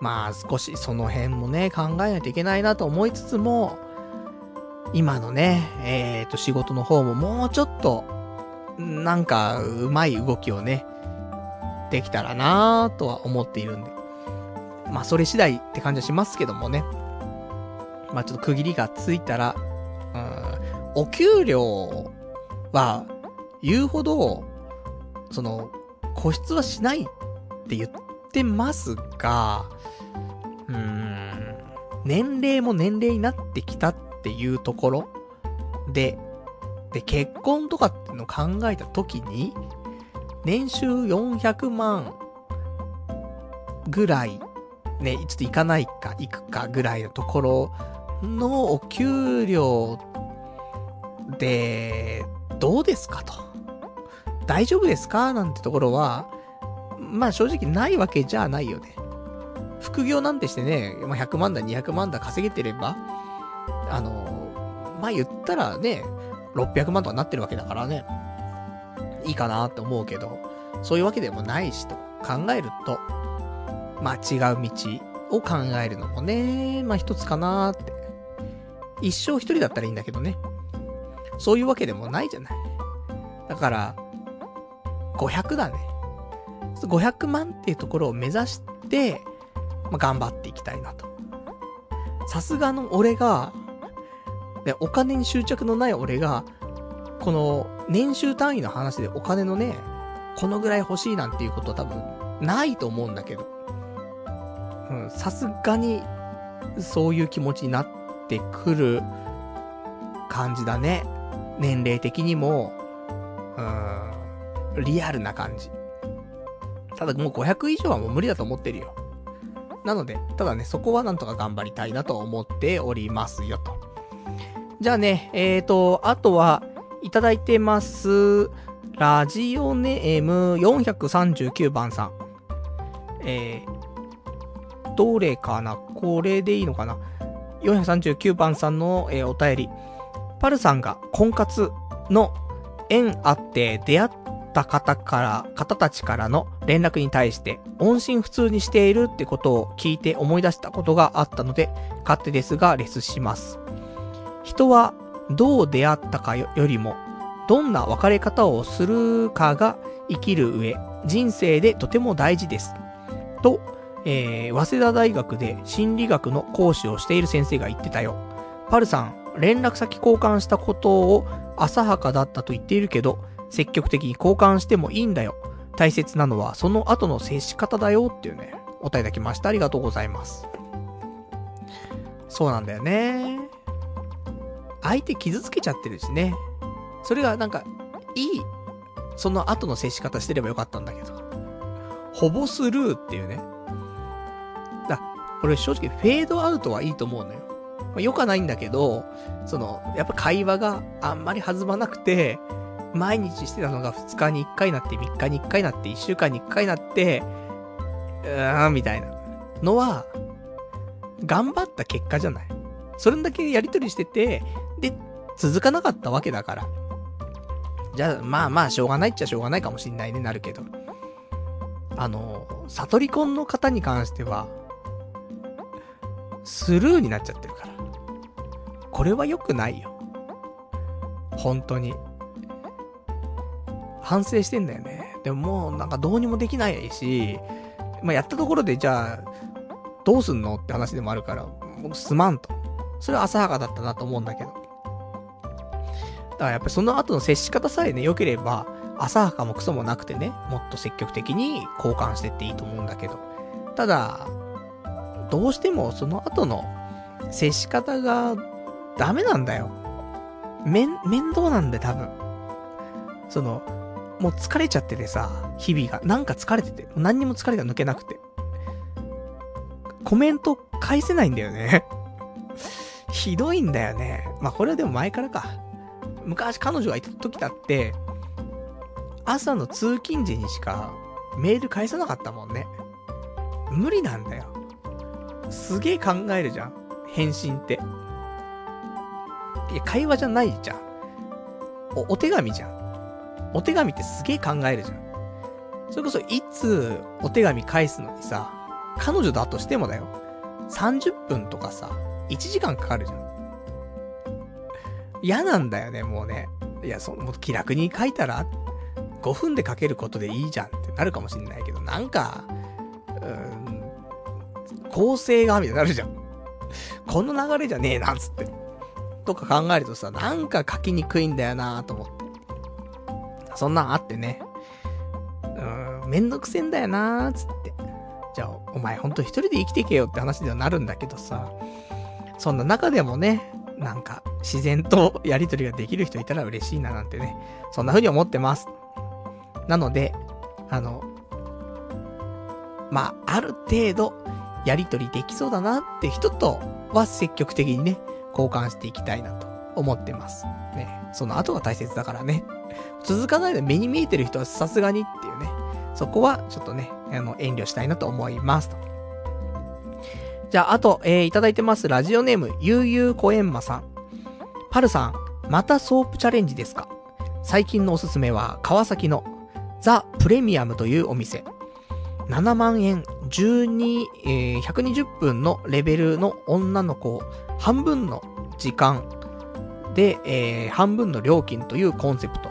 まあ少しその辺もね、考えないといけないなと思いつつも、今のね、えっ、ー、と仕事の方ももうちょっと、なんかうまい動きをね、できたらなぁとは思っているんで。まあそれ次第って感じはしますけどもね。まあちょっと区切りがついたら、うん、お給料は言うほど、その、固執はしないって言ってますが、うーん、年齢も年齢になってきたっていうところで、で、結婚とかってのを考えたときに、年収400万ぐらい、ね、ちょっと行かないか、行くかぐらいのところのお給料で、どうですかと。大丈夫ですかなんてところは、まあ正直ないわけじゃないよね。副業なんてしてね、ま、100万だ、200万だ稼げてれば、あの、まあ、言ったらね、600万とかなってるわけだからね、いいかなって思うけど、そういうわけでもないしと考えると、まあ、違う道を考えるのもね、まあ、一つかなって。一生一人だったらいいんだけどね。そういうわけでもないじゃない。だから、500だね。500万っていうところを目指して、まあ、頑張っていきたいなと。さすがの俺が、ね、お金に執着のない俺が、この年収単位の話でお金のね、このぐらい欲しいなんていうことは多分ないと思うんだけど。うん、さすがにそういう気持ちになってくる感じだね。年齢的にも、うん、リアルな感じ。ただもう500以上はもう無理だと思ってるよ。なので、ただね、そこはなんとか頑張りたいなと思っておりますよと。じゃあね、えーと、あとは、いただいてます、ラジオネーム439番さん。えー、どれかな?これでいいのかな ?439 番さんの、えー、お便り。パルさんが婚活の縁あって出会った方から、方たちからの連絡に対して、音信不通にしているってことを聞いて思い出したことがあったので、勝手ですが、レスします。人は、どう出会ったかよりも、どんな別れ方をするかが生きる上、人生でとても大事です。と、えー、早稲田大学で心理学の講師をしている先生が言ってたよ。パルさん、連絡先交換したことを浅はかだったと言っているけど、積極的に交換してもいいんだよ。大切なのはその後の接し方だよっていうね、お答えいただきました。ありがとうございます。そうなんだよね。相手傷つけちゃってるしね。それがなんか、いい、その後の接し方してればよかったんだけど。ほぼスルーっていうね。だ、俺正直フェードアウトはいいと思うのよ。まあ、よくないんだけど、その、やっぱ会話があんまり弾まなくて、毎日してたのが2日に1回になって、3日に1回なって、1週間に1回なって、うーん、みたいなのは、頑張った結果じゃない。それだけやりとりしてて、で、続かなかったわけだから。じゃあ、まあまあ、しょうがないっちゃしょうがないかもしんないね、なるけど。あの、悟り婚の方に関しては、スルーになっちゃってるから。これは良くないよ。本当に。反省してんだよね。でももうなんかどうにもできないし、まあ、やったところでじゃあ、どうすんのって話でもあるから、僕すまんと。それは浅はかだったなと思うんだけど。だからやっぱりその後の接し方さえね、良ければ、浅はかもクソもなくてね、もっと積極的に交換してっていいと思うんだけど。ただ、どうしてもその後の接し方がダメなんだよ。めん、面倒なんだよ、多分。その、もう疲れちゃっててさ、日々が。なんか疲れてて、何にも疲れが抜けなくて。コメント返せないんだよね。ひどいんだよね。まあ、これはでも前からか。昔彼女がいた時だって、朝の通勤時にしかメール返さなかったもんね。無理なんだよ。すげえ考えるじゃん。返信って。いや、会話じゃないじゃん。お、お手紙じゃん。お手紙ってすげえ考えるじゃん。それこそ、いつお手紙返すのにさ、彼女だとしてもだよ。30分とかさ、1時間かかるじゃん。嫌なんだよね、もうね。いや、その、も気楽に書いたら、5分で書けることでいいじゃんってなるかもしんないけど、なんか、うん、構成が、みたいになるじゃん。この流れじゃねえな、つって。とか考えるとさ、なんか書きにくいんだよなと思って。そんなんあってね。うん、めんどくせんだよなつって。じゃあ、お前ほんと一人で生きていけよって話ではなるんだけどさ。そんな中でもね、なんか、自然とやりとりができる人いたら嬉しいななんてね。そんな風に思ってます。なので、あの、まあ、ある程度、やりとりできそうだなって人とは積極的にね、交換していきたいなと思ってます。ね。その後が大切だからね。続かないで目に見えてる人はさすがにっていうね。そこはちょっとね、あの、遠慮したいなと思いますと。じゃあ、あと、えー、いただいてます。ラジオネーム、ゆうゆうこえんまさん。パルさん、またソープチャレンジですか？最近のおすすめは、川崎のザ・プレミアムというお店。7万円、12、えー、120分のレベルの女の子半分の時間で、えー、半分の料金というコンセプト。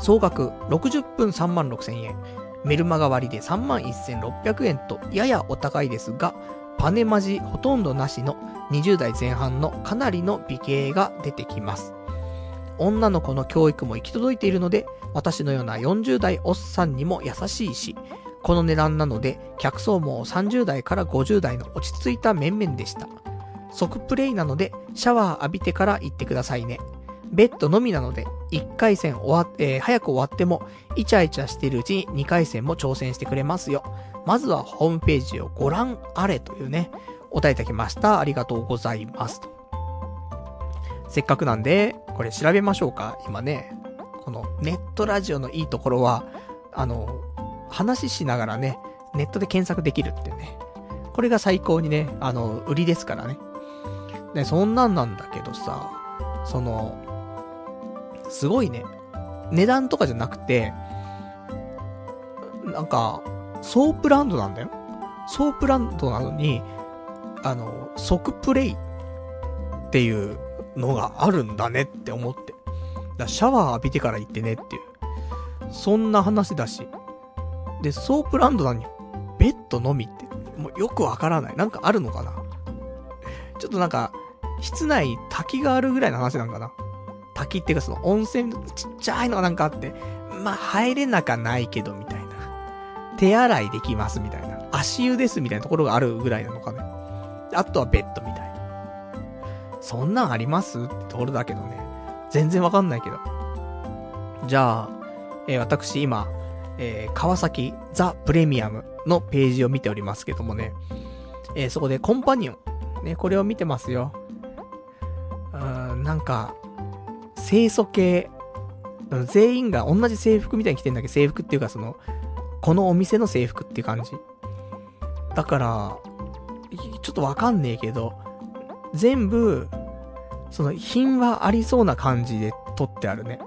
総額60分3万6千円。メルマガ割で31,600円とややお高いですが、パネマジほとんどなしの20代前半のかなりの美形が出てきます。女の子の教育も行き届いているので、私のような40代おっさんにも優しいし、この値段なので、客層も30代から50代の落ち着いた面々でした。即プレイなので、シャワー浴びてから行ってくださいね。ベッドのみなので、1回戦終わっ、えー、早く終わっても、イチャイチャしているうちに2回戦も挑戦してくれますよ。まずはホームページをご覧あれというね、お答えいただきました。ありがとうございます。せっかくなんで、これ調べましょうか。今ね、このネットラジオのいいところは、あの、話しながらね、ネットで検索できるってね。これが最高にね、あの、売りですからね。ね、そんなんなんだけどさ、その、すごいね、値段とかじゃなくて、なんか、ソープランドなんだよ。ソープランドなのに、あの、即プレイっていうのがあるんだねって思って。だシャワー浴びてから行ってねっていう。そんな話だし。で、ソープランドなのに、ベッドのみって、もうよくわからない。なんかあるのかなちょっとなんか、室内滝があるぐらいの話なんかな滝っていうかその温泉ちっちゃいのがなんかあって、まあ入れなかないけどみたいな。手洗いできますみたいな。足湯ですみたいなところがあるぐらいなのかね。あとはベッドみたいな。そんなんありますってところだけどね。全然わかんないけど。じゃあ、えー、私今、えー、川崎ザ・プレミアムのページを見ておりますけどもね。えー、そこでコンパニオン。ね、これを見てますよ。うーん、なんか、清楚系、全員が同じ制服みたいに着てんだけど、制服っていうかその、このお店の制服っていう感じ。だから、ちょっとわかんねえけど、全部、その品はありそうな感じで撮ってあるね。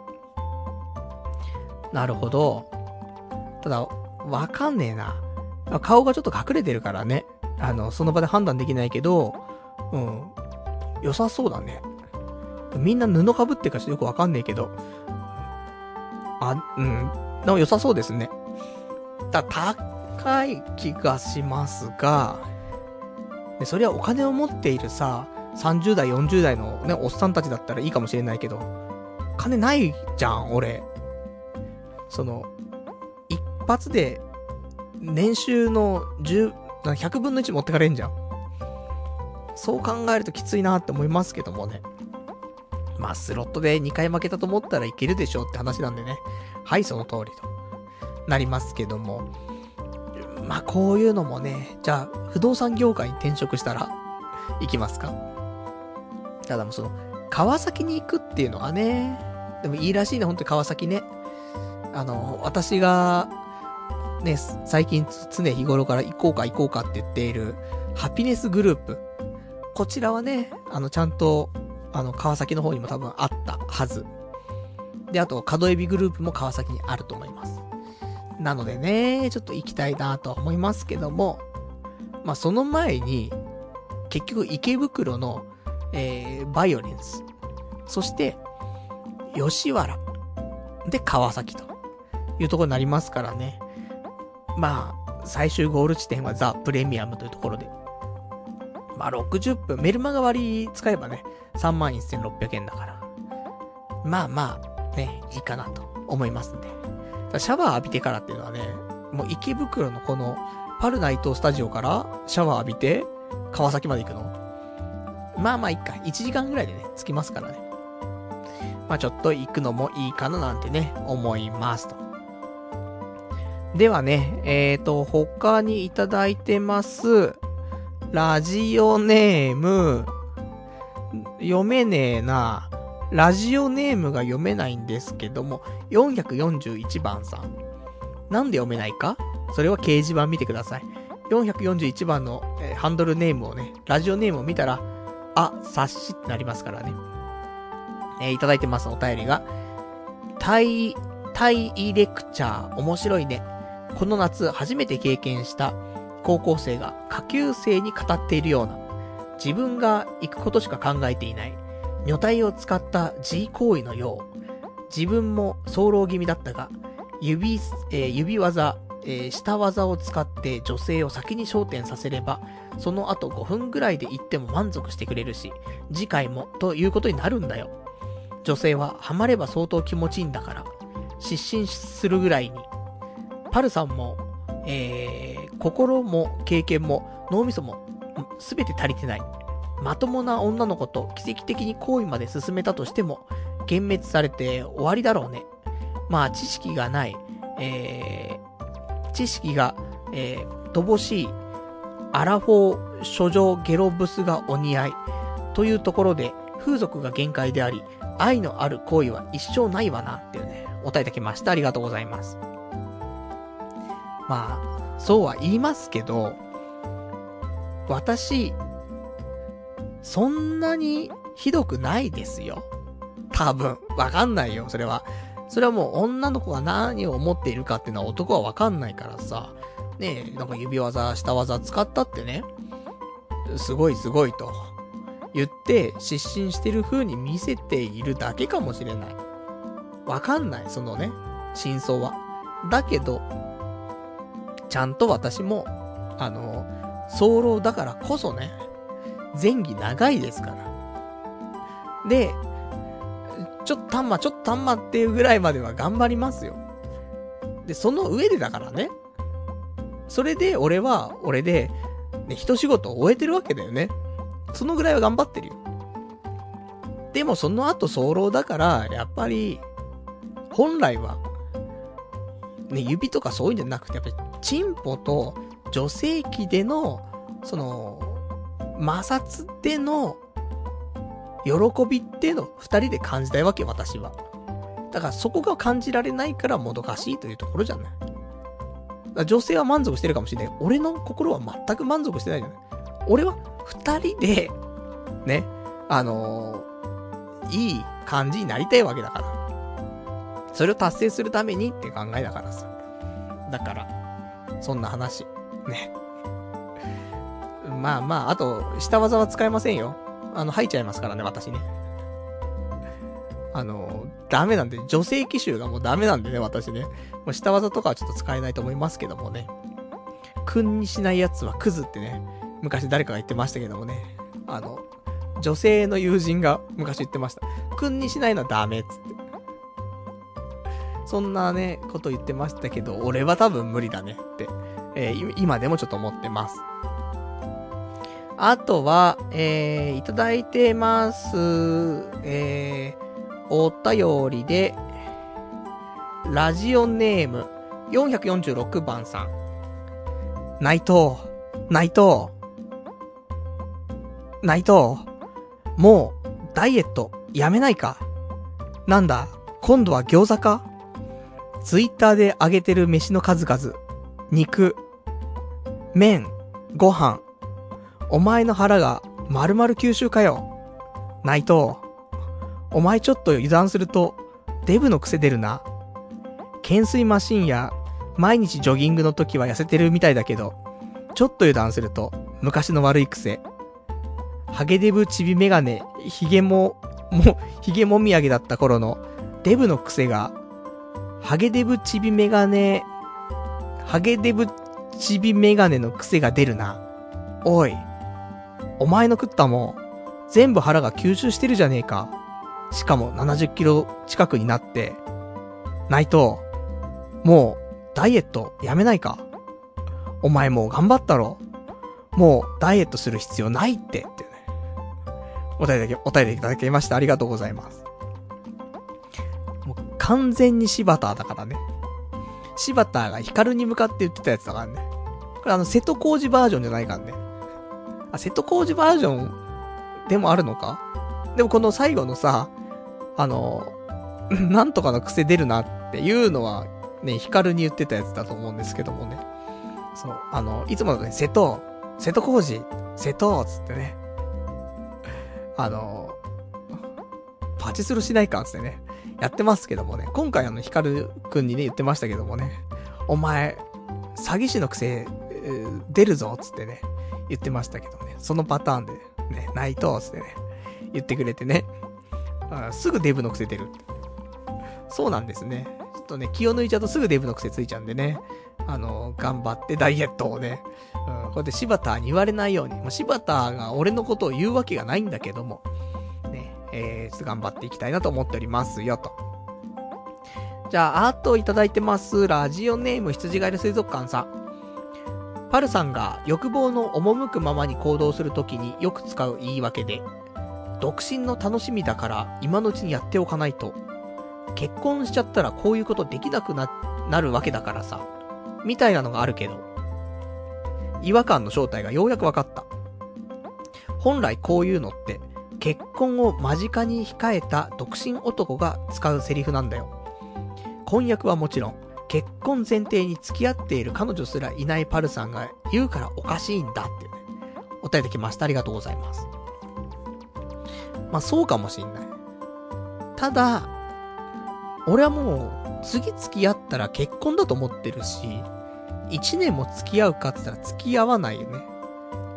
なるほど。ただ、わかんねえな。顔がちょっと隠れてるからね。あの、その場で判断できないけど、うん。良さそうだね。みんな布被ってるかちょっとよくわかんねえけど。あ、うん。でも良さそうですね。だ、高い気がしますが、で、それはお金を持っているさ、30代、40代のね、おっさんたちだったらいいかもしれないけど、金ないじゃん、俺。その、一発で、年収の10、100分の1持ってかれんじゃん。そう考えるときついなって思いますけどもね。まあ、スロットで2回負けたと思ったらいけるでしょうって話なんでね。はい、その通りとなりますけども。まあ、こういうのもね、じゃあ、不動産業界に転職したら、行きますかただもうその、川崎に行くっていうのはね、でもいいらしいね、本当に川崎ね。あの、私が、ね、最近常日頃から行こうか行こうかって言っている、ハピネスグループ。こちらはね、あの、ちゃんと、あの、川崎の方にも多分あったはず。で、あと、角エビグループも川崎にあると思います。なのでね、ちょっと行きたいなとは思いますけども、まあ、その前に、結局池袋の、えー、バイオレンス。そして、吉原。で、川崎というところになりますからね。まあ、最終ゴール地点はザ・プレミアムというところで。まあ、60分、メルマガ割使えばね、31,600円だから。まあまあ、ね、いいかなと思いますんで。シャワー浴びてからっていうのはね、もう池袋のこの、パルナイトスタジオからシャワー浴びて、川崎まで行くの？まあまあいっか。1時間ぐらいでね、着きますからね。まあちょっと行くのもいいかななんてね、思いますと。ではね、えっ、ー、と、他にいただいてます。ラジオネーム、読めねえな。ラジオネームが読めないんですけども、441番さん。なんで読めないか？それは掲示板見てください。441番の、えー、ハンドルネームをね、ラジオネームを見たら、あ、察しってなりますからね。えー、いただいてます、お便りが。タイ、タイレクチャー、面白いね。この夏初めて経験した高校生が下級生に語っているような、自分が行くことしか考えていない女体を使った G 行為のよう、自分も早漏気味だったが、指、えー、指技、えー、下技を使って女性を先に焦点させれば、その後5分ぐらいで行っても満足してくれるし、次回もということになるんだよ。女性はハマれば相当気持ちいいんだから、失神するぐらいに。パルさんも、えー、心も経験も脳みそもすべて足りてない。まともな女の子と奇跡的に行為まで進めたとしても、幻滅されて終わりだろうね。まあ、知識がない、えー、知識が、えー、乏しい、アラフォー、諸女ゲロブスがお似合い、というところで、風俗が限界であり、愛のある行為は一生ないわな、っていうね、お答えいただきました。ありがとうございます。まあ、そうは言いますけど、私、そんなにひどくないですよ。多分。わかんないよ、それは。それはもう女の子が何を思っているかっていうのは男はわかんないからさ。ねえ、なんか指技、下技使ったってね。すごいすごいと。言って失神してる風に見せているだけかもしれない。わかんない、そのね、真相は。だけど、ちゃんと私も、あの、早漏だからこそね、前儀長いですから。で、ちょっとたんま、ちょっとたんまっていうぐらいまでは頑張りますよ。で、その上でだからね。それで、俺は、俺で、ね、一仕事終えてるわけだよね。そのぐらいは頑張ってるよ。でも、その後、早漏だから、やっぱり、本来は、ね、指とかそういうんじゃなくて、やっぱり、チンポと女性器での、その、摩擦での、喜びっていうのを二人で感じたいわけ、私は。だからそこが感じられないからもどかしいというところじゃない。女性は満足してるかもしれない。俺の心は全く満足してないじゃない。俺は二人で、ね、あのー、いい感じになりたいわけだから。それを達成するためにって考えだからさ。だから、そんな話。ね。まあまあ、あと、下技は使えませんよ。あの、吐いちゃいますからね、私ね。あの、ダメなんで、女性機種がもうダメなんでね、私ね。もう下技とかはちょっと使えないと思いますけどもね。君にしない奴はクズってね、昔誰かが言ってましたけどもね。あの、女性の友人が昔言ってました。くんにしないのはダメっつって。そんなね、こと言ってましたけど、俺は多分無理だねって、えー、今でもちょっと思ってます。あとは、えー、いただいてます。えー、お便りで、ラジオネーム、446番さん。内藤、内藤、内藤、もう、ダイエット、やめないか？なんだ、今度は餃子か？ツイッターで上げてる飯の数々。肉、麺、ご飯。お前の腹が丸々吸収かよ。内藤、お前ちょっと油断すると、デブの癖出るな。懸垂マシンや、毎日ジョギングの時は痩せてるみたいだけど、ちょっと油断すると、昔の悪い癖。ハゲデブチビメガネ、ヒゲも、も、ヒゲもみあげだった頃の、デブの癖が、ハゲデブチビメガネ、ハゲデブチビメガネの癖が出るな。おい。お前の食ったもん、全部腹が吸収してるじゃねえか。しかも70キロ近くになって、内藤、もう、ダイエットやめないかお前もう頑張ったろもう、ダイエットする必要ないって、ってね。お便りだけ、お便りいただきましてありがとうございます。完全に柴田だからね。柴田が光に向かって言ってたやつだからね。これあの、瀬戸康史バージョンじゃないからね。あ、瀬戸康史バージョンでもあるのか？でもこの最後のさ、あの、なんとかの癖出るなっていうのは、ね、ヒカルに言ってたやつだと思うんですけどもね。そう、あの、いつものね、瀬戸、瀬戸康史、瀬戸つってね。あの、パチスロしないかつってね、やってますけどもね。今回あの、ヒカルくんにね、言ってましたけどもね。お前、詐欺師の癖、出るぞつってね、言ってましたけどね。そのパターンで、ね、ないと、つってね、言ってくれてね。あすぐデブの癖出る。そうなんですね。ちょっとね、気を抜いちゃうとすぐデブの癖ついちゃうんでね。あの、頑張ってダイエットをね、うん、こうやって柴田に言われないように、まあ、柴田が俺のことを言うわけがないんだけども、えー、ちょっと頑張っていきたいなと思っておりますよ、と。じゃあ、あといただいてます。ラジオネーム羊ガエル水族館さん。パルさんが欲望の赴くままに行動するときによく使う言い訳で、独身の楽しみだから今のうちにやっておかないと。結婚しちゃったらこういうことできなくな、なるわけだからさ。みたいなのがあるけど。違和感の正体がようやく分かった。本来こういうのって、結婚を間近に控えた独身男が使うセリフなんだよ。婚約はもちろん、結婚前提に付き合っている彼女すらいないパルさんが言うからおかしいんだっていうね。お便りきました。ありがとうございます。まあそうかもしんない。ただ、俺はもう、次付き合ったら結婚だと思ってるし、一年も付き合うかって言ったら付き合わないよね。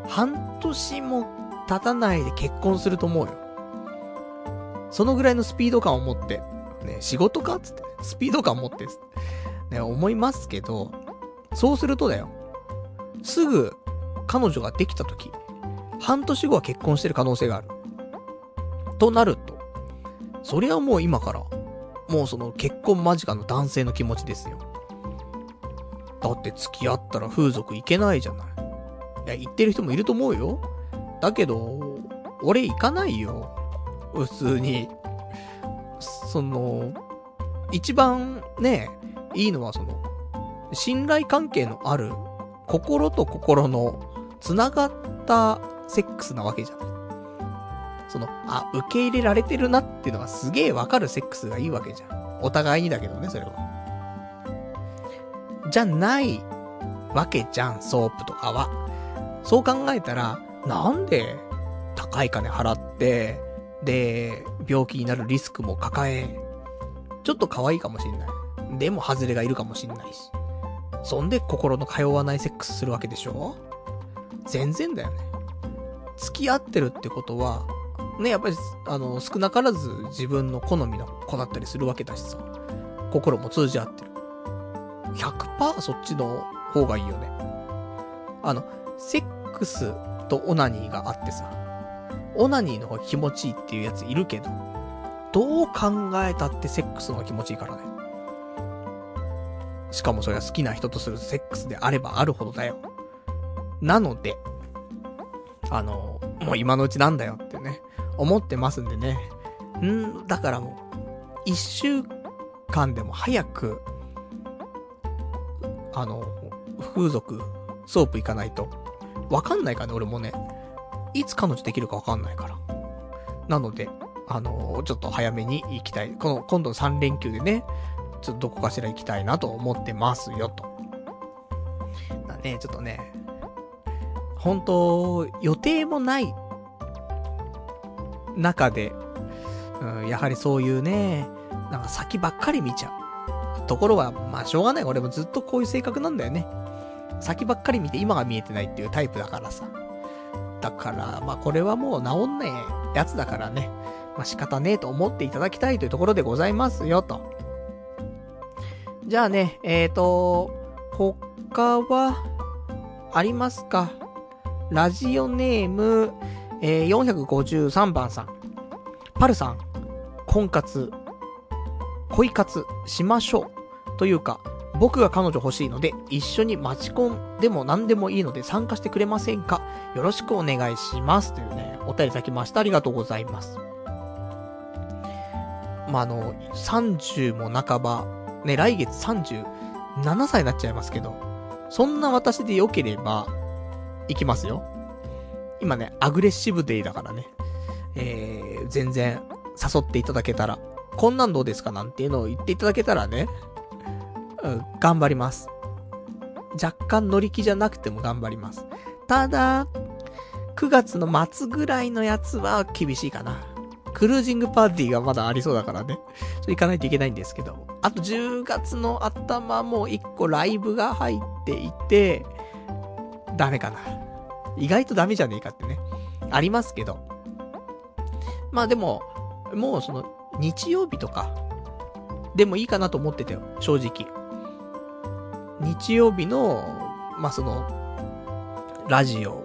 半年も経たないで結婚すると思うよ。そのぐらいのスピード感を持って、ね、仕事か？つって、スピード感を持って、ね、思いますけど、そうするとだよ。すぐ、彼女ができた時、半年後は結婚してる可能性がある。となると、そりゃもう今から、もうその結婚間近の男性の気持ちですよ。だって付き合ったら風俗行けないじゃない。いや、行ってる人もいると思うよ。だけど、俺行かないよ。普通に。その、一番ね、いいのはその、信頼関係のある、心と心の繋がったセックスなわけじゃない。その、あ、受け入れられてるなっていうのがすげえわかるセックスがいいわけじゃん。お互いにだけどね、それは。じゃないわけじゃん、ソープとかは。そう考えたら、なんで高い金払って、で、病気になるリスクも抱え、ちょっと可愛いかもしんない。でも外れがいるかもしんないし。そんで心の通わないセックスするわけでしょ？全然だよね。付き合ってるってことは、ね、やっぱり、あの、少なからず自分の好みの子だったりするわけだしさ。心も通じ合ってる。100%そっちの方がいいよね。あの、セックスとオナニーがあってさ、オナニーの方が気持ちいいっていうやついるけど、どう考えたってセックスの方が気持ちいいからね。しかもそれは好きな人とするセックスであればあるほどだよ。なので、あの、もう今のうちなんだよってね、思ってますんでね。んだからもう、一週間でも早く、あの、風俗、ソープ行かないと。わかんないからね、俺もね。いつ彼女できるかわかんないから。なので、あのちょっと早めに行きたい。この、今度の3連休でね、ちょっとどこかしら行きたいなと思ってますよ、と。だね、ちょっとね、本当予定もない中で、うん、やはりそういうね、なんか先ばっかり見ちゃう。ところは、まあしょうがない。俺もずっとこういう性格なんだよね。先ばっかり見て今が見えてないっていうタイプだからさ。だから、まあこれはもう治んねえやつだからね。まあ仕方ねえと思っていただきたいというところでございますよ、と。じゃあね、えーと、他は、ありますか？ラジオネーム、えー、453番さん。パルさん、婚活、恋活しましょう。というか、僕が彼女欲しいので、一緒にマチコンでも何でもいいので参加してくれませんか？よろしくお願いします。というね、お便りいただきました。ありがとうございます。まあ、あの、30も半ば、ね、来月37歳になっちゃいますけど、そんな私で良ければ、行きますよ。今ね、アグレッシブデイだからね。えー、全然誘っていただけたら、こんなんどうですか？なんていうのを言っていただけたらね、うん、頑張ります。若干乗り気じゃなくても頑張ります。ただ、9月の末ぐらいのやつは厳しいかな。クルージングパーティーがまだありそうだからね。それ行かないといけないんですけど。あと10月の頭も1個ライブが入っていて、ダメかな。意外とダメじゃねえかってね。ありますけど。まあでも、もうその、日曜日とか、でもいいかなと思ってたよ、正直。日曜日の、まあその、ラジオ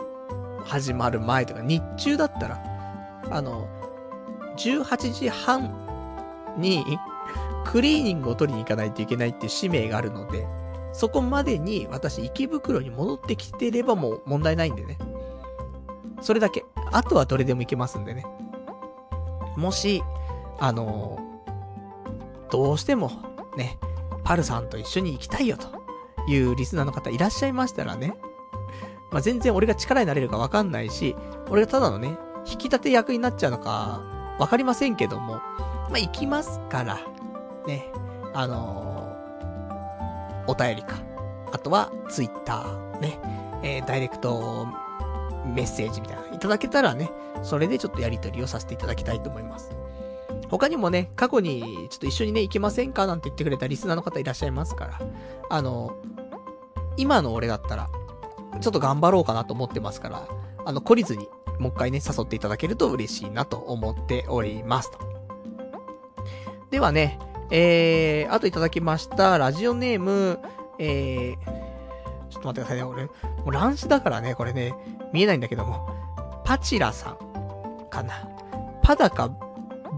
始まる前とか、日中だったら、あの、18時半に、クリーニングを取りに行かないといけないっていう使命があるので、そこまでに私池袋に戻ってきてればもう問題ないんでね。それだけ。あとはどれでも行けますんでね。もし、あの、どうしても、ね、パルさんと一緒に行きたいよというリスナーの方いらっしゃいましたらね。まあ、全然俺が力になれるかわかんないし、俺がただのね、引き立て役になっちゃうのか、わかりませんけども、まあ、行きますから、ね、あのー、お便りか。あとは、ツイッター、ね、えー、ダイレクトメッセージみたいな、いただけたらね、それでちょっとやりとりをさせていただきたいと思います。他にもね、過去にちょっと一緒にね、行けませんかなんて言ってくれたリスナーの方いらっしゃいますから、あの、今の俺だったら、ちょっと頑張ろうかなと思ってますから、あの、懲りずに、もう一回ね、誘っていただけると嬉しいなと思っておりますと。ではね、えー、あといただきました、ラジオネーム、えー、ちょっと待ってくださいね、俺、もう乱視だからね、これね、見えないんだけども、パチラさん、かな。パだか、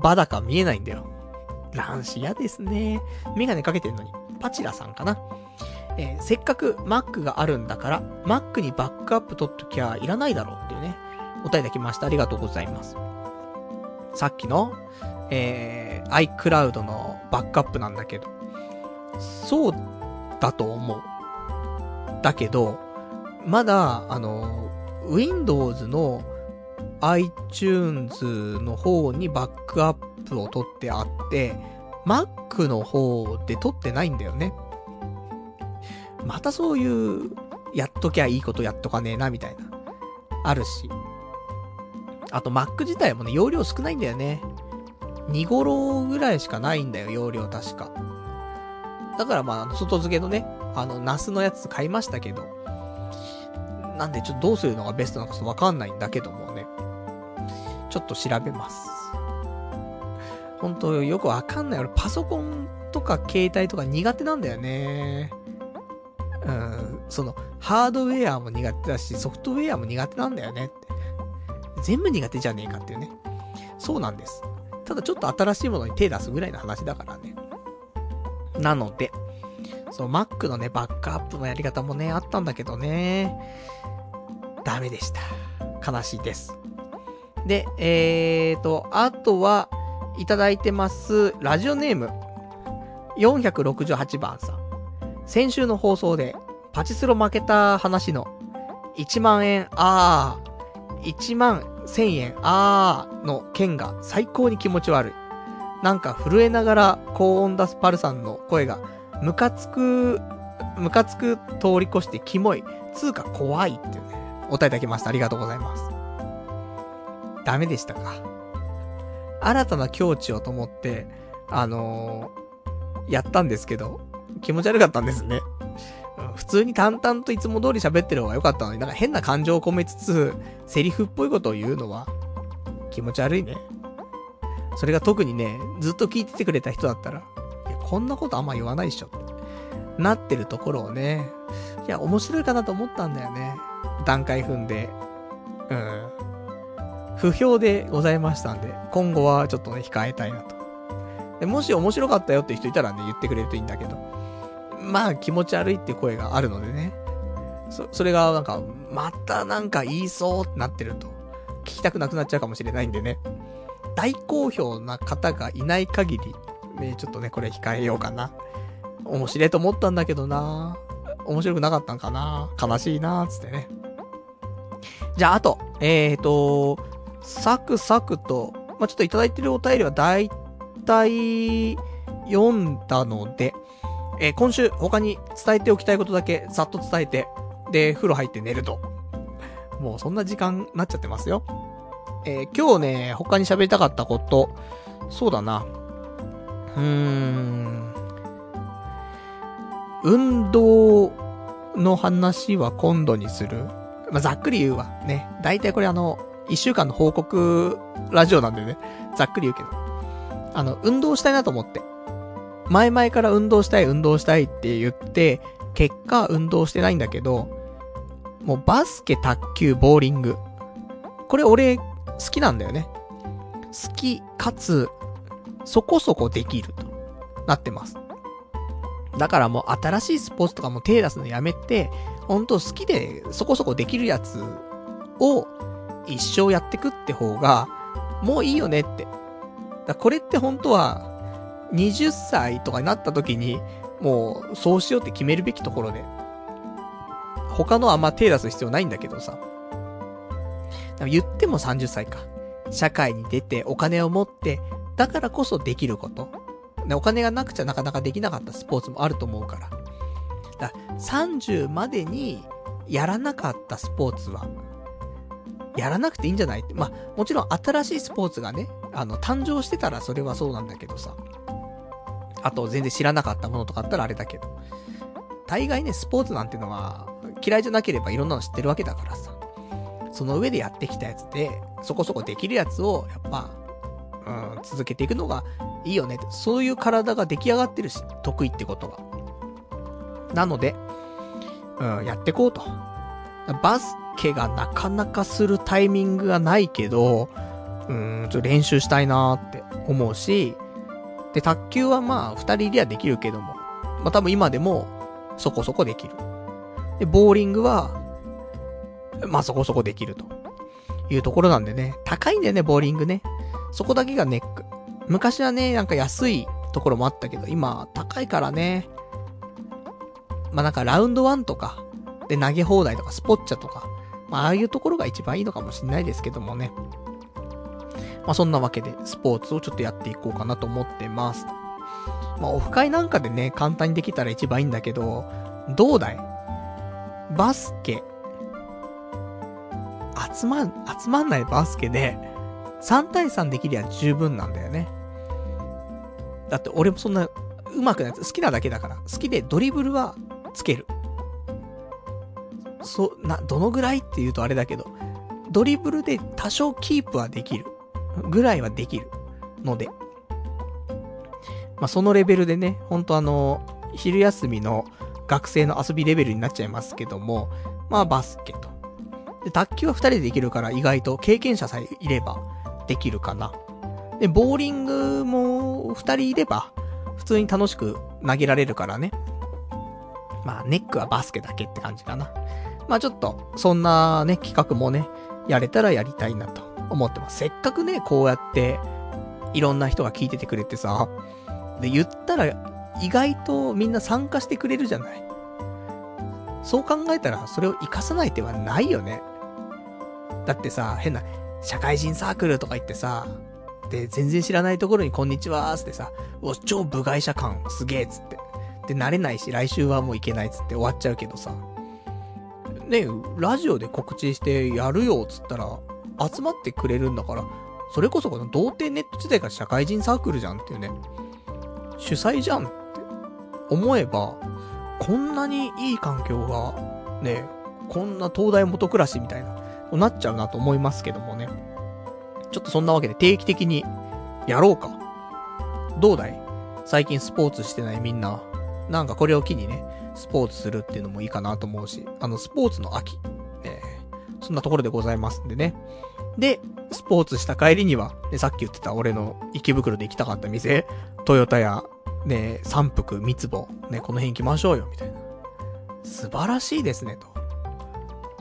バだか見えないんだよ。乱視嫌ですね。メガネかけてんのに。パチラさんかな。えー、せっかく Mac があるんだから、Mac にバックアップ取っときゃいらないだろうっていうね、お答えいただきました。ありがとうございます。さっきの、えー、iCloud のバックアップなんだけど、そうだと思う。だけど、まだ、あの、Windows の iTunes の方にバックアップを取ってあって、Mac の方で取ってないんだよね。またそういう、やっときゃいいことやっとかねえな、みたいな。あるし。あと Mac 自体もね、容量少ないんだよね。2頃ぐらいしかないんだよ、容量確か。だからまあ、外付けのね、あの、ナスのやつ買いましたけど、なんでちょっとどうするのがベストなのかわかんないんだけどもね。ちょっと調べます。本当よくわかんない。俺パソコンとか携帯とか苦手なんだよね。うん。その、ハードウェアも苦手だし、ソフトウェアも苦手なんだよねって。全部苦手じゃねえかっていうね。そうなんです。ただちょっと新しいものに手出すぐらいの話だからね。なので、そう、Mac のね、バックアップのやり方もね、あったんだけどね、ダメでした。悲しいです。で、えーと、あとは、いただいてます、ラジオネーム、468番さん。先週の放送で、パチスロ負けた話の、1万円、あー、1万1000円、あーの件が最高に気持ち悪い。なんか震えながら高音出すパルさんの声が、ムカつく、ムカつく通り越してキモい、つうか怖いっていうね、お答えいただきました。ありがとうございます。ダメでしたか。新たな境地をと思って、あのー、やったんですけど、気持ち悪かったんですね。普通に淡々といつも通り喋ってる方が良かったのに、なんか変な感情を込めつつ、セリフっぽいことを言うのは、気持ち悪いね。それが特にね、ずっと聞いててくれた人だったら、いや、こんなことあんま言わないでしょ。なってるところをね、いや、面白いかなと思ったんだよね。段階踏んで。うん。不評でございましたんで、今後はちょっとね、控えたいなと。でもし面白かったよって人いたらね、言ってくれるといいんだけど。まあ、気持ち悪いって声があるのでね。そ、それがなんか、またなんか言いそうってなってると、聞きたくなくなっちゃうかもしれないんでね。大好評な方がいない限り、ね、ちょっとね、これ控えようかな。面白いと思ったんだけどな面白くなかったんかな悲しいなつってね。じゃあ、あと、えーと、サクサクと、まあ、ちょっといただいてるお便りはだいたい読んだので、えー、今週他に伝えておきたいことだけざっと伝えて、で、風呂入って寝ると。もうそんな時間になっちゃってますよ。えー、今日ね、他に喋りたかったこと、そうだな。うーん。運動の話は今度にする。まあ、ざっくり言うわ。ね。大体これあの、一週間の報告ラジオなんでね。ざっくり言うけど。あの、運動したいなと思って。前々から運動したい、運動したいって言って、結果運動してないんだけど、もうバスケ、卓球、ボーリング。これ俺好きなんだよね。好き、かつ、そこそこできるとなってます。だからもう新しいスポーツとかも手出すのやめて、ほんと好きでそこそこできるやつを一生やってくって方が、もういいよねって。だこれって本当は、20歳とかになった時に、もうそうしようって決めるべきところで。他のあんま手出す必要ないんだけどさ。言っても30歳か。社会に出てお金を持って、だからこそできること。お金がなくちゃなかなかできなかったスポーツもあると思うから。だ30までにやらなかったスポーツは、やらなくていいんじゃない？まあ、もちろん新しいスポーツがね、あの、誕生してたらそれはそうなんだけどさ。あと、全然知らなかったものとかあったらあれだけど。大概ね、スポーツなんてのは、嫌いじゃなければいろんなの知ってるわけだからさ。その上でやってきたやつで、そこそこできるやつを、やっぱ、うん、続けていくのがいいよね。そういう体が出来上がってるし、得意ってことが。なので、うん、やってこうと。バスケがなかなかするタイミングがないけど、うん、ちょっと練習したいなーって思うし、で、卓球はまあ、二人いりゃできるけども、まあ多分今でも、そこそこできる。で、ボーリングは、まあそこそこできると。いうところなんでね。高いんだよね、ボーリングね。そこだけがネック。昔はね、なんか安いところもあったけど、今、高いからね。まあなんかラウンド1とか、で投げ放題とか、スポッチャとか、まあああいうところが一番いいのかもしれないですけどもね。まあそんなわけで、スポーツをちょっとやっていこうかなと思ってます。まあオフ会なんかでね、簡単にできたら一番いいんだけど、どうだい？バスケ、集まん、集まんないバスケで、3対3できりゃ十分なんだよね。だって俺もそんな上手くない好きなだけだから。好きでドリブルはつける。そ、な、どのぐらいって言うとあれだけど、ドリブルで多少キープはできる。ぐらいはできる。ので。まあ、そのレベルでね、ほんとあの、昼休みの学生の遊びレベルになっちゃいますけども、まあバスケと。で、卓球は二人でできるから意外と経験者さえいればできるかな。で、ボーリングも二人いれば普通に楽しく投げられるからね。まあネックはバスケだけって感じかな。まあちょっと、そんなね、企画もね、やれたらやりたいなと思ってます。せっかくね、こうやって、いろんな人が聞いててくれてさ、で、言ったら、意外とみんな参加してくれるじゃない。そう考えたら、それを活かさない手はないよね。だってさ、変な、社会人サークルとか言ってさ、で、全然知らないところにこんにちはーってさ、お、超部外者感すげえっつって。で、慣れないし、来週はもう行けないっつって終わっちゃうけどさ。ね、ラジオで告知してやるよっつったら、集まってくれるんだから、それこそこの童貞ネット時代が社会人サークルじゃんっていうね。主催じゃんって思えば、こんなにいい環境が、ね、こんな東大元暮らしみたいな、なっちゃうなと思いますけどもね。ちょっとそんなわけで定期的にやろうか。どうだい？最近スポーツしてないみんな。なんかこれを機にね、スポーツするっていうのもいいかなと思うし、あの、スポーツの秋。えー、そんなところでございますんでね。で、スポーツした帰りには、ね、さっき言ってた俺の池袋で行きたかった店、トヨタや、ね、三福、三つぼ、ね、この辺行きましょうよ、みたいな。素晴らしいですね、と。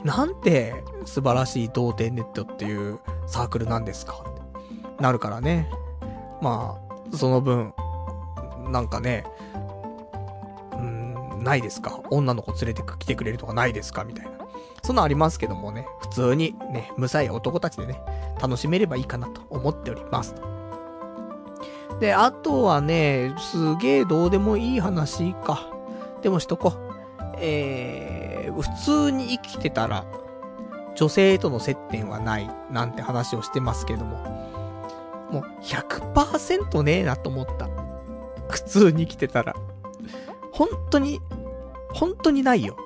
なんて素晴らしい童貞ネットっていうサークルなんですかってなるからね。まあ、その分、なんかね、うん、ないですか？女の子連れてく来てくれるとかないですか？みたいな。そんなありますけどもね、普通にね、無さい男たちでね、楽しめればいいかなと思っております。で、あとはね、すげえどうでもいい話か。でもしとこう。えー、普通に生きてたら、女性との接点はない、なんて話をしてますけども、もう100%ねえなと思った。普通に生きてたら。本当に、本当にないよ。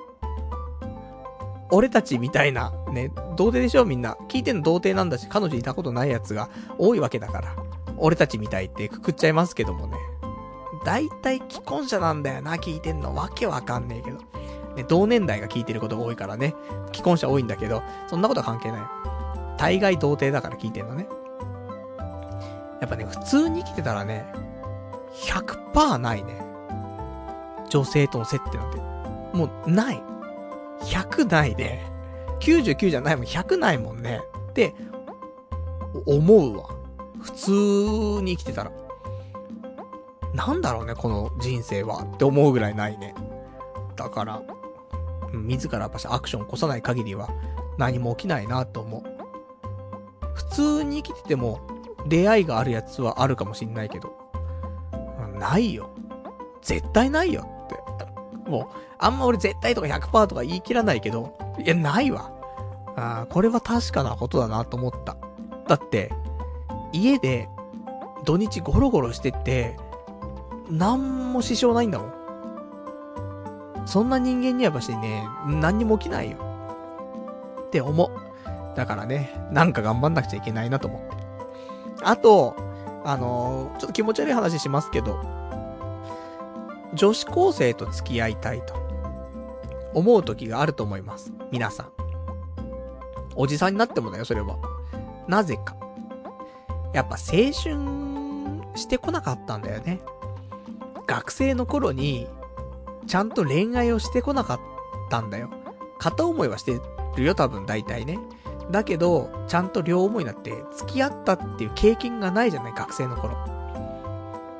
俺たちみたいな、ね、童貞でしょみんな。聞いてんの童貞なんだし、彼女いたことないやつが多いわけだから。俺たちみたいってくくっちゃいますけどもね。大体既婚者なんだよな、聞いてんの。わけわかんねえけど。ね、同年代が聞いてることが多いからね。既婚者多いんだけど、そんなことは関係ない。大概童貞だから聞いてんのね。やっぱね、普通に生きてたらね、100%ないね。女性との接点なんて。もう、ない。100ないで、99じゃないもん、100ないもんね。って、思うわ。普通に生きてたら。なんだろうね、この人生は。って思うぐらいないね。だから、自らやっぱアクション起こさない限りは何も起きないなと思う。普通に生きてても出会いがあるやつはあるかもしんないけど、ないよ。絶対ないよって。もう、あんま俺絶対とか100%とか言い切らないけど、いや、ないわ。あこれは確かなことだなと思った。だって、家で土日ゴロゴロしてって、なんも支障ないんだもん。そんな人間にはやっぱしね、何にも起きないよ。って思う。だからね、なんか頑張んなくちゃいけないなと思って。あと、あのー、ちょっと気持ち悪い話しますけど、女子高生と付き合いたいと思う時があると思います。皆さん。おじさんになってもだよ、それは。なぜか。やっぱ青春してこなかったんだよね。学生の頃にちゃんと恋愛をしてこなかったんだよ。片思いはしてるよ、多分、大体ね。だけど、ちゃんと両思いになって付き合ったっていう経験がないじゃない、学生の頃。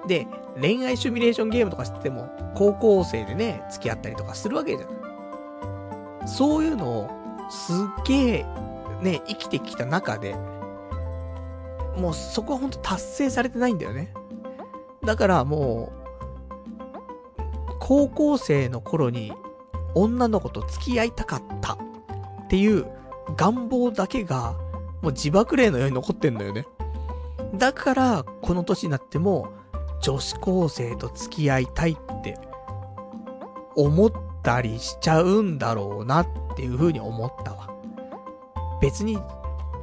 で、恋愛シミュレーションゲームとかしてても、高校生でね、付き合ったりとかするわけじゃない。そういうのを、すっげえ、ね、生きてきた中で、もうそこはほんと達成されてないんだよね。だからもう、高校生の頃に女の子と付き合いたかったっていう願望だけがもう自爆霊のように残ってんのよね。だから、この年になっても女子高生と付き合いたいって思ったりしちゃうんだろうなっていう風に思ったわ。別に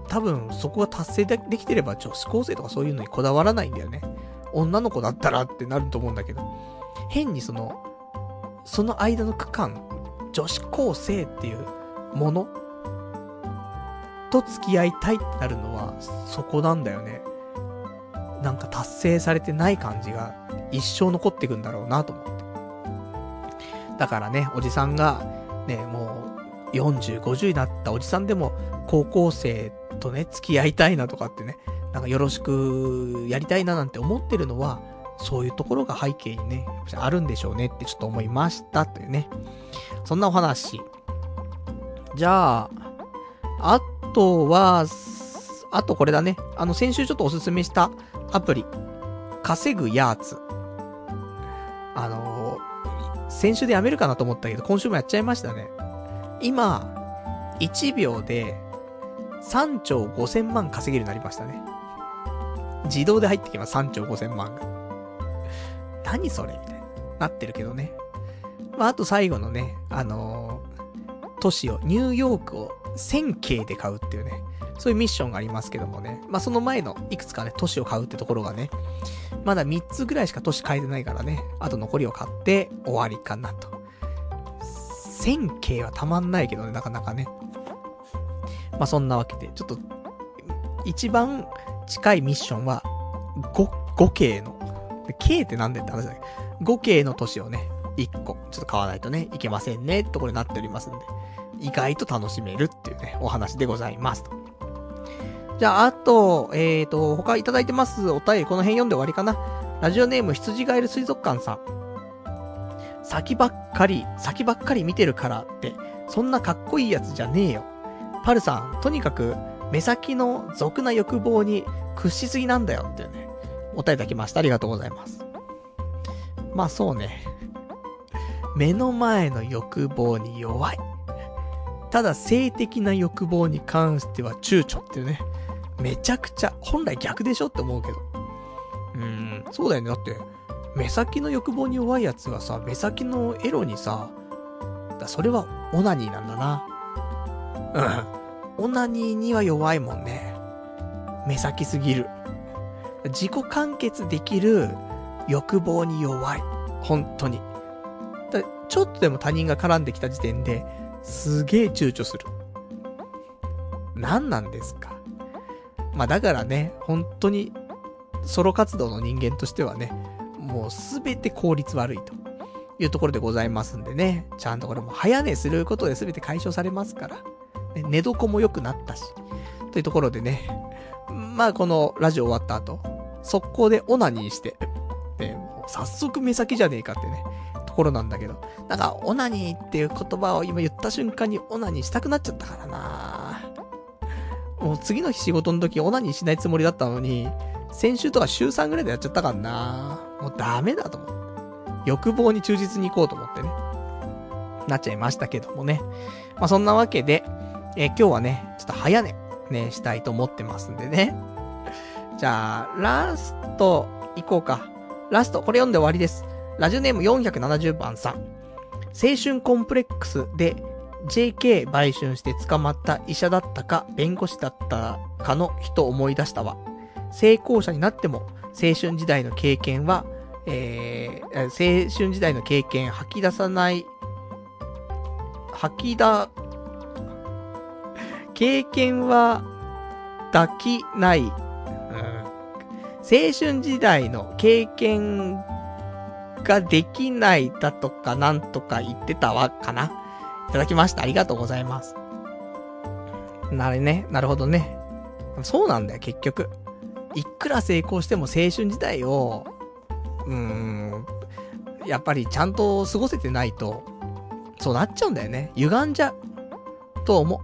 多分そこが達成できてれば女子高生とかそういうのにこだわらないんだよね。女の子だったらってなると思うんだけど、変にその、その間の区間、女子高生っていうものと付き合いたいってなるのは、そこなんだよね。なんか達成されてない感じが一生残ってくんだろうなと思って。だからね、おじさんが、ね、もう、40、50になったおじさんでも、高校生とね、付き合いたいなとかってね、なんかよろしくやりたいななんて思ってるのは、そういうところが背景にね、あるんでしょうねってちょっと思いましたというね。そんなお話。じゃあ、あとは、あとこれだね。あの、先週ちょっとおすすめしたアプリ。稼ぐやつ。あの、先週でやめるかなと思ったけど、今週もやっちゃいましたね。今、1秒で3兆5000万稼げるようになりましたね。自動で入ってきます、3兆5000万が。何それみたいな。なってるけどね。まあ、あと最後のね、あのー、都市を、ニューヨークを1000系で買うっていうね、そういうミッションがありますけどもね。まあ、その前のいくつかね、都市を買うってところがね、まだ3つぐらいしか都市買えてないからね、あと残りを買って終わりかなと。1000系はたまんないけどね、なかなかね。まあ、そんなわけで、ちょっと、一番近いミッションは、5、5系の。K ってなんでって話だけど、5系の都市をね、1個、ちょっと買わないとね、いけませんね、ってところになっておりますんで。意外と楽しめるっていうね、お話でございますと。じゃあ、あと、えーと、他いただいてますお便り、この辺読んで終わりかな。ラジオネーム、羊ガエル水族館さん。先ばっかり、先ばっかり見てるからって、そんなかっこいいやつじゃねえよ。パルさん、とにかく、目先の俗な欲望に屈しすぎなんだよっていうね、お便りいただきました。ありがとうございます。まあそうね。目の前の欲望に弱い。ただ性的な欲望に関しては躊躇っていうね。めちゃくちゃ、本来逆でしょって思うけど。うーん、そうだよね。だって、目先の欲望に弱いやつはさ、目先のエロにさ、だそれはオナニーなんだな。うん。オナニーには弱いもんね。目先すぎる。自己完結できる欲望に弱い。本当に。だちょっとでも他人が絡んできた時点で、すげえ躊躇する。何なんですか？まあだからね、本当に、ソロ活動の人間としてはね、もうすべて効率悪いというところでございますんでね、ちゃんとこれも早寝することで全て解消されますから、ね、寝床も良くなったし、というところでね、まあこのラジオ終わった後、速攻でオナニーして、ね、もう早速目先じゃねえかってね、ところなんだけど、なんかオナニーっていう言葉を今言った瞬間にオナニーしたくなっちゃったからなもう次の日仕事の時オナニーしないつもりだったのに、先週とか週3ぐらいでやっちゃったからなもうダメだと思って。欲望に忠実に行こうと思ってね。なっちゃいましたけどもね。まあ、そんなわけで、えー、今日はね、ちょっと早寝、ね、したいと思ってますんでね。じゃあ、ラスト、行こうか。ラスト、これ読んで終わりです。ラジオネーム470番さん。青春コンプレックスで JK 売春して捕まった医者だったか弁護士だったかの人を思い出したわ。成功者になっても青春時代の経験は、えー、青春時代の経験吐き出さない、吐きだ、経験は抱きない、うん、青春時代の経験ができないだとかなんとか言ってたわ、かな。いただきました。ありがとうございます。なるね。なるほどね。そうなんだよ、結局。いくら成功しても青春時代を、うーん、やっぱりちゃんと過ごせてないと、そうなっちゃうんだよね。歪んじゃう。と思う。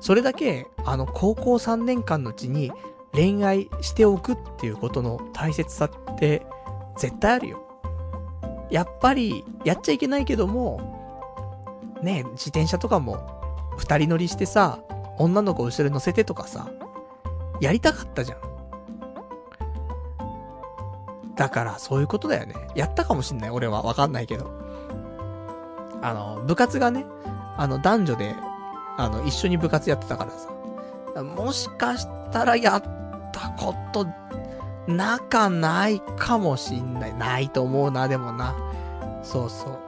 それだけ、あの、高校3年間のうちに恋愛しておくっていうことの大切さって絶対あるよ。やっぱり、やっちゃいけないけども、ね、自転車とかも、二人乗りしてさ、女の子後ろに乗せてとかさ、やりたかったじゃん。だからそういうことだよね。やったかもしんない、俺は。わかんないけど。あの、部活がね、あの、男女で、あの、一緒に部活やってたからさ。もしかしたらやったこと、なかないかもしんない。ないと思うな、でもな。そうそ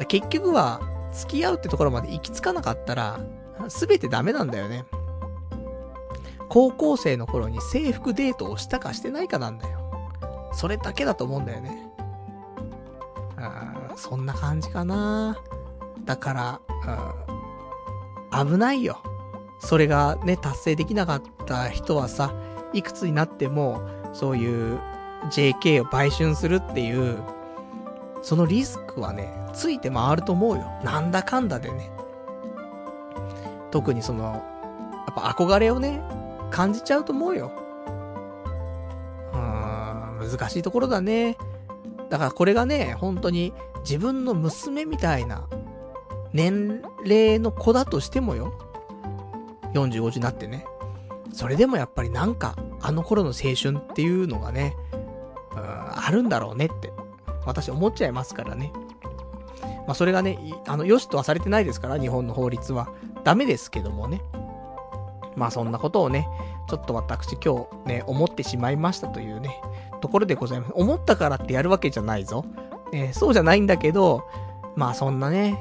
う。結局は、付き合うってところまで行き着かなかったら、すべてダメなんだよね。高校生の頃に制服デートをしたかしてないかなんだよ。それだけだと思うんだよね。あそんな感じかな。だから、危ないよ。それがね、達成できなかった人はさ、いくつになっても、そういう JK を売春するっていう、そのリスクはね、ついて回ると思うよ。なんだかんだでね。特にその、やっぱ憧れをね、感じちゃうと思うよ。うーん、難しいところだね。だからこれがね、本当に自分の娘みたいな年齢の子だとしてもよ。45時になってね。それでもやっぱりなんか、あの頃の青春っていうのがね、うん、あるんだろうねって、私思っちゃいますからね。まあそれがね、あの、良しとはされてないですから、日本の法律は。ダメですけどもね。まあそんなことをね、ちょっと私今日ね、思ってしまいましたというね、ところでございます。思ったからってやるわけじゃないぞ。えー、そうじゃないんだけど、まあそんなね、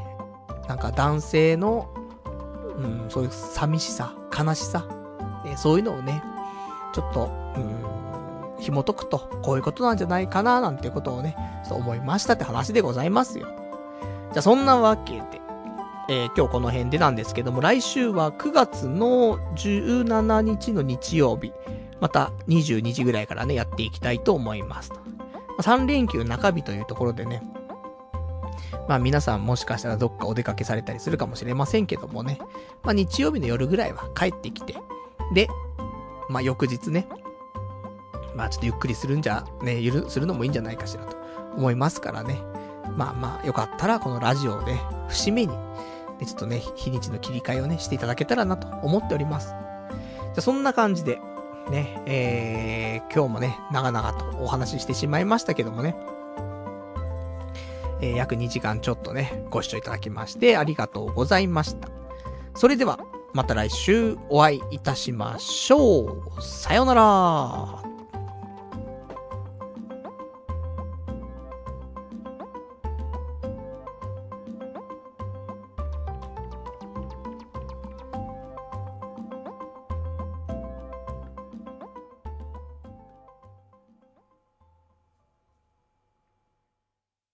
なんか男性の、うん、そういう寂しさ、悲しさ、え、そういうのをね、ちょっと、うん、紐解くと、こういうことなんじゃないかな、なんてことをね、そう思いましたって話でございますよ。じゃあそんなわけで、えー、今日この辺でなんですけども、来週は9月の17日の日曜日、また22時ぐらいからね、やっていきたいと思います。3連休中日というところでね、まあ皆さんもしかしたらどっかお出かけされたりするかもしれませんけどもね、まあ日曜日の夜ぐらいは帰ってきて、で、まあ翌日ね、まあちょっとゆっくりするんじゃ、ね、ゆる、するのもいいんじゃないかしらと思いますからね。まあまあよかったらこのラジオで節目に、でちょっとね、日にちの切り替えをね、していただけたらなと思っております。じゃそんな感じで、ね、えー、今日もね、長々とお話ししてしまいましたけどもね、えー、約2時間ちょっとね、ご視聴いただきましてありがとうございました。それでは、また来週お会いいたしましょう。さようなら。